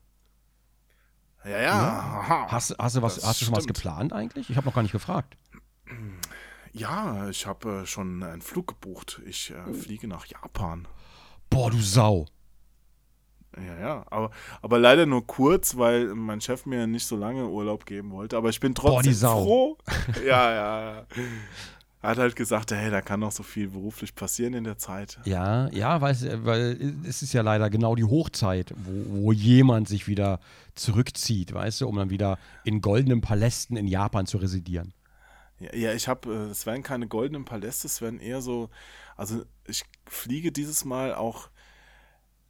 S1: Ja, ja. Aha.
S2: Hast, hast, du, was,
S1: Das
S2: hast du schon was
S1: stimmt.
S2: geplant eigentlich? Ich habe noch gar nicht gefragt.
S1: Ja, ich habe äh, schon einen Flug gebucht. Ich äh, fliege nach Japan.
S2: Boah, du Sau.
S1: Ja, ja. Aber, aber leider nur kurz, weil mein Chef mir nicht so lange Urlaub geben wollte. Aber ich bin
S2: Boah, die
S1: trotzdem
S2: Sau.
S1: froh. Ja, ja, ja. Hat halt gesagt, hey, da kann noch so viel beruflich passieren in der Zeit.
S2: Ja, ja, weil, es- weil es ist ja leider genau die Hochzeit, wo, wo jemand sich wieder zurückzieht, weißt du, um dann wieder in goldenen Palästen in Japan zu residieren.
S1: Ja, ja ich habe, äh, es werden keine goldenen Paläste, es werden eher so, also ich fliege dieses Mal auch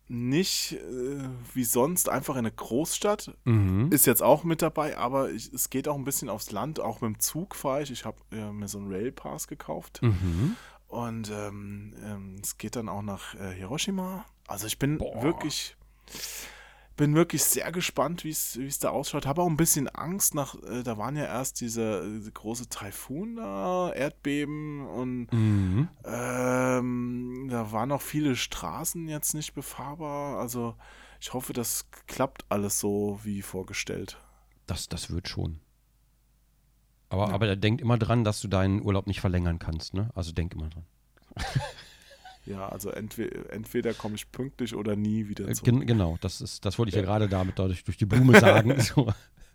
S1: nicht äh, wie sonst einfach in eine Großstadt.
S2: Mhm.
S1: Ist jetzt auch mit dabei, aber ich, es geht auch ein bisschen aufs Land. Auch mit dem Zug fahre ich. Ich habe äh, mir so einen Railpass gekauft.
S2: Mhm.
S1: Und ähm, ähm, es geht dann auch nach äh, Hiroshima. Also ich bin
S2: Boah.
S1: wirklich, bin wirklich sehr gespannt, wie es da ausschaut. Habe auch ein bisschen Angst nach, äh, da waren ja erst diese, diese große Taifun da, Erdbeben und
S2: Mhm.
S1: ähm, da waren auch viele Straßen jetzt nicht befahrbar. Also ich hoffe, das klappt alles so wie vorgestellt.
S2: Das, das wird schon. Aber,
S1: Ja.
S2: aber denkt immer dran, dass du deinen Urlaub nicht verlängern kannst, ne? Also denk immer dran.
S1: Ja, also entweder, entweder komme ich pünktlich oder nie wieder
S2: Äh,
S1: zurück.
S2: gen genau, das ist, das wollte ich ja gerade damit dadurch durch die Blume sagen. so,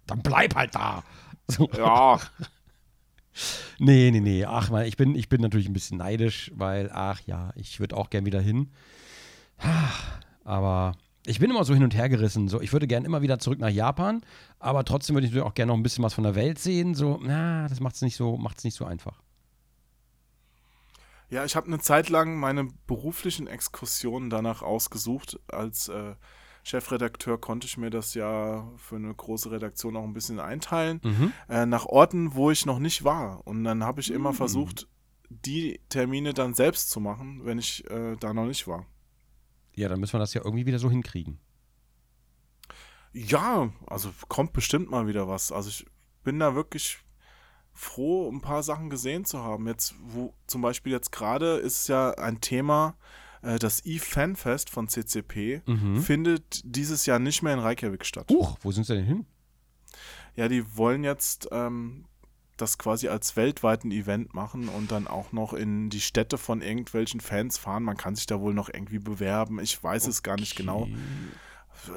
S2: dann bleib halt da. So.
S1: Ja,
S2: Nee, nee, nee. Ach man, ich bin, ich bin natürlich ein bisschen neidisch, weil, ach ja, ich würde auch gern wieder hin. Aber ich bin immer so hin und her gerissen. So, ich würde gern immer wieder zurück nach Japan, aber trotzdem würde ich natürlich auch gerne noch ein bisschen was von der Welt sehen. So, na, das macht es nicht so, macht's nicht so einfach.
S1: Ja, ich habe eine Zeit lang meine beruflichen Exkursionen danach ausgesucht. Als äh, Chefredakteur konnte ich mir das ja für eine große Redaktion auch ein bisschen einteilen.
S2: Mhm.
S1: Äh, nach Orten, wo ich noch nicht war. Und dann habe ich immer
S2: Mm.
S1: versucht, die Termine dann selbst zu machen, wenn ich äh, da noch nicht war.
S2: Ja, dann müssen wir das ja irgendwie wieder so hinkriegen.
S1: Ja, also kommt bestimmt mal wieder was. Also ich bin da wirklich froh, ein paar Sachen gesehen zu haben. Jetzt, wo zum Beispiel jetzt gerade ist ja ein Thema, äh, das E-Fanfest von CCP
S2: Mhm.
S1: findet dieses Jahr nicht mehr in Reykjavik statt.
S2: Huch, wo sind sie denn hin?
S1: Ja, die wollen jetzt ähm, das quasi als weltweiten Event machen und dann auch noch in die Städte von irgendwelchen Fans fahren. Man kann sich da wohl noch irgendwie bewerben. Ich weiß es gar nicht genau.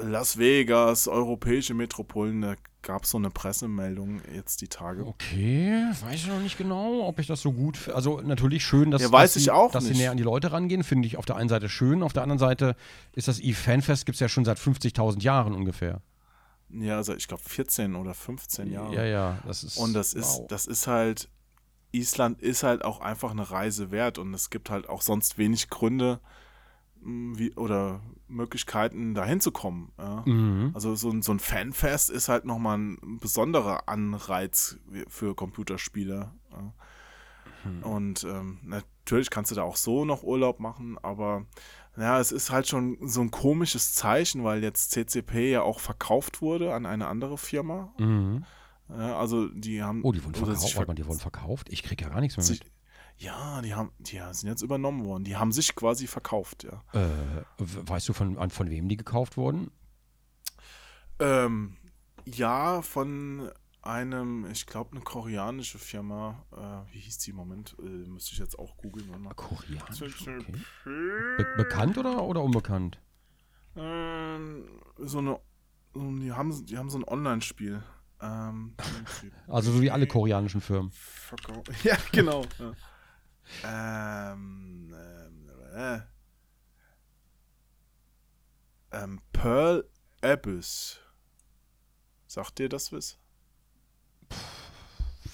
S1: Las Vegas, europäische Metropolen, da gab es so eine Pressemeldung jetzt die Tage.
S2: Okay, weiß ich noch nicht genau, ob ich das so gut. f- Also natürlich schön, dass,
S1: Ja, weiß
S2: dass
S1: ich
S2: sie,
S1: auch
S2: dass sie näher an die Leute rangehen, finde ich auf der einen Seite schön, auf der anderen Seite ist das E-Fanfest gibt es ja schon seit 50.000 Jahren ungefähr.
S1: Ja, also ich glaube 14 oder 15 Jahre.
S2: Ja, ja, das ist.
S1: Und das ist,
S2: wow.
S1: das ist halt, Island ist halt auch einfach eine Reise wert und es gibt halt auch sonst wenig Gründe mh, wie, oder Möglichkeiten, da hinzukommen. Ja.
S2: Mhm.
S1: Also so ein, so ein Fanfest ist halt nochmal ein besonderer Anreiz für Computerspiele. Ja.
S2: Hm.
S1: Und ähm, natürlich kannst du da auch so noch Urlaub machen, aber ja, es ist halt schon so ein komisches Zeichen, weil jetzt CCP ja auch verkauft wurde an eine andere Firma.
S2: Mhm.
S1: Ja, also die haben.
S2: Oh, die wurden
S1: oder
S2: verkauft. Warte mal, die wurden verkauft? Ich krieg ja gar nichts mehr mit.
S1: Ja, die haben, die sind jetzt übernommen worden. Die haben sich quasi verkauft, ja.
S2: Äh, weißt du, von, an- von wem die gekauft wurden?
S1: Ähm, ja, von einem, ich glaube, eine koreanische Firma. Äh, wie hieß die im Moment? Äh, müsste ich jetzt auch googeln.
S2: Koreanisch. Okay. Be bekannt oder, oder unbekannt?
S1: Ähm, so eine, die haben, die haben so ein Online-Spiel. Ähm,
S2: Also so wie alle koreanischen Firmen.
S1: Ja, genau. ja. Ähm, ähm, äh, ähm, Pearl Abyss. Sagt dir das was?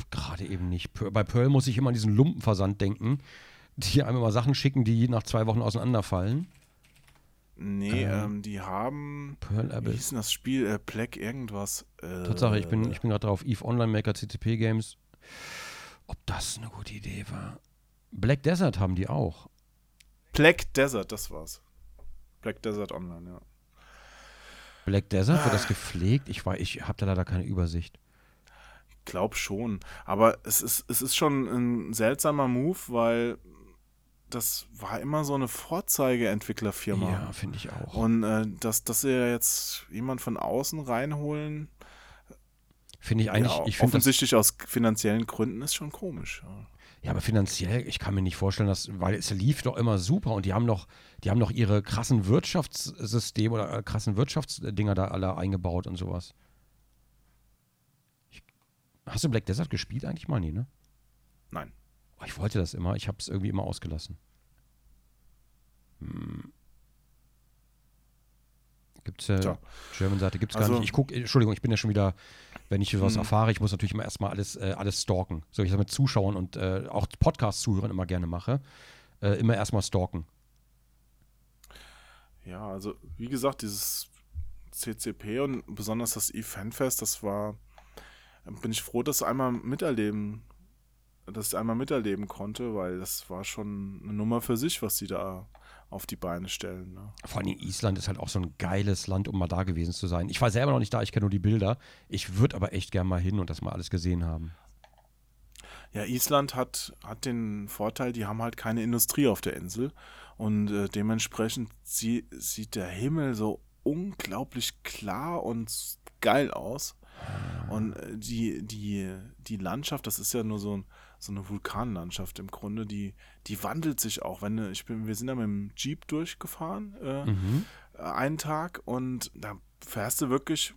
S2: Gerade eben nicht. Bei Pearl muss ich immer an diesen Lumpenversand denken, die einem immer Sachen schicken, die nach zwei Wochen auseinanderfallen.
S1: Nee,
S2: Ähm,
S1: ähm, die haben.
S2: Pearl
S1: Wie
S2: Abyss.
S1: hieß denn das Spiel? Äh, Black irgendwas. Äh,
S2: Tatsache, ich bin, ich bin gerade drauf. Eve Online Maker CCP Games. Ob das eine gute Idee war? Black Desert haben die auch.
S1: Black Desert, das war's. Black Desert Online, ja.
S2: Black Desert, wird
S1: Ah.
S2: das gepflegt? Ich, war- ich habe da leider keine Übersicht.
S1: Glaub schon. Aber es ist, es ist schon ein seltsamer Move, weil das war immer so eine Vorzeigeentwicklerfirma.
S2: Ja, finde ich auch.
S1: Und äh, dass, dass sie jetzt jemand von außen reinholen,
S2: Finde ich eigentlich,
S1: ja,
S2: ich finde das,
S1: offensichtlich aus finanziellen Gründen, ist schon komisch. Ja.
S2: Ja, aber finanziell, ich kann mir nicht vorstellen, dass, weil es lief doch immer super und die haben doch, die haben doch ihre krassen Wirtschaftssysteme oder äh, krassen Wirtschaftsdinger da alle eingebaut und sowas. Ich, hast du Black Desert gespielt eigentlich mal? Nee, ne?
S1: Nein.
S2: Oh, ich wollte das immer, ich habe es irgendwie immer ausgelassen. Hm. Gibt's ja,
S1: Tja.
S2: German-Seite gibt's gar
S1: Also-
S2: nicht. Ich gucke, Entschuldigung, ich bin ja schon wieder, wenn ich was
S1: Hm.
S2: erfahre, ich muss natürlich immer erstmal alles, äh, alles stalken. So, ich das mit Zuschauern und äh, auch Podcast-Zuhörern immer gerne mache. Äh, immer erstmal stalken.
S1: Ja, also wie gesagt, dieses CCP und besonders das E-Fanfest, das war, bin ich froh, dass einmal miterleben, dass ich einmal miterleben konnte, weil das war schon eine Nummer für sich, was sie da auf die Beine stellen. Ne?
S2: Vor allem Island ist halt auch so ein geiles Land, um mal da gewesen zu sein. Ich war selber noch nicht da, ich kenne nur die Bilder. Ich würde aber echt gern mal hin und das mal alles gesehen haben.
S1: Ja, Island hat, hat den Vorteil, die haben halt keine Industrie auf der Insel und äh, dementsprechend sie, sieht der Himmel so unglaublich klar und geil aus. Und äh, die, die, die Landschaft, das ist ja nur so, ein, so eine Vulkanlandschaft im Grunde, die, die wandelt sich auch. Wenn ich bin, wir sind da mit dem Jeep durchgefahren, äh, mhm. einen Tag, und da fährst du wirklich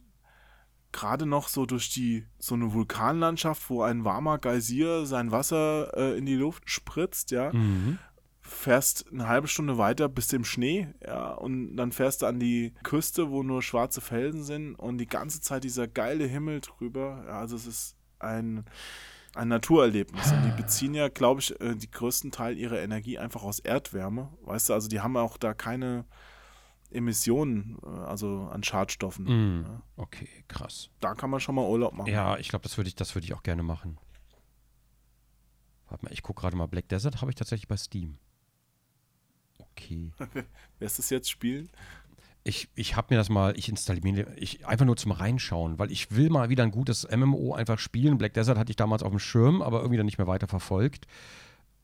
S1: gerade noch so durch die so eine Vulkanlandschaft, wo ein warmer Geysir sein Wasser äh, in die Luft spritzt, ja. Mhm fährst eine halbe Stunde weiter bis zum Schnee, ja, und dann fährst du an die Küste, wo nur schwarze Felsen sind und die ganze Zeit dieser geile Himmel drüber. Ja, also es ist ein, ein Naturerlebnis. Und die beziehen ja, glaube ich, äh, die größten Teil ihrer Energie einfach aus Erdwärme. Weißt du, also die haben auch da keine Emissionen, äh, also an Schadstoffen.
S2: Mm, ja. Okay, krass.
S1: Da kann man schon mal Urlaub machen.
S2: Ja, ich glaube, das würde ich, würd ich auch gerne machen. Warte mal, ich gucke gerade mal. Black Desert habe ich tatsächlich bei Steam. Okay.
S1: Wirst du es jetzt spielen?
S2: Ich, ich habe mir das mal, ich installiere mir, ich, einfach nur zum Reinschauen, weil ich will mal wieder ein gutes MMO einfach spielen. Black Desert hatte ich damals auf dem Schirm, aber irgendwie dann nicht mehr weiter verfolgt.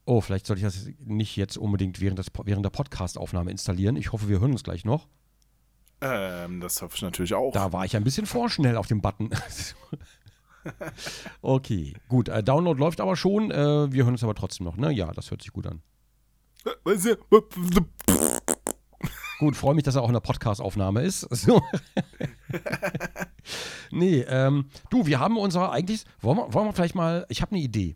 S2: Oh, vielleicht sollte ich das nicht jetzt unbedingt während, des, während der Podcast-Aufnahme installieren. Ich hoffe, wir hören uns gleich noch.
S1: Ähm, das hoffe ich natürlich auch.
S2: Da war ich ein bisschen vorschnell auf dem Button. okay, gut. Äh, Download läuft aber schon. Äh, wir hören uns aber trotzdem noch, ne? Ja, das hört sich gut an. Gut, freue mich, dass er auch in der Podcast-Aufnahme ist. So. nee, ähm, du, wir haben unser eigentlich, wollen wir, wollen wir vielleicht mal, ich habe eine Idee.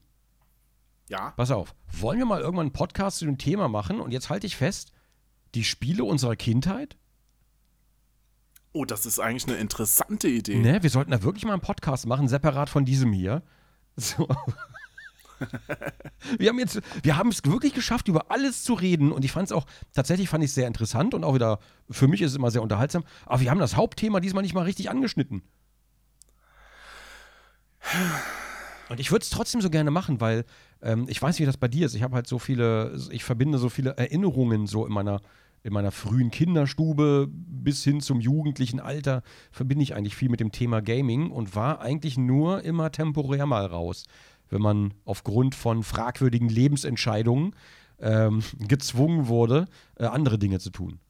S1: Ja.
S2: Pass auf, wollen wir mal irgendwann einen Podcast zu dem Thema machen und jetzt halte ich fest, die Spiele unserer Kindheit?
S1: Oh, das ist eigentlich eine interessante Idee.
S2: Ne, wir sollten da wirklich mal einen Podcast machen, separat von diesem hier. So. Wir haben jetzt, wir haben es wirklich geschafft, über alles zu reden und ich fand es auch, tatsächlich fand ich es sehr interessant und auch wieder, für mich ist es immer sehr unterhaltsam, aber wir haben das Hauptthema diesmal nicht mal richtig angeschnitten. Und ich würde es trotzdem so gerne machen, weil ähm, ich weiß, wie das bei dir ist. Ich habe halt so viele, ich verbinde so viele Erinnerungen so in meiner, in meiner frühen Kinderstube bis hin zum jugendlichen Alter verbinde ich eigentlich viel mit dem Thema Gaming und war eigentlich nur immer temporär mal raus wenn man aufgrund von fragwürdigen Lebensentscheidungen ähm, gezwungen wurde, äh, andere Dinge zu tun.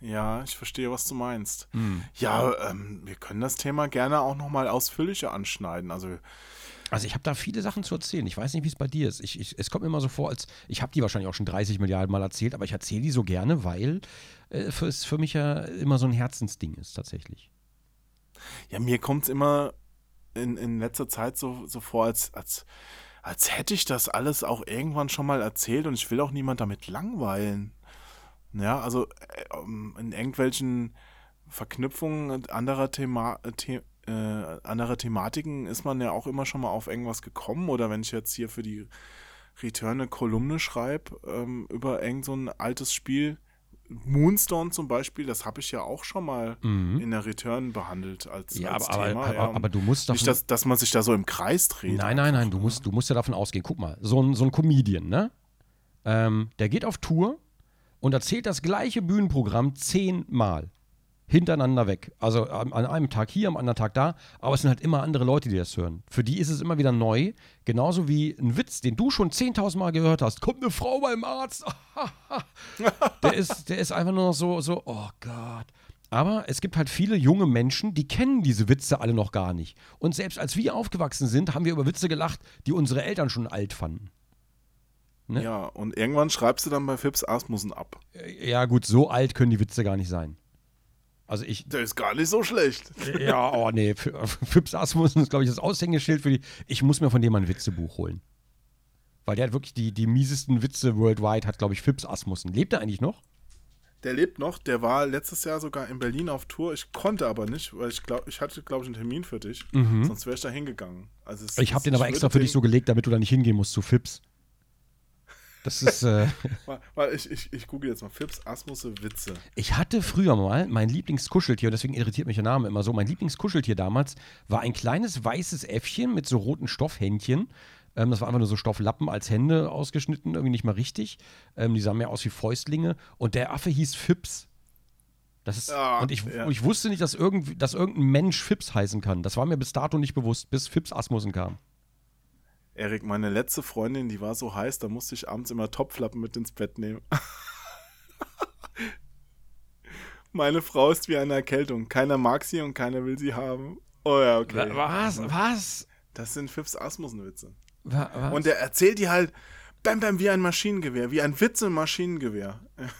S1: Ja, ich verstehe, was du meinst. Mhm. Ja, ähm, wir können das Thema gerne auch nochmal ausführlicher anschneiden. Also,
S2: also ich habe da viele Sachen zu erzählen. Ich weiß nicht, wie es bei dir ist. Ich, ich, es kommt mir immer so vor, als ich habe die wahrscheinlich auch schon 30 Milliarden Mal erzählt, aber ich erzähle die so gerne, weil äh, es für mich ja immer so ein Herzensding ist tatsächlich.
S1: Ja, mir kommt es immer in, in letzter Zeit so, so vor, als, als, als hätte ich das alles auch irgendwann schon mal erzählt und ich will auch niemand damit langweilen. Ja, also äh, in irgendwelchen Verknüpfungen anderer, Thema, The äh, anderer Thematiken ist man ja auch immer schon mal auf irgendwas gekommen. Oder wenn ich jetzt hier für die Return eine Kolumne schreibe ähm, über irgend so ein altes Spiel, Moonstone zum Beispiel, das habe ich ja auch schon mal mhm. in der Return behandelt als,
S2: ja,
S1: als
S2: aber,
S1: Thema.
S2: Aber, ja. aber, du musst
S1: doch. Nicht, dass, dass man sich da so im Kreis dreht.
S2: Nein, nein, nein, du musst, du musst ja davon ausgehen. Guck mal, so ein, so ein Comedian, ne? Ähm, der geht auf Tour und erzählt das gleiche Bühnenprogramm zehnmal hintereinander weg. Also an einem Tag hier, am anderen Tag da, aber es sind halt immer andere Leute, die das hören. Für die ist es immer wieder neu, genauso wie ein Witz, den du schon 10.000 Mal gehört hast. Kommt eine Frau beim Arzt. der, ist, der ist einfach nur noch so, so, oh Gott. Aber es gibt halt viele junge Menschen, die kennen diese Witze alle noch gar nicht. Und selbst als wir aufgewachsen sind, haben wir über Witze gelacht, die unsere Eltern schon alt fanden.
S1: Ne? Ja, und irgendwann schreibst du dann bei Fips Asmussen ab.
S2: Ja, gut, so alt können die Witze gar nicht sein. Also ich.
S1: Der ist gar nicht so schlecht.
S2: Ja, oh nee. Fips Asmussen ist, glaube ich, das Aushängeschild für die. Ich muss mir von dem ein Witzebuch holen. Weil der hat wirklich die, die miesesten Witze worldwide, hat, glaube ich, Fips Asmussen. Lebt er eigentlich noch?
S1: Der lebt noch. Der war letztes Jahr sogar in Berlin auf Tour. Ich konnte aber nicht, weil ich glaube, ich hatte, glaube ich, einen Termin für dich. Mhm. Sonst wäre ich da hingegangen.
S2: Also es, ich habe den aber extra für dich so gelegt, damit du da nicht hingehen musst zu Fips. Das ist. Äh,
S1: Weil ich, ich, ich google jetzt mal Fips Asmusse Witze.
S2: Ich hatte früher mal mein Lieblingskuscheltier, und deswegen irritiert mich der Name immer so. Mein Lieblingskuscheltier damals war ein kleines weißes Äffchen mit so roten Stoffhändchen. Ähm, das war einfach nur so Stofflappen als Hände ausgeschnitten, irgendwie nicht mal richtig. Ähm, die sahen mehr aus wie Fäustlinge. Und der Affe hieß Fips. Das ist,
S1: Ah,
S2: und ich,
S1: ja.
S2: ich wusste nicht, dass, irgend, dass irgendein Mensch Fips heißen kann. Das war mir bis dato nicht bewusst, bis Fips Asmussen kam.
S1: Erik, meine letzte Freundin, die war so heiß, da musste ich abends immer Topflappen mit ins Bett nehmen. meine Frau ist wie eine Erkältung. Keiner mag sie und keiner will sie haben. Oh ja, okay.
S2: Was? Was?
S1: Das sind Fips Asmussen-Witze. Und er erzählt die halt bam bam wie ein Maschinengewehr, wie ein Witz im Maschinengewehr.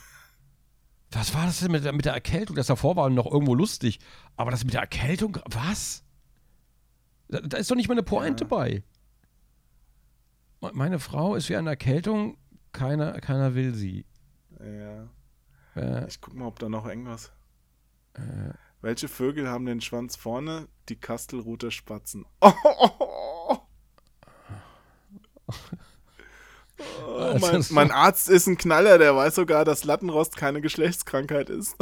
S2: Was war das denn mit der, mit der Erkältung? Das davor war noch irgendwo lustig. Aber das mit der Erkältung, was? Da, da ist doch nicht mal eine Pointe
S1: Ja.
S2: bei. Me- Meine Frau ist wie eine Erkältung, keiner, keiner will sie.
S1: Ja.
S2: Äh,
S1: Ich guck mal, ob da noch irgendwas. Welche Vögel haben den Schwanz vorne? Die Kastelruther Spatzen. Oh, mein,
S2: ist so-
S1: mein Arzt ist ein Knaller, der weiß sogar, dass Lattenrost keine Geschlechtskrankheit ist.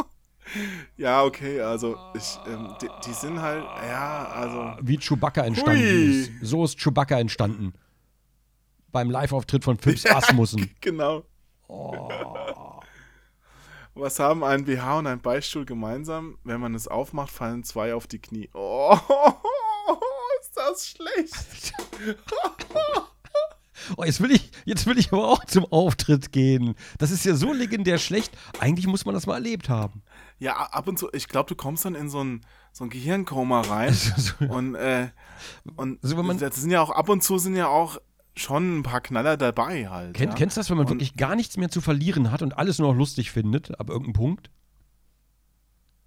S1: ja, okay, also ich, ähm, die, die sind halt, ja, also.
S2: wie Chewbacca entstanden ist. So ist Chewbacca entstanden. Beim Live-Auftritt von Fips Asmussen.
S1: Genau.
S2: Oh.
S1: Was haben ein BH und ein Beichtstuhl gemeinsam? Wenn man es aufmacht, fallen zwei auf die Knie. Oh, ist das schlecht.
S2: Oh, jetzt will ich, jetzt will ich aber auch zum Auftritt gehen. Das ist ja so legendär schlecht. Eigentlich muss man das mal erlebt haben.
S1: Ja, ab und zu, ich glaube, du kommst dann in so ein, so ein Gehirnkoma rein. Und äh, und
S2: Also
S1: das sind ja auch, ab und zu sind ja auch schon ein paar Knaller dabei halt.
S2: Kenn,
S1: ja?
S2: Kennst du das, wenn man
S1: Und-
S2: wirklich gar nichts mehr zu verlieren hat und alles nur noch lustig findet, ab irgendeinem Punkt?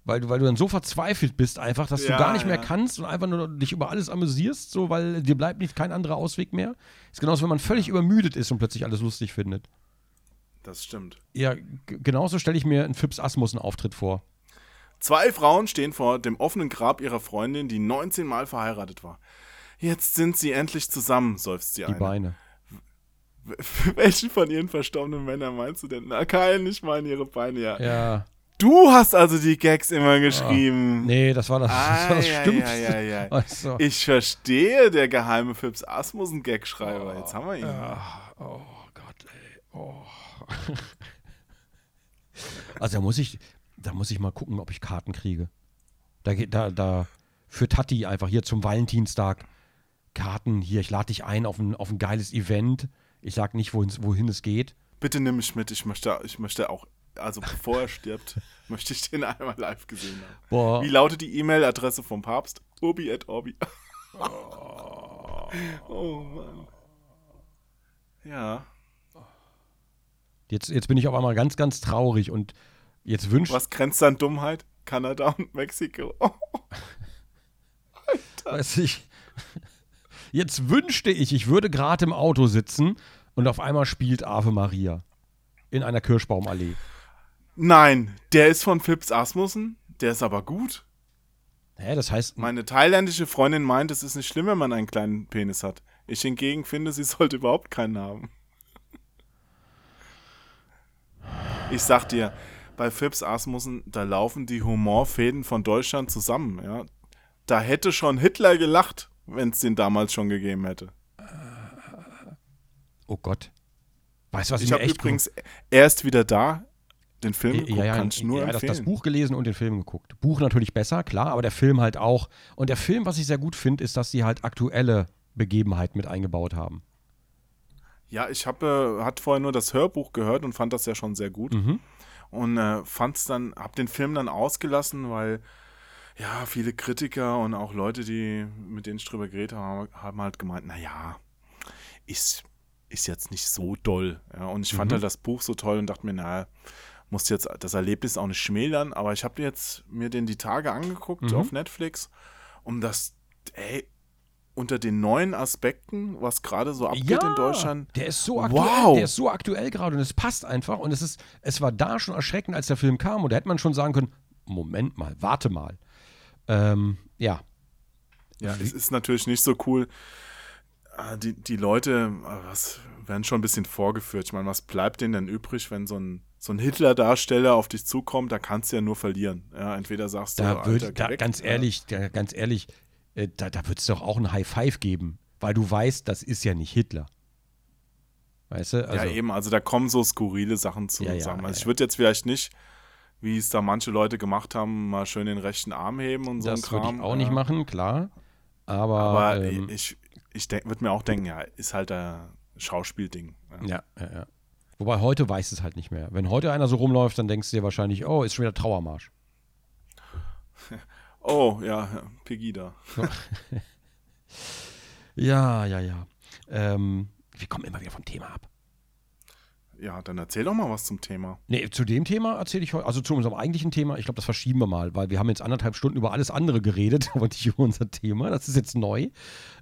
S2: Weil du, weil du dann so verzweifelt bist einfach, dass
S1: Ja,
S2: du gar nicht mehr
S1: ja.
S2: kannst und einfach nur dich über alles amüsierst, so weil dir bleibt nicht kein anderer Ausweg mehr. Ist genauso, wenn man völlig übermüdet ist und plötzlich alles lustig findet.
S1: Das stimmt.
S2: Ja, genauso stelle ich mir einen Fips Asmussen-Auftritt vor.
S1: Zwei Frauen stehen vor dem offenen Grab ihrer Freundin, die 19 Mal verheiratet war. Jetzt sind sie endlich zusammen, seufzt sie
S2: Die
S1: eine.
S2: Beine.
S1: Für welchen von ihren verstorbenen Männern meinst du denn? Na, keinen, ich meine ihre Beine, ja.
S2: Ja.
S1: Du hast also die Gags immer geschrieben.
S2: Nee, das war das, das, war das
S1: Ah, ja,
S2: Stimmste.
S1: ja, ja, ja.
S2: Also,
S1: Ich verstehe, der geheime Fips Asmussen-Gagschreiber. Jetzt haben wir ihn.
S2: oh Gott, ey. Oh. Also da muss ich, da muss ich mal gucken, ob ich Karten kriege. Da geht, da, da für Tati einfach hier zum Valentinstag Karten hier. Ich lade dich ein auf ein, auf ein geiles Event. Ich sag nicht, wohin, wohin es geht.
S1: Bitte nimm mich mit. Ich möchte, ich möchte auch, also bevor er stirbt, möchte ich den einmal live gesehen haben.
S2: Boah.
S1: Wie lautet die E-Mail-Adresse vom Papst? Obi at Orbi. oh Mann. Ja.
S2: Jetzt, jetzt bin ich auf einmal ganz, ganz traurig und jetzt wünscht,
S1: Was grenzt an Dummheit? Kanada und Mexiko. Oh,
S2: weiß ich, jetzt wünschte ich, ich würde gerade im Auto sitzen und auf einmal spielt Ave Maria in einer Kirschbaumallee.
S1: Nein, der ist von Fips Asmussen. Der ist aber gut.
S2: Hä, das heißt,
S1: Meine thailändische Freundin meint, es ist nicht schlimm, wenn man einen kleinen Penis hat. Ich hingegen finde, sie sollte überhaupt keinen haben. Ich sag dir, bei Fips Asmussen, da laufen die Humorfäden von Deutschland zusammen, ja. Da hätte schon Hitler gelacht, wenn es den damals schon gegeben hätte.
S2: oh Gott. Weißt du, was ich,
S1: Ich habe übrigens erst wieder da den Film geguckt,
S2: ja, ja,
S1: kann ich nur
S2: ja, das,
S1: empfehlen.
S2: das Buch gelesen und den Film geguckt. Buch natürlich besser, klar, aber der Film halt auch. Und der Film, was ich sehr gut finde, ist, dass sie halt aktuelle Begebenheiten mit eingebaut haben.
S1: Ja, ich habe äh, hat vorher nur das Hörbuch gehört und fand das ja schon sehr gut.
S2: Mhm.
S1: Und äh, fand's dann, hab den Film dann ausgelassen, weil ja, viele Kritiker und auch Leute, die mit denen ich drüber geredet habe, haben halt gemeint, naja, ist, ist jetzt nicht so doll. Ja, und ich fand
S2: Mhm.
S1: halt das Buch so toll und dachte mir, naja, muss jetzt das Erlebnis auch nicht schmälern, aber ich habe jetzt mir den die Tage angeguckt
S2: Mhm.
S1: auf Netflix, um das, ey, unter den neuen Aspekten, was gerade so abgeht in Deutschland,
S2: Der ist so aktuell,
S1: Wow.
S2: der ist so aktuell gerade und es passt einfach und es ist, es war da schon erschreckend, als der Film kam und da hätte man schon sagen können, Moment mal, warte mal. Ähm, ja.
S1: Ja, es ist natürlich nicht so cool. Ah, Die, die Leute ah, was, werden schon ein bisschen vorgeführt. Ich meine, was bleibt denen denn übrig, wenn so ein, so ein Hitler-Darsteller auf dich zukommt? Da kannst du ja nur verlieren. Ja, entweder sagst du,
S2: Da
S1: Alter,
S2: würde,
S1: geh
S2: da,
S1: weg,
S2: ganz
S1: ja.
S2: ehrlich, da, ganz ehrlich, äh, da, da wird es doch auch ein High Five geben. weil du weißt, das ist ja nicht Hitler. Weißt du? Also,
S1: ja, eben, also da kommen so skurrile Sachen zusammen.
S2: Ja, ja,
S1: also
S2: ja,
S1: ich würde jetzt vielleicht nicht, wie es da manche Leute gemacht haben, mal schön den rechten Arm heben und so ein
S2: das würde
S1: Kram.
S2: ich auch nicht
S1: ja.
S2: machen, klar. Aber,
S1: Aber
S2: ähm,
S1: ich, ich würde mir auch denken, ja, ist halt ein Schauspielding. Ja.
S2: ja, ja, ja. Wobei heute weiß es halt nicht mehr. Wenn heute einer so rumläuft, dann denkst du dir wahrscheinlich, oh, ist schon wieder Trauermarsch.
S1: Oh, ja, Pegida.
S2: Ja, ja, ja. Ähm, wir kommen immer wieder vom Thema ab.
S1: Ja, dann erzähl doch mal was zum Thema.
S2: Nee, zu dem Thema erzähle ich heute, also zu unserem eigentlichen Thema, ich glaube, das verschieben wir mal, weil wir haben jetzt anderthalb Stunden über alles andere geredet, aber nicht über unser Thema. Das ist jetzt neu.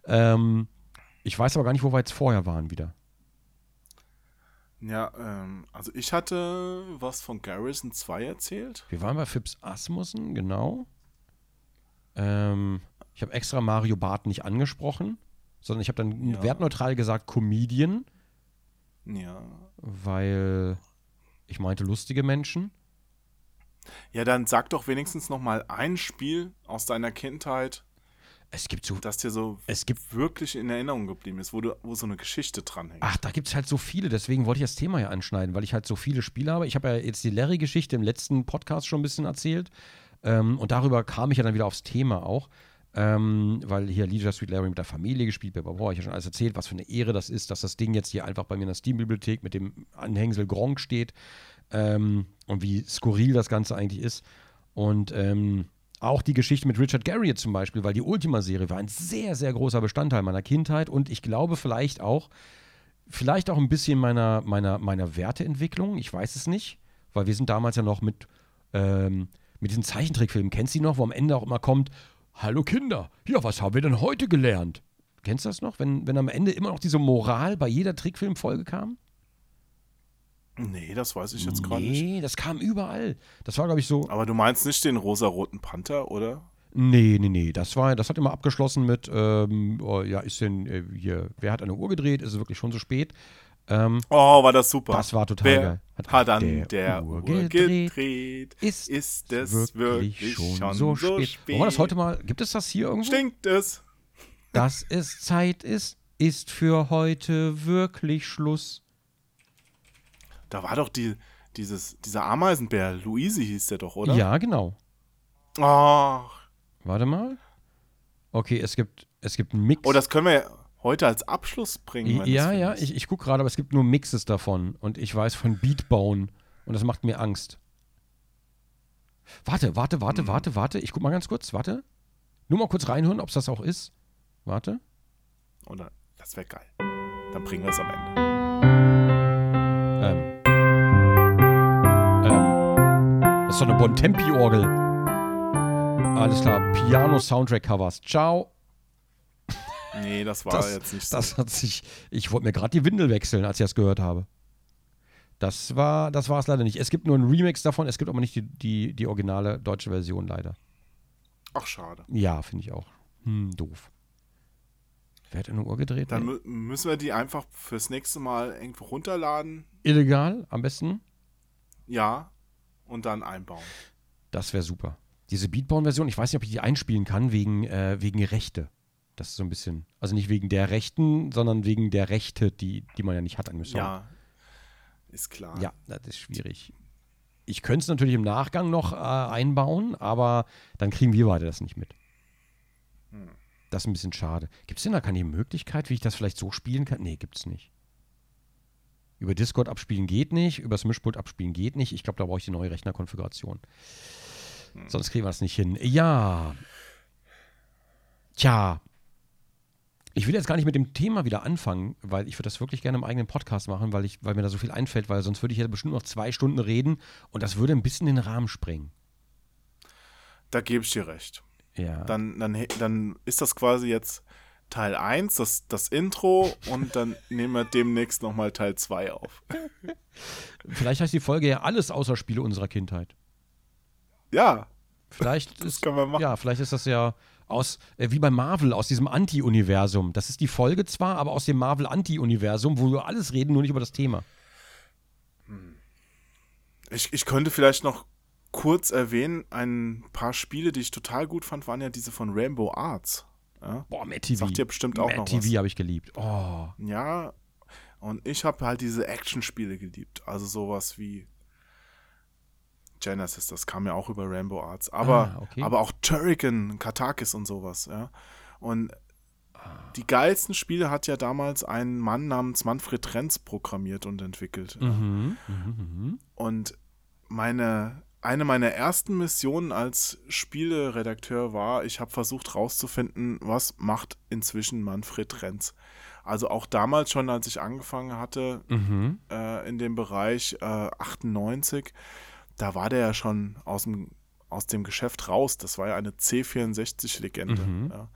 S2: Ähm, ich weiß aber gar nicht, wo wir jetzt vorher waren wieder.
S1: Ja, ähm, also ich hatte was von Garrison 2 erzählt.
S2: Wir waren bei Phipps Asmussen, genau. Ähm, ich habe extra Mario Barth nicht angesprochen, sondern ich habe dann
S1: Ja.
S2: wertneutral gesagt Comedian,
S1: Ja.
S2: weil ich meinte lustige Menschen.
S1: Ja, dann sag doch wenigstens noch mal ein Spiel aus deiner Kindheit,
S2: Es gibt so,
S1: das dir so
S2: es gibt
S1: wirklich in Erinnerung geblieben ist, wo, du, wo so eine Geschichte dranhängt.
S2: Ach, da gibt es halt so viele, deswegen wollte ich das Thema ja anschneiden, weil ich halt so viele Spiele habe. Ich habe ja jetzt die Larry-Geschichte im letzten Podcast schon ein bisschen erzählt. Ähm, und darüber kam ich ja dann wieder aufs Thema auch. Ähm, weil hier Leisure Suite Larry mit der Familie gespielt wird. Boah, ich ja schon alles erzählt, was für eine Ehre das ist, dass das Ding jetzt hier einfach bei mir in der Steam-Bibliothek mit dem Anhängsel Gronk steht. Ähm, und wie skurril das Ganze eigentlich ist. Und ähm, auch die Geschichte mit Richard Garriott zum Beispiel, weil die Ultima-Serie war ein sehr, sehr großer Bestandteil meiner Kindheit und ich glaube vielleicht auch, vielleicht auch ein bisschen meiner, meiner, meiner Werteentwicklung, ich weiß es nicht, weil wir sind damals ja noch mit, ähm, mit diesen Zeichentrickfilmen, kennst du die noch, wo am Ende auch immer kommt, hallo Kinder, ja, was haben wir denn heute gelernt? Kennst du das noch, wenn, wenn am Ende immer noch diese Moral bei jeder Trickfilmfolge kam?
S1: Nee, das weiß ich jetzt gerade nicht.
S2: Nee, das kam überall. Das war, glaube ich, so.
S1: Aber du meinst nicht den rosaroten Panther, oder?
S2: Nee, nee, nee. Das war, das hat immer abgeschlossen mit, ähm, oh, ja, ist denn äh, hier, wer hat eine Uhr gedreht? Ist es wirklich schon so spät? Ähm,
S1: Oh, war das super.
S2: das war total
S1: Wer
S2: geil.
S1: hat an
S2: der
S1: der,
S2: Uhr gedreht?
S1: gedreht?
S2: ist,
S1: Ist es
S2: wirklich,
S1: wirklich
S2: schon,
S1: schon
S2: so spät.
S1: spät?
S2: Wollen wir das heute mal, gibt es das hier irgendwo?
S1: Stinkt es?
S2: Dass es Zeit ist, ist für heute wirklich Schluss.
S1: Da war doch die, dieses, dieser Ameisenbär, Luisi hieß der doch, oder?
S2: Ja, genau.
S1: Ach.
S2: Warte mal. Okay, es gibt, es gibt einen Mix.
S1: Oh, das können wir ja heute als Abschluss bringen.
S2: ja, ja, ich, ich gucke gerade, aber es gibt nur Mixes davon. Und ich weiß von Beatbauen. Und das macht mir Angst. Warte, warte, warte, warte, warte. Ich guck mal ganz kurz, warte. Nur mal kurz reinhören, ob es das auch ist. Warte.
S1: Oder, das wäre geil. Dann bringen wir es am Ende.
S2: Ähm. Ähm. Das ist doch eine Bontempi-Orgel. Alles klar, Piano-Soundtrack-Covers. Ciao.
S1: Nee, das war
S2: Das-
S1: jetzt nicht so.
S2: Das hat sich. Ich wollte mir gerade die Windel wechseln, als ich das gehört habe. Das war, das war es leider nicht. Es gibt nur einen Remix davon, es gibt aber nicht die, die, die originale deutsche Version leider.
S1: Ach, schade.
S2: Ja, finde ich auch. Hm, doof. Wer hat eine Uhr gedreht?
S1: Dann mü müssen wir die einfach fürs nächste Mal irgendwo runterladen.
S2: Illegal am besten.
S1: Ja. Und dann einbauen.
S2: Das wäre super. Diese Beatborn-Version, ich weiß nicht, ob ich die einspielen kann, wegen, äh, wegen Rechte. Das ist so ein bisschen. Also nicht wegen der Rechten, sondern wegen der Rechte, die, die man ja nicht hat an Song.
S1: Ja. Ist klar.
S2: Ja, das ist schwierig. Ich könnte es natürlich im Nachgang noch äh, einbauen, aber dann kriegen wir beide das nicht mit.
S1: Hm.
S2: Das ist ein bisschen schade. Gibt es denn da keine Möglichkeit, wie ich das vielleicht so spielen kann? Nee, gibt es nicht. Über Discord abspielen geht nicht, über das Mischpult abspielen geht nicht. Ich glaube, da brauche ich die neue Rechnerkonfiguration.
S1: Hm.
S2: Sonst kriegen wir das nicht hin. Ja. Tja. Ich will jetzt gar nicht mit dem Thema wieder anfangen, weil ich würde das wirklich gerne im eigenen Podcast machen, weil, ich, weil mir da so viel einfällt, weil sonst würde ich ja bestimmt noch zwei Stunden reden und das würde ein bisschen den Rahmen sprengen.
S1: Da gebe ich dir recht.
S2: Ja.
S1: Dann, dann, dann ist das quasi jetzt Teil 1, das, das Intro, und dann nehmen wir demnächst nochmal Teil 2 auf.
S2: Vielleicht heißt die Folge ja alles außer Spiele unserer Kindheit.
S1: Ja,
S2: Vielleicht
S1: das
S2: ist,
S1: können wir machen.
S2: ja, vielleicht ist das ja aus, äh, wie bei Marvel, aus diesem Anti-Universum. Das ist die Folge zwar, aber aus dem Marvel-Anti-Universum, wo wir alles reden, nur nicht über das Thema.
S1: Ich, ich könnte vielleicht noch kurz erwähnen, ein paar Spiele, die ich total gut fand, waren ja diese von Rainbow Arts. Ja?
S2: Boah, Matt TV.
S1: Sagt dir bestimmt auch
S2: Matt
S1: noch
S2: TV habe ich geliebt. Oh.
S1: Ja, und ich habe halt diese Actionspiele geliebt. Also sowas wie Genesis, das kam ja auch über Rainbow Arts. Aber,
S2: Ah, okay.
S1: aber auch Turrican, Katakis und sowas, ja. Und die geilsten Spiele hat ja damals ein Mann namens Manfred Renz programmiert und entwickelt.
S2: Mhm. Mhm. Mhm.
S1: Und meine, eine meiner ersten Missionen als Spieleredakteur war, ich habe versucht rauszufinden, was macht inzwischen Manfred Renz. Also auch damals schon, als ich angefangen hatte
S2: Mhm.
S1: äh, in dem Bereich äh, 98, da war der ja schon aus dem, aus dem Geschäft raus. Das war ja eine C64-Legende.
S2: Mhm.
S1: Ja.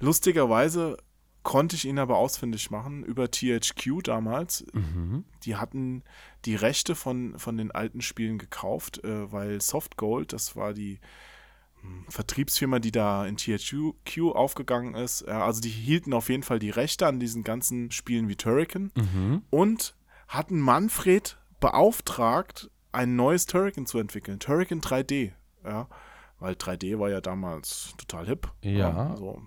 S1: Lustigerweise konnte ich ihn aber ausfindig machen über THQ damals
S2: Mhm.
S1: die hatten die Rechte von, von den alten Spielen gekauft, äh, weil Softgold, das war die hm, Vertriebsfirma, die da in THQ aufgegangen ist, ja, also die hielten auf jeden Fall die Rechte an diesen ganzen Spielen wie Turrican
S2: Mhm.
S1: und hatten Manfred beauftragt, ein neues Turrican zu entwickeln, Turrican 3D, ja, weil 3D war ja damals total hip.
S2: Ja.
S1: so,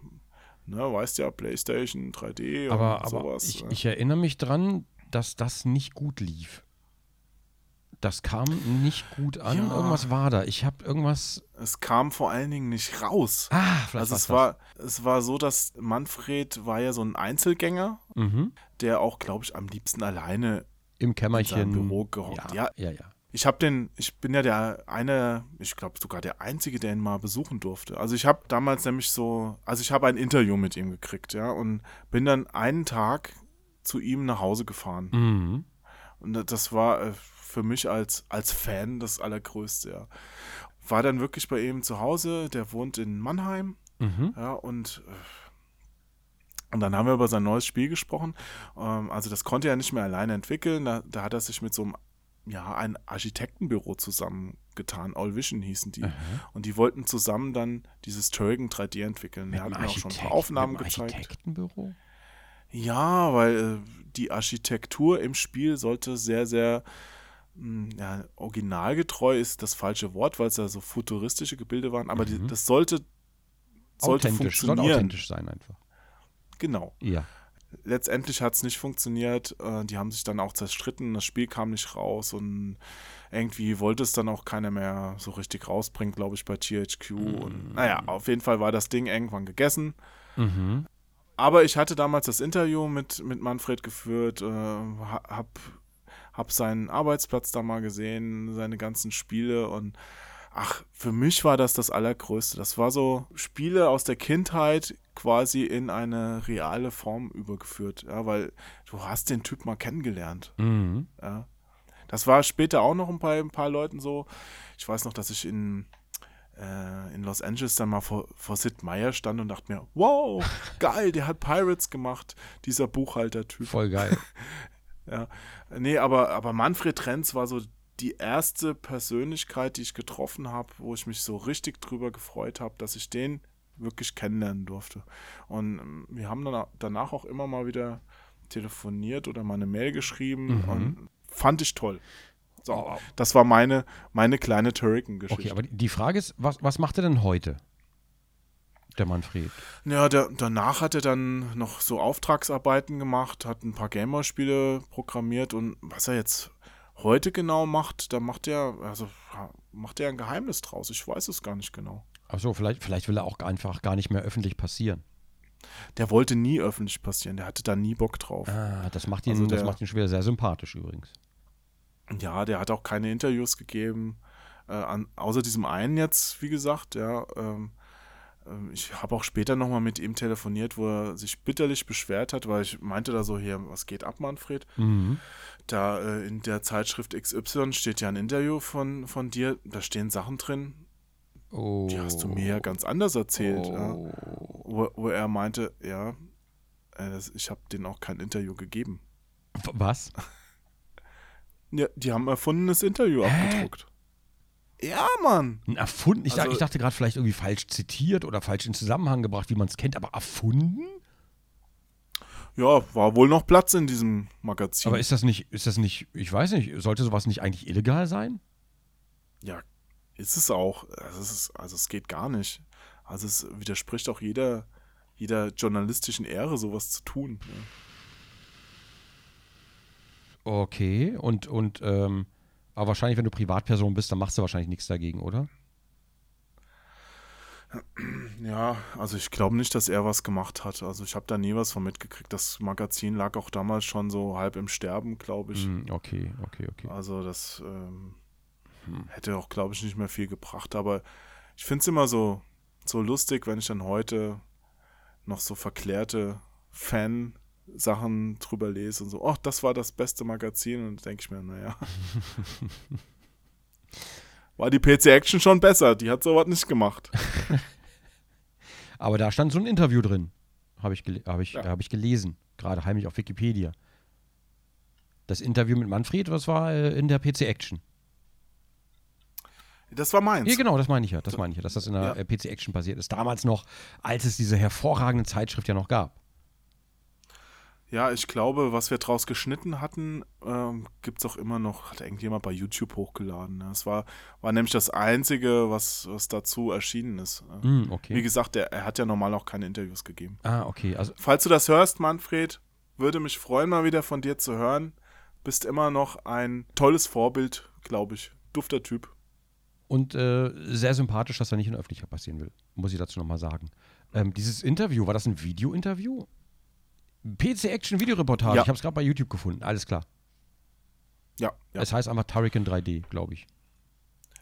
S1: ne, weißt ja, Playstation, 3D und
S2: Aber, aber
S1: sowas.
S2: ich,
S1: ja.
S2: ich erinnere mich dran, dass das nicht gut lief. Das kam nicht gut an.
S1: Ja.
S2: Irgendwas war da. Ich habe irgendwas.
S1: es kam vor allen Dingen nicht raus.
S2: Ah, vielleicht
S1: Also es war, es war so, dass Manfred war ja so ein Einzelgänger.
S2: Mhm.
S1: der auch, glaube ich, am liebsten alleine.
S2: Im Kämmerchen.
S1: seinem Büro gehockt.
S2: Ja,
S1: Ja.
S2: ja, ja.
S1: Ich habe den, ich bin ja der eine, ich glaube sogar der einzige, der ihn mal besuchen durfte. Also ich habe damals nämlich so, also ich habe ein Interview mit ihm gekriegt, ja, und bin dann einen Tag zu ihm nach Hause gefahren.
S2: Mhm.
S1: Und das war äh, für mich als, als Fan das Allergrößte, ja. War dann wirklich bei ihm zu Hause, der wohnt in Mannheim
S2: Mhm.
S1: Ja, und, äh, und dann haben wir über sein neues Spiel gesprochen. Ähm, also das konnte er nicht mehr alleine entwickeln. Da, da hat er sich mit so einem, ja, ein Architektenbüro zusammengetan. All Vision hießen die. Und die wollten zusammen dann dieses Turrican 3D entwickeln. Er hat mir auch schon ein paar Aufnahmen
S2: mit
S1: gezeigt.
S2: Architektenbüro?
S1: Ja, weil äh, die Architektur im Spiel sollte sehr, sehr mh, ja, originalgetreu ist das falsche Wort, weil es ja so futuristische Gebilde waren, aber die, das sollte, sollte
S2: authentisch. Soll
S1: funktionieren.
S2: authentisch sein einfach.
S1: Genau.
S2: Ja.
S1: Letztendlich hat es nicht funktioniert. Äh, die haben sich dann auch zerstritten. Das Spiel kam nicht raus und irgendwie wollte es dann auch keiner mehr so richtig rausbringen, glaube ich, bei THQ. Und naja, auf jeden Fall war das Ding irgendwann gegessen.
S2: Mhm.
S1: Aber ich hatte damals das Interview mit, mit Manfred geführt, äh, ha- hab, hab seinen Arbeitsplatz da mal gesehen, seine ganzen Spiele und ach, für mich war das das Allergrößte. Das war so Spiele aus der Kindheit quasi in eine reale Form übergeführt, ja, weil du hast den Typ mal kennengelernt.
S2: Mhm.
S1: Ja. Das war später auch noch ein paar, ein paar Leuten so. Ich weiß noch, dass ich in, äh, in Los Angeles dann mal vor, vor Sid Meier stand und dachte mir, wow, geil, der hat Pirates gemacht, dieser Buchhaltertyp.
S2: Voll geil.
S1: Ja. Nee, aber, aber Manfred Trenz war so die erste Persönlichkeit, die ich getroffen habe, wo ich mich so richtig drüber gefreut habe, dass ich den wirklich kennenlernen durfte. Und ähm, wir haben dann danach auch immer mal wieder telefoniert oder mal eine Mail geschrieben
S2: Mhm.
S1: und fand ich toll. So,
S2: Oh.
S1: das war meine, meine kleine Turrican-Geschichte.
S2: Okay, aber die- Frage ist, was, was macht er denn heute? Der Manfred.
S1: Ja, der, danach hat er dann noch so Auftragsarbeiten gemacht, hat ein paar Gamerspiele programmiert und was er jetzt heute genau macht, da macht er, also macht er ein Geheimnis draus. Ich weiß es gar nicht genau.
S2: Achso, vielleicht, vielleicht will er auch einfach gar nicht mehr öffentlich passieren.
S1: Der wollte nie öffentlich passieren, der hatte da nie Bock drauf.
S2: Ah, das macht ihn,
S1: Also
S2: das
S1: der-
S2: macht ihn schon wieder sehr sympathisch übrigens.
S1: Ja, der hat auch keine Interviews gegeben, äh, an, außer diesem einen jetzt, wie gesagt, ja. Ähm, ähm, ich habe auch später nochmal mit ihm telefoniert, wo er sich bitterlich beschwert hat, weil ich meinte da so, hier, was geht ab, Manfred?
S2: Mhm.
S1: Da äh, in der Zeitschrift XY steht ja ein Interview von, von dir, da stehen Sachen drin,
S2: Oh.
S1: die hast du mir ja ganz anders erzählt. Ja.
S2: Oh.
S1: Wo, wo er meinte, ja, äh, ich habe denen auch kein Interview gegeben.
S2: Was?
S1: Ja, die haben ein erfundenes Interview abgedruckt. Ja, Mann.
S2: Ein Erfunden? Ich,
S1: Also-
S2: dachte, ich dachte gerade vielleicht irgendwie falsch zitiert oder falsch in Zusammenhang gebracht, wie man es kennt, aber erfunden?
S1: Ja, war wohl noch Platz in diesem Magazin.
S2: Aber ist das nicht, ist das nicht, ich weiß nicht, sollte sowas nicht eigentlich illegal sein?
S1: ja, ist es auch. Also es, ist, also es geht gar nicht. Also es widerspricht auch jeder, jeder journalistischen Ehre, sowas zu tun. Ja.
S2: Okay, und, und ähm, aber wahrscheinlich, wenn du Privatperson bist, dann machst du wahrscheinlich nichts dagegen, oder?
S1: Ja, also ich glaube nicht, dass er was gemacht hat. Also ich habe da nie was von mitgekriegt. Das Magazin lag auch damals schon so halb im Sterben, glaube ich.
S2: Hm, okay, okay, okay.
S1: Also das ähm, hm. Hätte auch, glaube ich, nicht mehr viel gebracht. Aber ich finde es immer so, so lustig, wenn ich dann heute noch so verklärte Fan-Sachen drüber lese und so, ach, das war das beste Magazin. Und denke ich mir, naja. war die PC Action schon besser. Die hat sowas nicht gemacht.
S2: Aber da stand so ein Interview drin. Habe ich, hab ich, ja. hab ich gelesen. Gerade heimlich auf Wikipedia. Das Interview mit Manfred, was war äh, in der PC Action?
S1: Das war meins.
S2: Ja, genau, das meine ich ja. Das meine ich ja, dass das in der ja. PC Action passiert ist. Damals noch, als es diese hervorragende Zeitschrift ja noch gab.
S1: Ja, ich glaube, was wir draus geschnitten hatten, ähm, gibt es auch immer noch, hat irgendjemand bei YouTube hochgeladen. Ne? Das war, war nämlich das Einzige, was, was dazu erschienen ist.
S2: Mm, okay.
S1: Wie gesagt, er, er hat ja normal auch keine Interviews gegeben.
S2: Ah, okay. Also
S1: Falls du das hörst, Manfred, würde mich freuen, mal wieder von dir zu hören. Bist immer noch ein tolles Vorbild, glaube ich. Dufter Typ.
S2: Und äh, sehr sympathisch, dass er nicht in der Öffentlichkeit passieren will, muss ich dazu nochmal sagen. Ähm, dieses Interview, war das ein Video-Interview? PC Action Videoreportage. Ja. Ich habe es gerade bei YouTube gefunden. Alles klar.
S1: Ja,
S2: ja. Es heißt einfach Turrican 3D, glaube ich.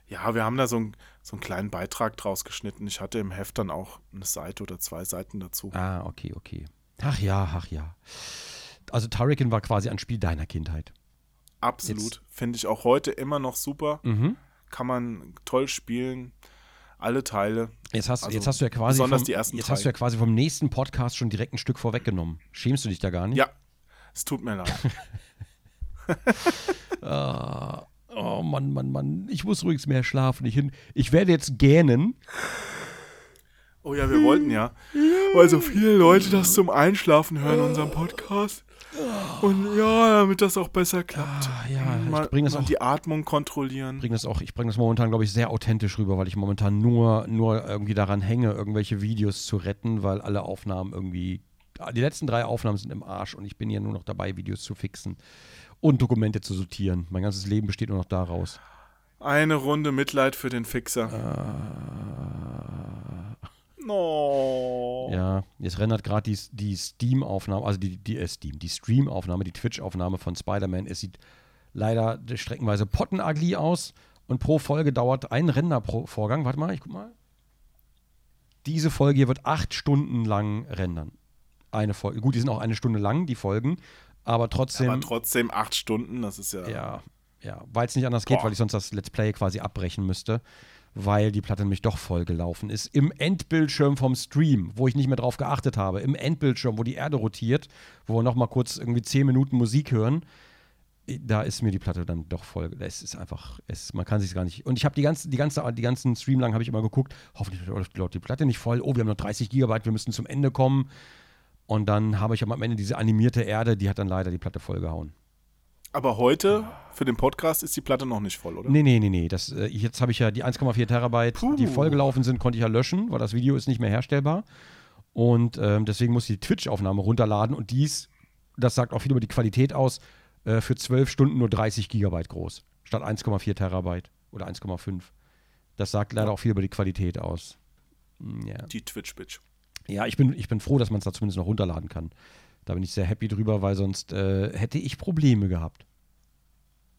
S1: Ja, wir haben da so, ein, so einen kleinen Beitrag draus geschnitten. Ich hatte im Heft dann auch eine Seite oder zwei Seiten dazu.
S2: Ah, okay, okay. Ach ja, ach ja. Also Turrican war quasi ein Spiel deiner Kindheit.
S1: Absolut. Finde ich auch heute immer noch super.
S2: Mhm.
S1: Kann man toll spielen alle Teile.
S2: Jetzt hast, also jetzt hast du ja quasi
S1: besonders
S2: vom,
S1: die ersten
S2: jetzt
S1: drei.
S2: hast du ja quasi vom nächsten Podcast schon direkt ein Stück vorweggenommen. Schämst du dich da gar nicht?
S1: Ja, es tut mir leid.
S2: ah, oh Mann, Mann, Mann. Ich muss übrigens mehr schlafen. Ich, ich werde jetzt gähnen.
S1: Oh ja, wir wollten ja. Weil so viele Leute das zum Einschlafen hören, unseren Podcast. Und ja, damit das auch besser klappt.
S2: Ah, ja, mal, ich bringe das auch.
S1: Die Atmung kontrollieren.
S2: Bring das auch, ich bringe das momentan, glaube ich, sehr authentisch rüber, weil ich momentan nur, nur irgendwie daran hänge, irgendwelche Videos zu retten, weil alle Aufnahmen irgendwie. Die letzten drei Aufnahmen sind im Arsch und ich bin ja nur noch dabei, Videos zu fixen und Dokumente zu sortieren. Mein ganzes Leben besteht nur noch daraus.
S1: Eine Runde Mitleid für den Fixer.
S2: Äh,
S1: No.
S2: Ja, jetzt rendert gerade die, die Steam-Aufnahme, also die, die äh, Steam, die Stream-Aufnahme, die Twitch-Aufnahme von Spider-Man. Es sieht leider streckenweise pottenugly aus und pro Folge dauert ein Render-Vorgang. Warte mal, ich guck mal. Diese Folge hier wird acht Stunden lang rendern. Eine Folge. Gut, die sind auch eine Stunde lang, die Folgen, aber trotzdem. Aber
S1: trotzdem acht Stunden, das ist ja.
S2: Ja, ja, weil es nicht anders geht, Boah. weil ich sonst das Let's Play quasi abbrechen müsste weil die Platte nämlich doch voll gelaufen ist. Im Endbildschirm vom Stream, wo ich nicht mehr drauf geachtet habe, im Endbildschirm, wo die Erde rotiert, wo wir nochmal kurz irgendwie 10 Minuten Musik hören, da ist mir die Platte dann doch voll. Es ist einfach, es, man kann sich gar nicht. Und ich habe die ganze, die ganze, die ganzen Stream lang habe ich immer geguckt, hoffentlich läuft die Platte nicht voll. Oh, wir haben noch 30 Gigabyte, wir müssen zum Ende kommen. Und dann habe ich am Ende diese animierte Erde, die hat dann leider die Platte vollgehauen.
S1: Aber heute für den Podcast ist die Platte noch nicht voll, oder?
S2: Nee, nee, nee, nee. Das, äh, jetzt habe ich ja die 1,4 Terabyte, Puh. die vollgelaufen sind, konnte ich ja löschen, weil das Video ist nicht mehr herstellbar. Und ähm, deswegen muss ich die Twitch-Aufnahme runterladen und dies, das sagt auch viel über die Qualität aus, äh, für 12 Stunden nur 30 Gigabyte groß, statt 1,4 Terabyte oder 1,5. Das sagt leider auch viel über die Qualität aus.
S1: Hm, ja. Die Twitch-Bitch.
S2: Ja, ich bin, ich bin froh, dass man es da zumindest noch runterladen kann. Da bin ich sehr happy drüber, weil sonst äh, hätte ich Probleme gehabt.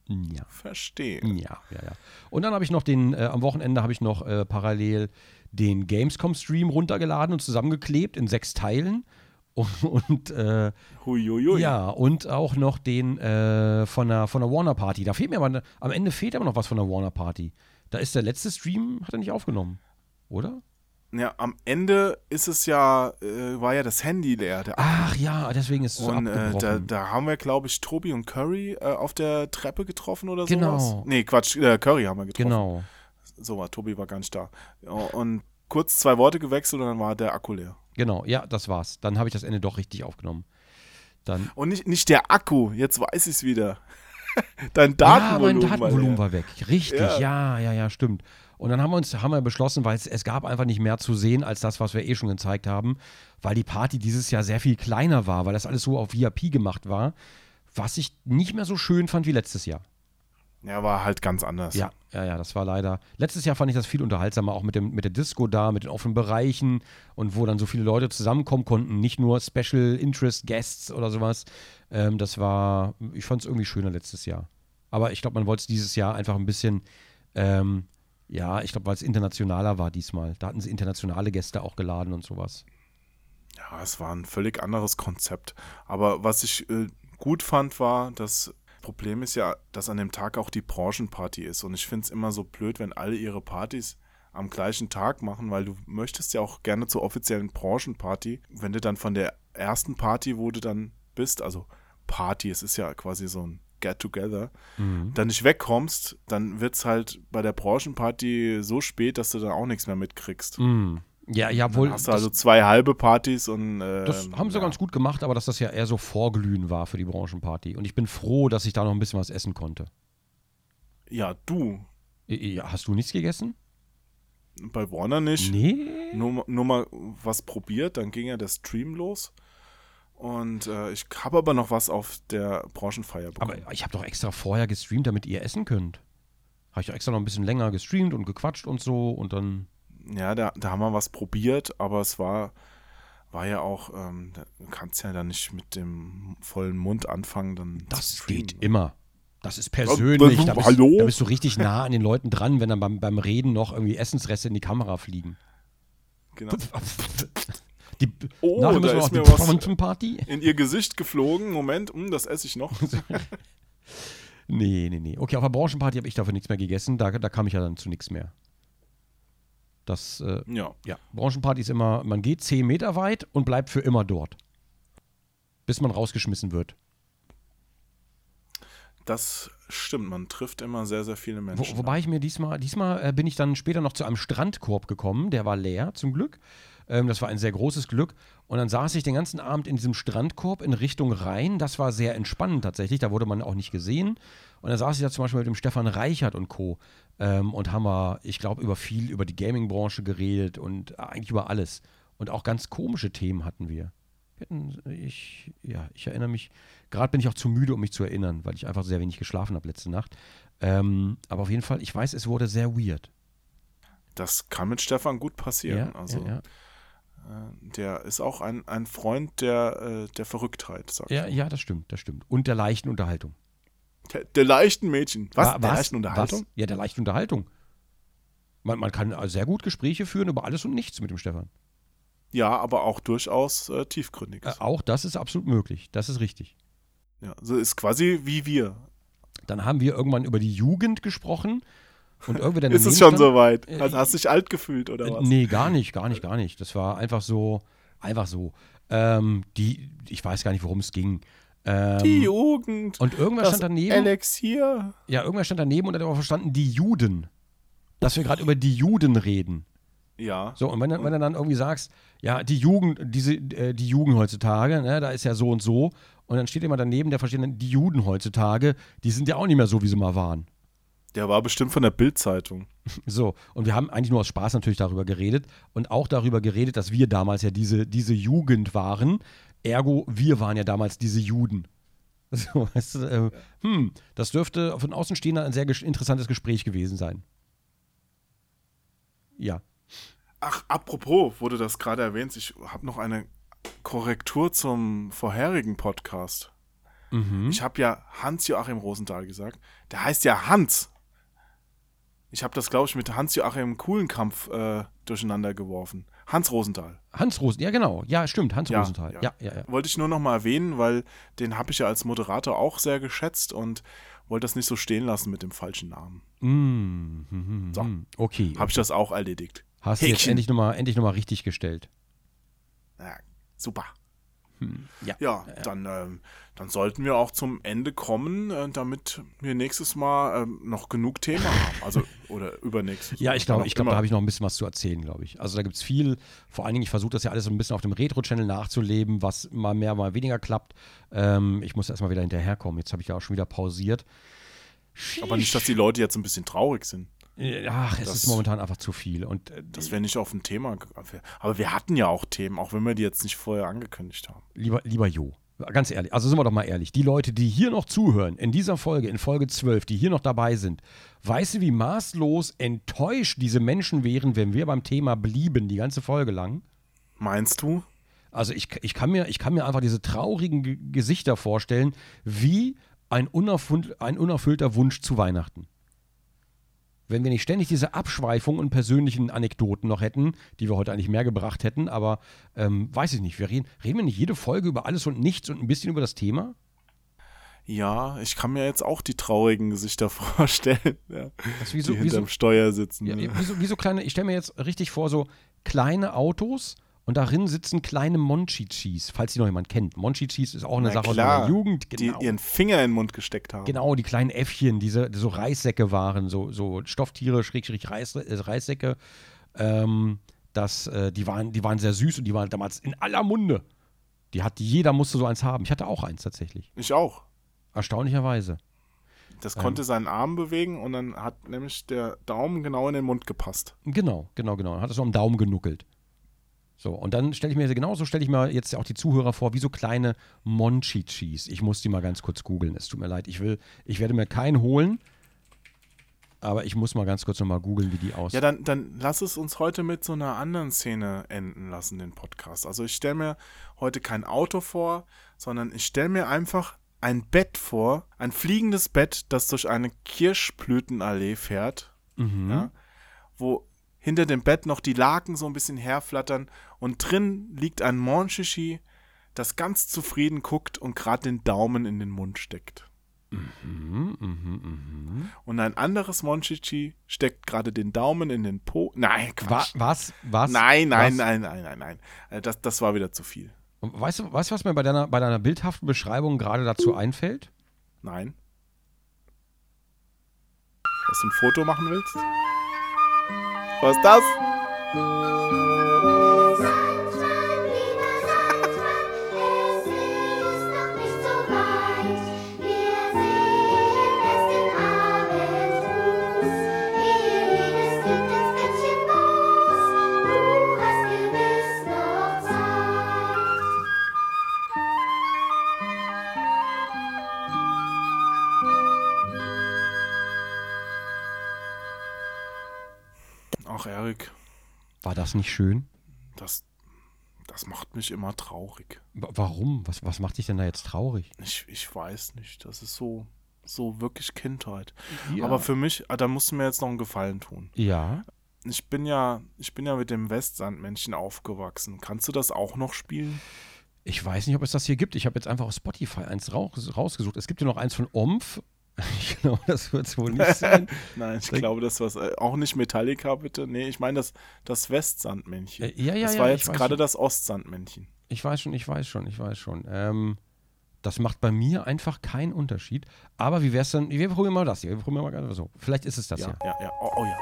S1: Ja. Verstehe.
S2: Ja, ja, ja. Und dann habe ich noch den, äh, am Wochenende habe ich noch äh, parallel den Gamescom-Stream runtergeladen und zusammengeklebt in sechs Teilen. Und, und äh,
S1: Huiuiui.
S2: ja, und auch noch den äh, von, der, von der Warner Party. Da fehlt mir aber, am Ende fehlt aber noch was von der Warner Party. Da ist der letzte Stream, hat er nicht aufgenommen, oder?
S1: Ja, am Ende ist es ja, äh, war ja das Handy leer.
S2: Ach ja, deswegen ist es
S1: und, so äh, da, da, haben wir, glaube ich, Tobi und Curry äh, auf der Treppe getroffen oder so.
S2: Genau.
S1: Sowas. Nee, Quatsch, äh, Curry haben wir getroffen.
S2: Genau.
S1: So war, Tobi war gar nicht da. Und kurz zwei Worte gewechselt und dann war der Akku leer.
S2: Genau, ja, das war's. Dann habe ich das Ende doch richtig aufgenommen. Dann
S1: und nicht, nicht der Akku, jetzt weiß ich es wieder. Dein Datenvolumen.
S2: Ja, mein Datenvolumen war, war weg. Richtig, ja. ja, ja, ja, stimmt. Und dann haben wir uns haben wir beschlossen, weil es, es gab einfach nicht mehr zu sehen als das, was wir eh schon gezeigt haben, weil die Party dieses Jahr sehr viel kleiner war, weil das alles so auf VIP gemacht war, was ich nicht mehr so schön fand wie letztes Jahr.
S1: Ja, war halt ganz anders.
S2: Ja, ja, ja, das war leider. Letztes Jahr fand ich das viel unterhaltsamer, auch mit, dem, mit der Disco da, mit den offenen Bereichen und wo dann so viele Leute zusammenkommen konnten, nicht nur Special Interest Guests oder sowas. Ähm, das war, ich fand es irgendwie schöner letztes Jahr. Aber ich glaube, man wollte es dieses Jahr einfach ein bisschen, ähm, ja, ich glaube, weil es internationaler war diesmal. Da hatten sie internationale Gäste auch geladen und sowas.
S1: Ja, es war ein völlig anderes Konzept. Aber was ich äh, gut fand, war, dass Problem ist ja, dass an dem Tag auch die Branchenparty ist. Und ich finde es immer so blöd, wenn alle ihre Partys am gleichen Tag machen, weil du möchtest ja auch gerne zur offiziellen Branchenparty. Wenn du dann von der ersten Party, wo du dann bist, also Party, es ist ja quasi so ein Get-Together, mhm. dann nicht wegkommst, dann wird es halt bei der Branchenparty so spät, dass du dann auch nichts mehr mitkriegst.
S2: Mhm. Ja, ja, wohl.
S1: Dann hast du also zwei halbe Partys und. Äh,
S2: das haben sie ja. ganz gut gemacht, aber dass das ja eher so Vorglühen war für die Branchenparty. Und ich bin froh, dass ich da noch ein bisschen was essen konnte.
S1: Ja, du.
S2: Ja, hast du nichts gegessen?
S1: Bei Warner nicht.
S2: Nee.
S1: Nur, nur mal was probiert, dann ging ja der Stream los. Und äh, ich habe aber noch was auf der Branchenfeier
S2: bekommen. Aber ich habe doch extra vorher gestreamt, damit ihr essen könnt. Habe ich doch extra noch ein bisschen länger gestreamt und gequatscht und so und dann
S1: ja, da, da haben wir was probiert, aber es war, war ja auch, ähm, du kannst ja dann nicht mit dem vollen Mund anfangen. Dann
S2: das geht immer. Das ist persönlich. Da bist, Hallo? da bist du richtig nah an den Leuten dran, wenn dann beim, beim Reden noch irgendwie Essensreste in die Kamera fliegen. Genau.
S1: Die, oh, da ist mir was Party. in ihr Gesicht geflogen. Moment, mh, hm, das esse ich noch.
S2: nee, nee, nee. Okay, auf der Branchenparty habe ich dafür nichts mehr gegessen. Da, da kam ich ja dann zu nichts mehr. Das, äh, ja. ja. Branchenparty ist immer, man geht 10 Meter weit und bleibt für immer dort. Bis man rausgeschmissen wird.
S1: Das stimmt, man trifft immer sehr, sehr viele Menschen.
S2: Wo, wobei ich mir diesmal, diesmal äh, bin ich dann später noch zu einem Strandkorb gekommen, der war leer zum Glück. Ähm, das war ein sehr großes Glück. Und dann saß ich den ganzen Abend in diesem Strandkorb in Richtung Rhein. Das war sehr entspannend tatsächlich, da wurde man auch nicht gesehen. Und dann saß ich da zum Beispiel mit dem Stefan Reichert und Co. Ähm, und haben wir, ich glaube, über viel über die Gaming-Branche geredet und eigentlich über alles. Und auch ganz komische Themen hatten wir. Ich, ja, ich erinnere mich, gerade bin ich auch zu müde, um mich zu erinnern, weil ich einfach sehr wenig geschlafen habe letzte Nacht. Ähm, aber auf jeden Fall, ich weiß, es wurde sehr weird.
S1: Das kann mit Stefan gut passieren. Ja, also, ja, ja. Äh, der ist auch ein, ein Freund der, äh, der Verrücktheit,
S2: sag ich. Ja, ja, das stimmt, das stimmt. Und der leichten Unterhaltung.
S1: Der, der leichten Mädchen. Was? was? Der leichten Unterhaltung? Was?
S2: Ja, der leichten Unterhaltung. Man, man kann sehr gut Gespräche führen über alles und nichts mit dem Stefan.
S1: Ja, aber auch durchaus äh, tiefgründig. Äh,
S2: auch das ist absolut möglich. Das ist richtig.
S1: Ja, so ist quasi wie wir.
S2: Dann haben wir irgendwann über die Jugend gesprochen. Und irgendwie
S1: ist es schon soweit? Äh, also hast du dich alt gefühlt oder was?
S2: Nee, gar nicht, gar nicht, gar nicht. Das war einfach so, einfach so. Ähm, die, ich weiß gar nicht, worum es ging. Ähm,
S1: die Jugend.
S2: Und irgendwas stand daneben.
S1: Elixier.
S2: Ja, irgendwas stand daneben und hat aber verstanden, die Juden. Dass wir gerade über die Juden reden.
S1: Ja.
S2: So, und wenn, wenn du dann irgendwie sagst, ja, die Jugend, diese, äh, die Jugend heutzutage, ne, da ist ja so und so, und dann steht jemand daneben, der versteht dann, die Juden heutzutage, die sind ja auch nicht mehr so, wie sie mal waren.
S1: Der war bestimmt von der Bild-Zeitung.
S2: So, und wir haben eigentlich nur aus Spaß natürlich darüber geredet und auch darüber geredet, dass wir damals ja diese, diese Jugend waren, Ergo, wir waren ja damals diese Juden. So, weißt du, äh, hm, das dürfte von Außenstehender ein sehr interessantes Gespräch gewesen sein. Ja.
S1: Ach, apropos, wurde das gerade erwähnt, ich habe noch eine Korrektur zum vorherigen Podcast. Mhm. Ich habe ja Hans-Joachim Rosenthal gesagt. Der heißt ja Hans. Ich habe das, glaube ich, mit Hans-Joachim Kuhlenkampf äh, durcheinander geworfen. Hans Rosenthal.
S2: Hans Rosenthal, ja genau. Ja, stimmt, Hans ja, Rosenthal. Ja. Ja,
S1: ja, Wollte ich nur noch mal erwähnen, weil den habe ich ja als Moderator auch sehr geschätzt und wollte das nicht so stehen lassen mit dem falschen Namen.
S2: Mm, mm, mm, so, okay.
S1: Habe ich das auch erledigt.
S2: Hast du jetzt endlich nochmal endlich noch mal richtig gestellt.
S1: Ja, super. Hm, ja, ja, dann, äh, dann sollten wir auch zum Ende kommen, äh, damit wir nächstes Mal äh, noch genug Themen haben. Also, oder übernächstes.
S2: ja, ich glaube, ich glaube, da habe ich noch ein bisschen was zu erzählen, glaube ich. Also da gibt es viel, vor allen Dingen, ich versuche das ja alles so ein bisschen auf dem Retro-Channel nachzuleben, was mal mehr, mal weniger klappt. Ähm, ich muss erstmal wieder hinterherkommen. Jetzt habe ich ja auch schon wieder pausiert.
S1: Aber nicht, dass die Leute jetzt ein bisschen traurig sind.
S2: Ach, es
S1: Das-
S2: ist momentan einfach zu viel. Und äh,
S1: Das wäre nicht auf ein Thema. Aber wir hatten ja auch Themen, auch wenn wir die jetzt nicht vorher angekündigt haben.
S2: lieber, lieber Jo, ganz ehrlich, also sind wir doch mal ehrlich, die Leute, die hier noch zuhören, in dieser Folge, in Folge 12, die hier noch dabei sind, weißt du, wie maßlos enttäuscht diese Menschen wären, wenn wir beim Thema blieben, die ganze Folge lang?
S1: Meinst du?
S2: Also ich, ich, kann, mir, ich kann mir einfach diese traurigen Ge Gesichter vorstellen, wie ein, unerfund, ein unerfüllter Wunsch zu Weihnachten. Wenn wir nicht ständig diese Abschweifungen und persönlichen Anekdoten noch hätten, die wir heute eigentlich mehr gebracht hätten, aber ähm, weiß ich nicht, wir reden, reden wir nicht jede Folge über alles und nichts und ein bisschen über das Thema?
S1: Ja, ich kann mir jetzt auch die traurigen Gesichter vorstellen, ja,
S2: ist wie so,
S1: die
S2: wie so,
S1: hinterm Steuer sitzen.
S2: ja,
S1: ne?
S2: wie so, wie so kleine, ich stelle mir jetzt richtig vor, so kleine Autos und darin sitzen kleine Monchichis, falls die noch jemand kennt. Monchichis ist auch eine
S1: Na
S2: Sache aus
S1: klar,
S2: meiner Jugend.
S1: die
S2: Genau.
S1: ihren Finger in den Mund gesteckt haben.
S2: Genau, die kleinen Äffchen, diese die so Reissäcke waren, so, so Stofftiere, Schrägstrich Reis, äh, Reissäcke. Ähm, das, äh, die, waren, die waren sehr süß und die waren damals in aller Munde. Die hat, jeder musste so eins haben. Ich hatte auch eins tatsächlich.
S1: Ich auch.
S2: Erstaunlicherweise.
S1: Das
S2: Ähm.
S1: konnte seinen Arm bewegen und dann hat nämlich der Daumen genau in den Mund gepasst.
S2: Genau, genau, genau. Dann hat es so am Daumen genuckelt. So, und dann stelle ich mir, genauso stelle ich mir jetzt auch die Zuhörer vor, wie so kleine Monchichis. Ich muss die mal ganz kurz googeln. Es tut mir leid. Ich will, ich werde mir keinen holen, aber ich muss mal ganz kurz nochmal googeln, wie die aussehen.
S1: Ja, dann, dann lass es uns heute mit so einer anderen Szene enden lassen, den Podcast. Also ich stelle mir heute kein Auto vor, sondern ich stelle mir einfach ein Bett vor, ein fliegendes Bett, das durch eine Kirschblütenallee fährt,
S2: Mhm.
S1: ja, wo hinter dem Bett noch die Laken so ein bisschen herflattern und drin liegt ein Monchichi, das ganz zufrieden guckt und gerade den Daumen in den Mund steckt.
S2: Mhm, mhm, mhm.
S1: Und ein anderes Monchichi steckt gerade den Daumen in den Po. Nein, Quatsch.
S2: was? Was?
S1: Nein, nein,
S2: was?
S1: nein, nein, nein, nein. Äh, Das, das war wieder zu viel.
S2: Weißt du, weißt du, was mir bei deiner, bei deiner bildhaften Beschreibung gerade dazu einfällt?
S1: Nein. Dass du ein Foto machen willst? Was ist Erik,
S2: War das nicht schön?
S1: das, das macht mich immer traurig.
S2: Wa- Warum? Was, was macht dich denn da jetzt traurig?
S1: Ich, ich weiß nicht. Das ist so, so wirklich Kindheit.
S2: Ja.
S1: Aber für mich, ah, da musst du mir jetzt noch einen Gefallen tun.
S2: Ja.
S1: Ich bin ja, ich bin ja mit dem Westsandmännchen aufgewachsen. Kannst du das auch noch spielen?
S2: Ich weiß nicht, ob es das hier gibt. Ich habe jetzt einfach auf Spotify eins raus, rausgesucht. Es gibt ja noch eins von Omf. Ich glaube, das wird es wohl nicht sein.
S1: Nein, ich
S2: Denk-
S1: glaube, das war auch nicht Metallica, bitte. Nee, ich meine das, das Westsandmännchen.
S2: Äh, ja, ja,
S1: das
S2: ja,
S1: war jetzt gerade das Ostsandmännchen.
S2: Ich weiß schon, ich weiß schon, ich weiß schon. Ähm, das macht bei mir einfach keinen Unterschied. Aber wie wär's denn? Wir probieren mal das hier. Wir probieren mal ganz so. Vielleicht ist es das
S1: Ja,
S2: hier.
S1: ja, ja. Oh, oh ja.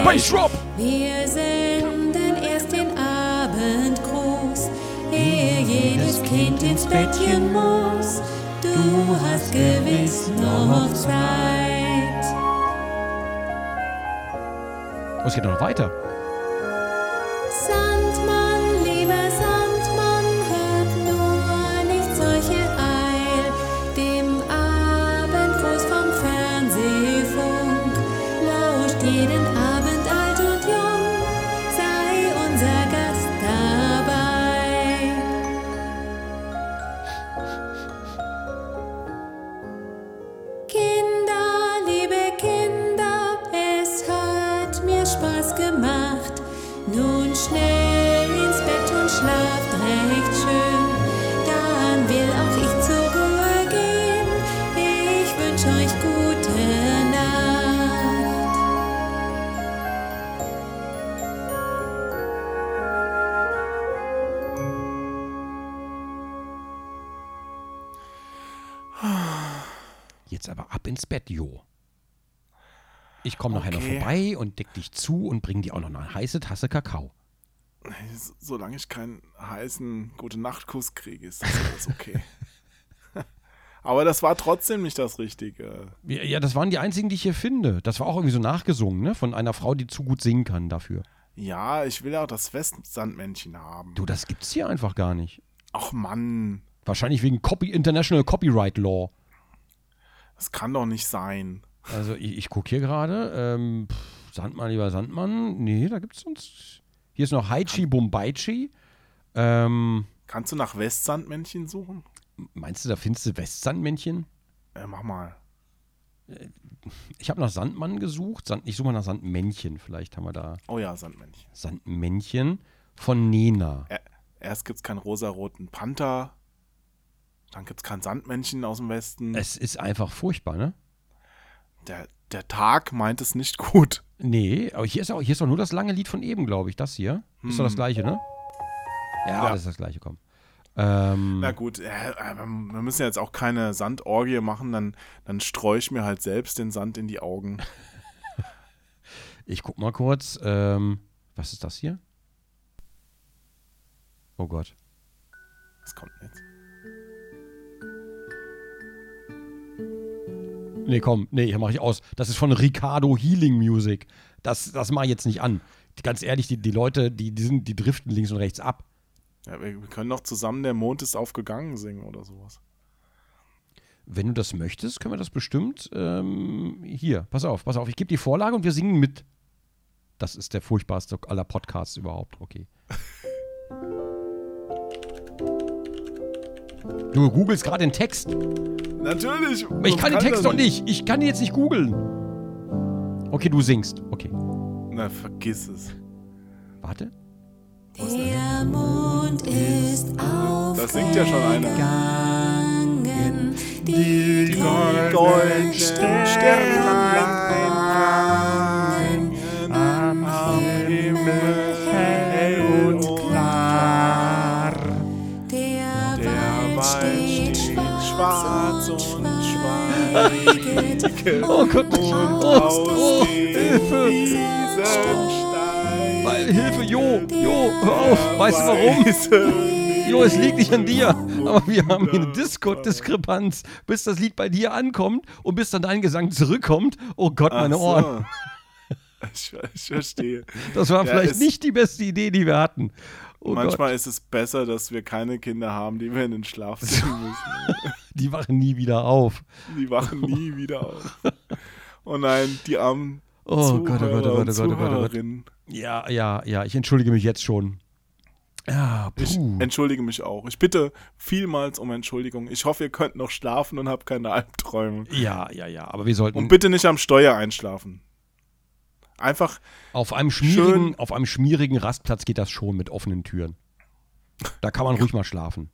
S3: Weit.
S2: Drop!
S3: Wir senden erst den Abendgruß, ehe jedes Kind ins Bettchen muss. Du hast gewiss noch Zeit.
S2: Oh, es geht noch weiter.
S3: Ins Bett,
S2: Jo. Ich komme nachher noch
S1: Okay.
S2: vorbei und deck dich zu und bring dir auch noch eine heiße Tasse Kakao.
S1: Solange ich keinen heißen Gute-Nacht-Kuss kriege, ist das alles okay. Aber das war trotzdem nicht das Richtige.
S2: Ja, ja, das waren die einzigen, die ich hier finde. Das war auch irgendwie so nachgesungen, ne? Von einer Frau, die zu gut singen kann dafür.
S1: Ja, ich will ja auch das Westsandmännchen haben.
S2: Du, das gibt's hier einfach gar nicht.
S1: Ach Mann,
S2: Wahrscheinlich wegen Copy International Copyright Law.
S1: Das kann doch nicht sein.
S2: Also ich, ich gucke hier gerade. Ähm, Sandmann, lieber Sandmann. Nee, da gibt's sonst. Hier ist noch Haichi Bombaichi. Ähm,
S1: Kannst du nach Westsandmännchen suchen?
S2: meinst du, da findest du Westsandmännchen?
S1: Äh, mach mal.
S2: Ich habe nach Sandmann gesucht. Sand, ich suche mal nach Sandmännchen. Vielleicht haben wir da
S1: Oh ja, Sandmännchen.
S2: Sandmännchen von Nena.
S1: Ä- Erst gibt's keinen rosaroten Panther. Dann gibt's kein Sandmännchen aus dem Westen.
S2: Es ist einfach furchtbar, ne?
S1: Der, der Tag meint es nicht gut.
S2: Nee, aber hier ist, auch, hier ist auch nur das lange Lied von eben, glaube ich. Das hier. Ist doch das gleiche, ne? Ja,
S1: Ja.
S2: das ist das gleiche, komm. Ähm,
S1: Na gut, äh, äh, wir müssen jetzt auch keine Sandorgie machen, dann, dann streue ich mir halt selbst den Sand in die Augen.
S2: ich guck mal kurz. Ähm, was ist das hier? Oh Gott.
S1: Was kommt denn jetzt?
S2: Nee, komm, nee, hier mache ich aus. Das ist von Ricardo Healing Music. Das, das mache ich jetzt nicht an. Ganz ehrlich, die, die Leute, die, die, sind, die driften links und rechts ab.
S1: Ja, wir, können doch zusammen Der Mond ist aufgegangen singen oder sowas.
S2: Wenn du das möchtest, können wir das bestimmt. Ähm, hier, pass auf, pass auf. Ich gebe die Vorlage und wir singen mit. Das ist der furchtbarste aller Podcasts überhaupt. Okay. Du googelst gerade den Text.
S1: Natürlich!
S2: Ich kann den Text doch nicht. Ich kann den jetzt nicht googeln. Okay, du singst. Okay.
S1: Na, vergiss es.
S2: Warte.
S3: Der Mond ist aufgegangen.
S1: Da singt ja schon einer.
S3: Die,
S1: goldenen Sternlein
S3: schweiget.
S2: Oh Gott. Oh,
S1: aus
S2: oh, Hilfe. Weil, Hilfe, Jo, Jo, hör auf. Weißt du warum? Jo, es liegt nicht an dir. Aber wir haben hier eine Discord-Diskrepanz, bis das Lied bei dir ankommt und bis dann dein Gesang zurückkommt. Oh Gott, meine Ohren.
S1: Ich, ich verstehe.
S2: Das war
S1: Ja,
S2: vielleicht nicht die beste Idee, die wir hatten. Oh
S1: Manchmal
S2: Gott,
S1: ist es besser, dass wir keine Kinder haben, die wir in den Schlaf singen müssen.
S2: die wachen nie wieder auf.
S1: Die wachen nie wieder auf. Oh nein, die armen
S2: Oh Gott, oh Gott, oh Gott, oh Gott, oh Gott, oh Gott. Ja, ja, ja, ich entschuldige mich jetzt schon. Ja,
S1: Ich
S2: puh.
S1: entschuldige mich auch. Ich bitte vielmals um Entschuldigung. Ich hoffe, ihr könnt noch schlafen und habt keine Albträume.
S2: Ja, ja, ja, aber wir sollten
S1: Und bitte nicht am Steuer einschlafen. Einfach,
S2: auf einem schmierigen,
S1: schön-
S2: auf einem schmierigen Rastplatz geht das schon mit offenen Türen. Da kann man ruhig mal schlafen.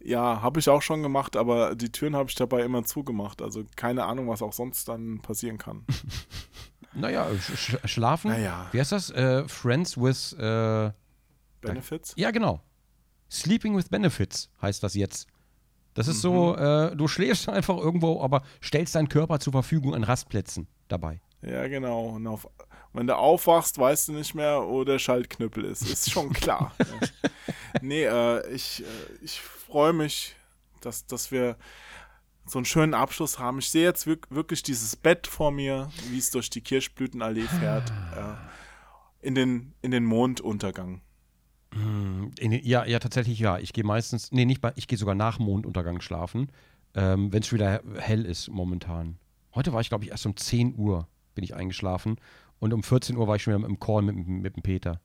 S1: ja, habe ich auch schon gemacht, aber die Türen habe ich dabei immer zugemacht. Also keine Ahnung, was auch sonst dann passieren kann.
S2: Naja, sch sch schlafen.
S1: Naja.
S2: Wie heißt das? Äh, Friends with. Äh,
S1: Benefits?
S2: ja, genau. Sleeping with Benefits heißt das jetzt. Das ist so, äh, du schläfst einfach irgendwo, aber stellst deinen Körper zur Verfügung an Rastplätzen dabei.
S1: Ja, genau. Und auf, wenn du aufwachst, weißt du nicht mehr, wo der Schaltknüppel ist. Ist schon klar. nee, äh, ich, äh, ich freue mich, dass, dass wir so einen schönen Abschluss haben. Ich sehe jetzt wirk wirklich dieses Bett vor mir, wie es durch die Kirschblütenallee fährt. Äh, in, den, in den Monduntergang.
S2: In, den- ja, ja, tatsächlich ja. Ich gehe meistens, nee, nicht bei, ich gehe sogar nach Monduntergang schlafen, ähm, wenn es wieder hell ist momentan. Heute war ich, glaube ich, erst um 10 Uhr bin ich eingeschlafen und um 14 Uhr war ich schon wieder im Call mit, mit dem Peter.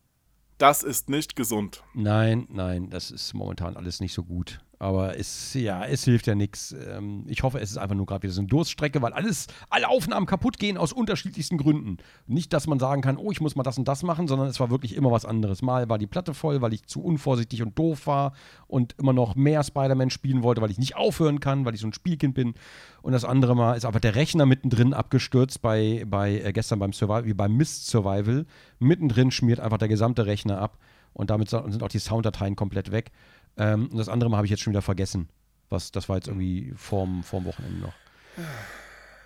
S1: Das ist nicht gesund.
S2: Nein, nein, das ist momentan alles nicht so gut. Aber es, ja, es hilft ja nichts. Ähm, ich hoffe, es ist einfach nur gerade wieder so eine Durststrecke, weil alles, alle Aufnahmen kaputt gehen aus unterschiedlichsten Gründen. Nicht, dass man sagen kann, oh, ich muss mal das und das machen, sondern es war wirklich immer was anderes. Mal war die Platte voll, weil ich zu unvorsichtig und doof war und immer noch mehr Spider-Man spielen wollte, weil ich nicht aufhören kann, weil ich so ein Spielkind bin. Und das andere Mal ist aber der Rechner mittendrin abgestürzt bei, bei äh, gestern beim Survival, wie beim Mist Survival. Mittendrin schmiert einfach der gesamte Rechner ab und damit sind auch die Sounddateien komplett weg. Ähm, und das andere Mal habe ich jetzt schon wieder vergessen. Was, das war jetzt irgendwie vorm, vorm Wochenende noch.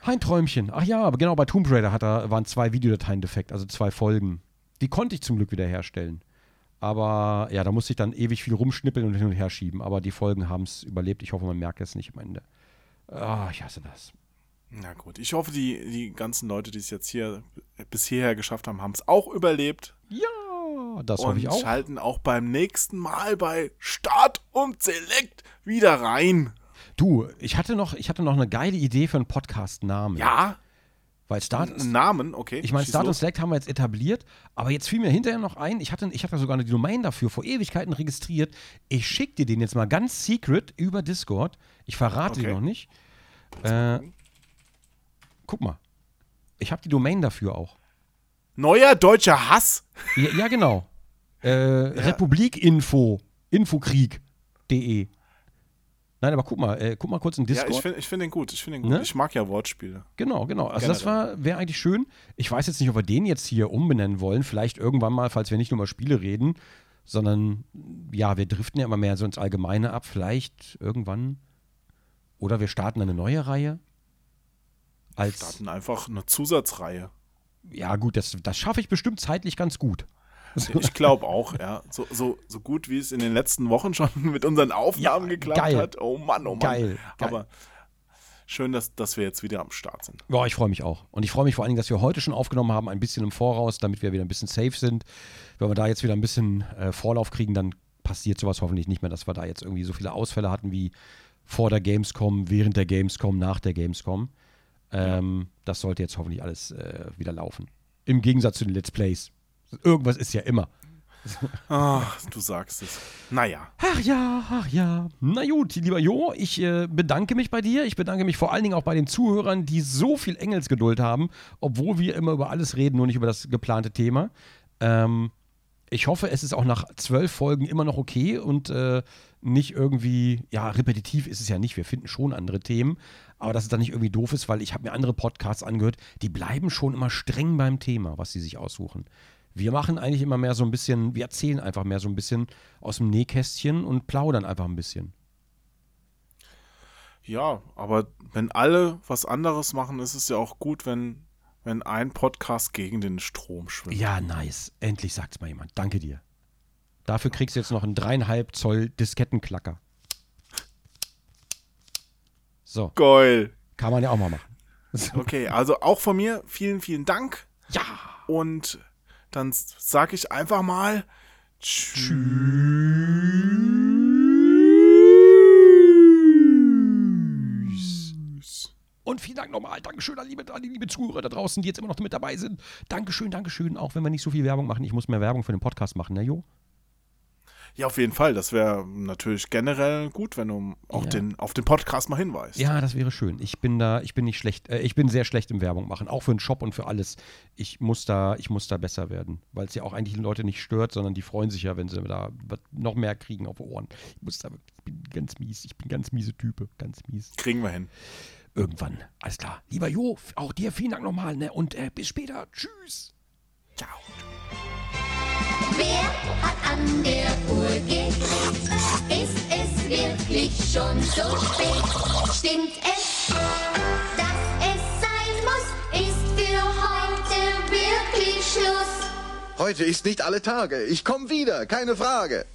S2: Ein Träumchen. Ach ja, aber genau, bei Tomb Raider hat er, waren zwei Videodateien defekt, also zwei Folgen. Die konnte ich zum Glück wiederherstellen. Aber ja, da musste ich dann ewig viel rumschnippeln und hin und her schieben. Aber die Folgen haben es überlebt. Ich hoffe, man merkt es nicht am Ende. Ah, ich hasse das.
S1: Na gut, ich hoffe, die, die ganzen Leute, die es jetzt hier bis hierher geschafft haben, haben es auch überlebt.
S2: Ja, das
S1: und
S2: ich auch.
S1: schalten auch beim nächsten Mal bei Start und Select wieder rein.
S2: Du, ich hatte noch, ich hatte noch eine geile Idee für einen Podcast-Namen.
S1: Ja,
S2: Weil Start,
S1: Namen, okay.
S2: ich meine, Start und. Select haben wir jetzt etabliert, aber jetzt fiel mir hinterher noch ein, ich hatte, ich hatte sogar eine Domain dafür vor Ewigkeiten registriert. Ich schicke dir den jetzt mal ganz secret über Discord. Ich verrate
S1: Okay.
S2: dir noch nicht. Äh, guck mal. Ich habe die Domain dafür auch.
S1: Neuer deutscher Hass?
S2: Ja, ja genau. Äh, Republikinfo, Infokrieg.de. Nein, aber guck mal, äh, guck mal kurz in
S1: Ja,
S2: Discord.
S1: ich finde ich find den gut. Ich finde den gut.
S2: Ne?
S1: Ich mag ja Wortspiele.
S2: Genau, genau. Also das war wäre eigentlich schön. Ich weiß jetzt nicht, ob wir den jetzt hier umbenennen wollen. Vielleicht irgendwann mal, falls wir nicht nur über Spiele reden, sondern ja, wir driften ja immer mehr so ins Allgemeine ab. Vielleicht irgendwann. Oder wir starten eine neue Reihe. Als,
S1: Starten einfach eine Zusatzreihe.
S2: Ja gut, das, das schaffe ich bestimmt zeitlich ganz gut.
S1: Ich glaube auch, ja. So, so, so gut wie es in den letzten Wochen schon mit unseren Aufnahmen
S2: Ja,
S1: geklappt
S2: geil.
S1: hat. Oh Mann, oh Mann.
S2: Geil, geil.
S1: Aber schön, dass, dass wir jetzt wieder am Start sind.
S2: Ja, ich freue mich auch. Und ich freue mich vor allen Dingen, dass wir heute schon aufgenommen haben, ein bisschen im Voraus, damit wir wieder ein bisschen safe sind. Wenn wir da jetzt wieder ein bisschen äh, Vorlauf kriegen, dann passiert sowas hoffentlich nicht mehr, dass wir da jetzt irgendwie so viele Ausfälle hatten wie vor der Gamescom, während der Gamescom, nach der Gamescom. Ähm, das sollte jetzt hoffentlich alles äh, wieder laufen. Im Gegensatz zu den Let's Plays. Irgendwas ist ja immer.
S1: Ah, du sagst es. Naja.
S2: Ach ja, ach ja. Na gut, lieber Jo, ich äh, bedanke mich bei dir. Ich bedanke mich vor allen Dingen auch bei den Zuhörern, die so viel Engelsgeduld haben, obwohl wir immer über alles reden, nur nicht über das geplante Thema. Ähm, ich hoffe, es ist auch nach zwölf Folgen immer noch okay und äh, nicht irgendwie, ja, repetitiv ist es ja nicht. Wir finden schon andere Themen, aber dass es dann nicht irgendwie doof ist, weil ich habe mir andere Podcasts angehört, die bleiben schon immer streng beim Thema, was sie sich aussuchen. Wir machen eigentlich immer mehr so ein bisschen, wir erzählen einfach mehr so ein bisschen aus dem Nähkästchen und plaudern einfach ein bisschen.
S1: Ja, aber wenn alle was anderes machen, ist es ja auch gut, wenn, wenn ein Podcast gegen den Strom schwimmt.
S2: Ja, nice. Endlich sagt's mal jemand. Danke dir. Dafür kriegst du jetzt noch einen dreieinhalb Zoll Diskettenklacker. So,
S1: Geil.
S2: kann man ja auch mal machen.
S1: Okay, also auch von mir vielen, vielen Dank.
S2: Ja.
S1: Und dann sage ich einfach mal Tschüss.
S2: Und vielen Dank nochmal. Dankeschön an, liebe, an die liebe Zuhörer da draußen, die jetzt immer noch mit dabei sind. Dankeschön, Dankeschön. Auch wenn wir nicht so viel Werbung machen. Ich muss mehr Werbung für den Podcast machen, ne, Jo?
S1: Ja, auf jeden Fall. Das wäre natürlich generell gut, wenn du auch
S2: Ja.
S1: den, auf den Podcast mal hinweist.
S2: Ja, das wäre schön. Ich bin da, ich bin nicht schlecht, äh, ich bin sehr schlecht im Werbung machen, auch für den Shop und für alles. Ich muss da, ich muss da besser werden, weil es ja auch eigentlich die Leute nicht stört, sondern die freuen sich ja, wenn sie da noch mehr kriegen auf Ohren. Ich muss da, ich bin ganz mies, ich bin ganz miese Type, ganz mies.
S1: Kriegen wir hin.
S2: Irgendwann, alles klar. Lieber Jo, auch dir vielen Dank nochmal, ne? Und äh, bis später. Tschüss.
S1: Ciao.
S4: Wer hat an der Uhr gedreht? Ist es wirklich schon so spät? Stimmt es, dass es sein muss? Ist für heute wirklich Schluss?
S5: Heute ist nicht alle Tage. Ich komme wieder, keine Frage.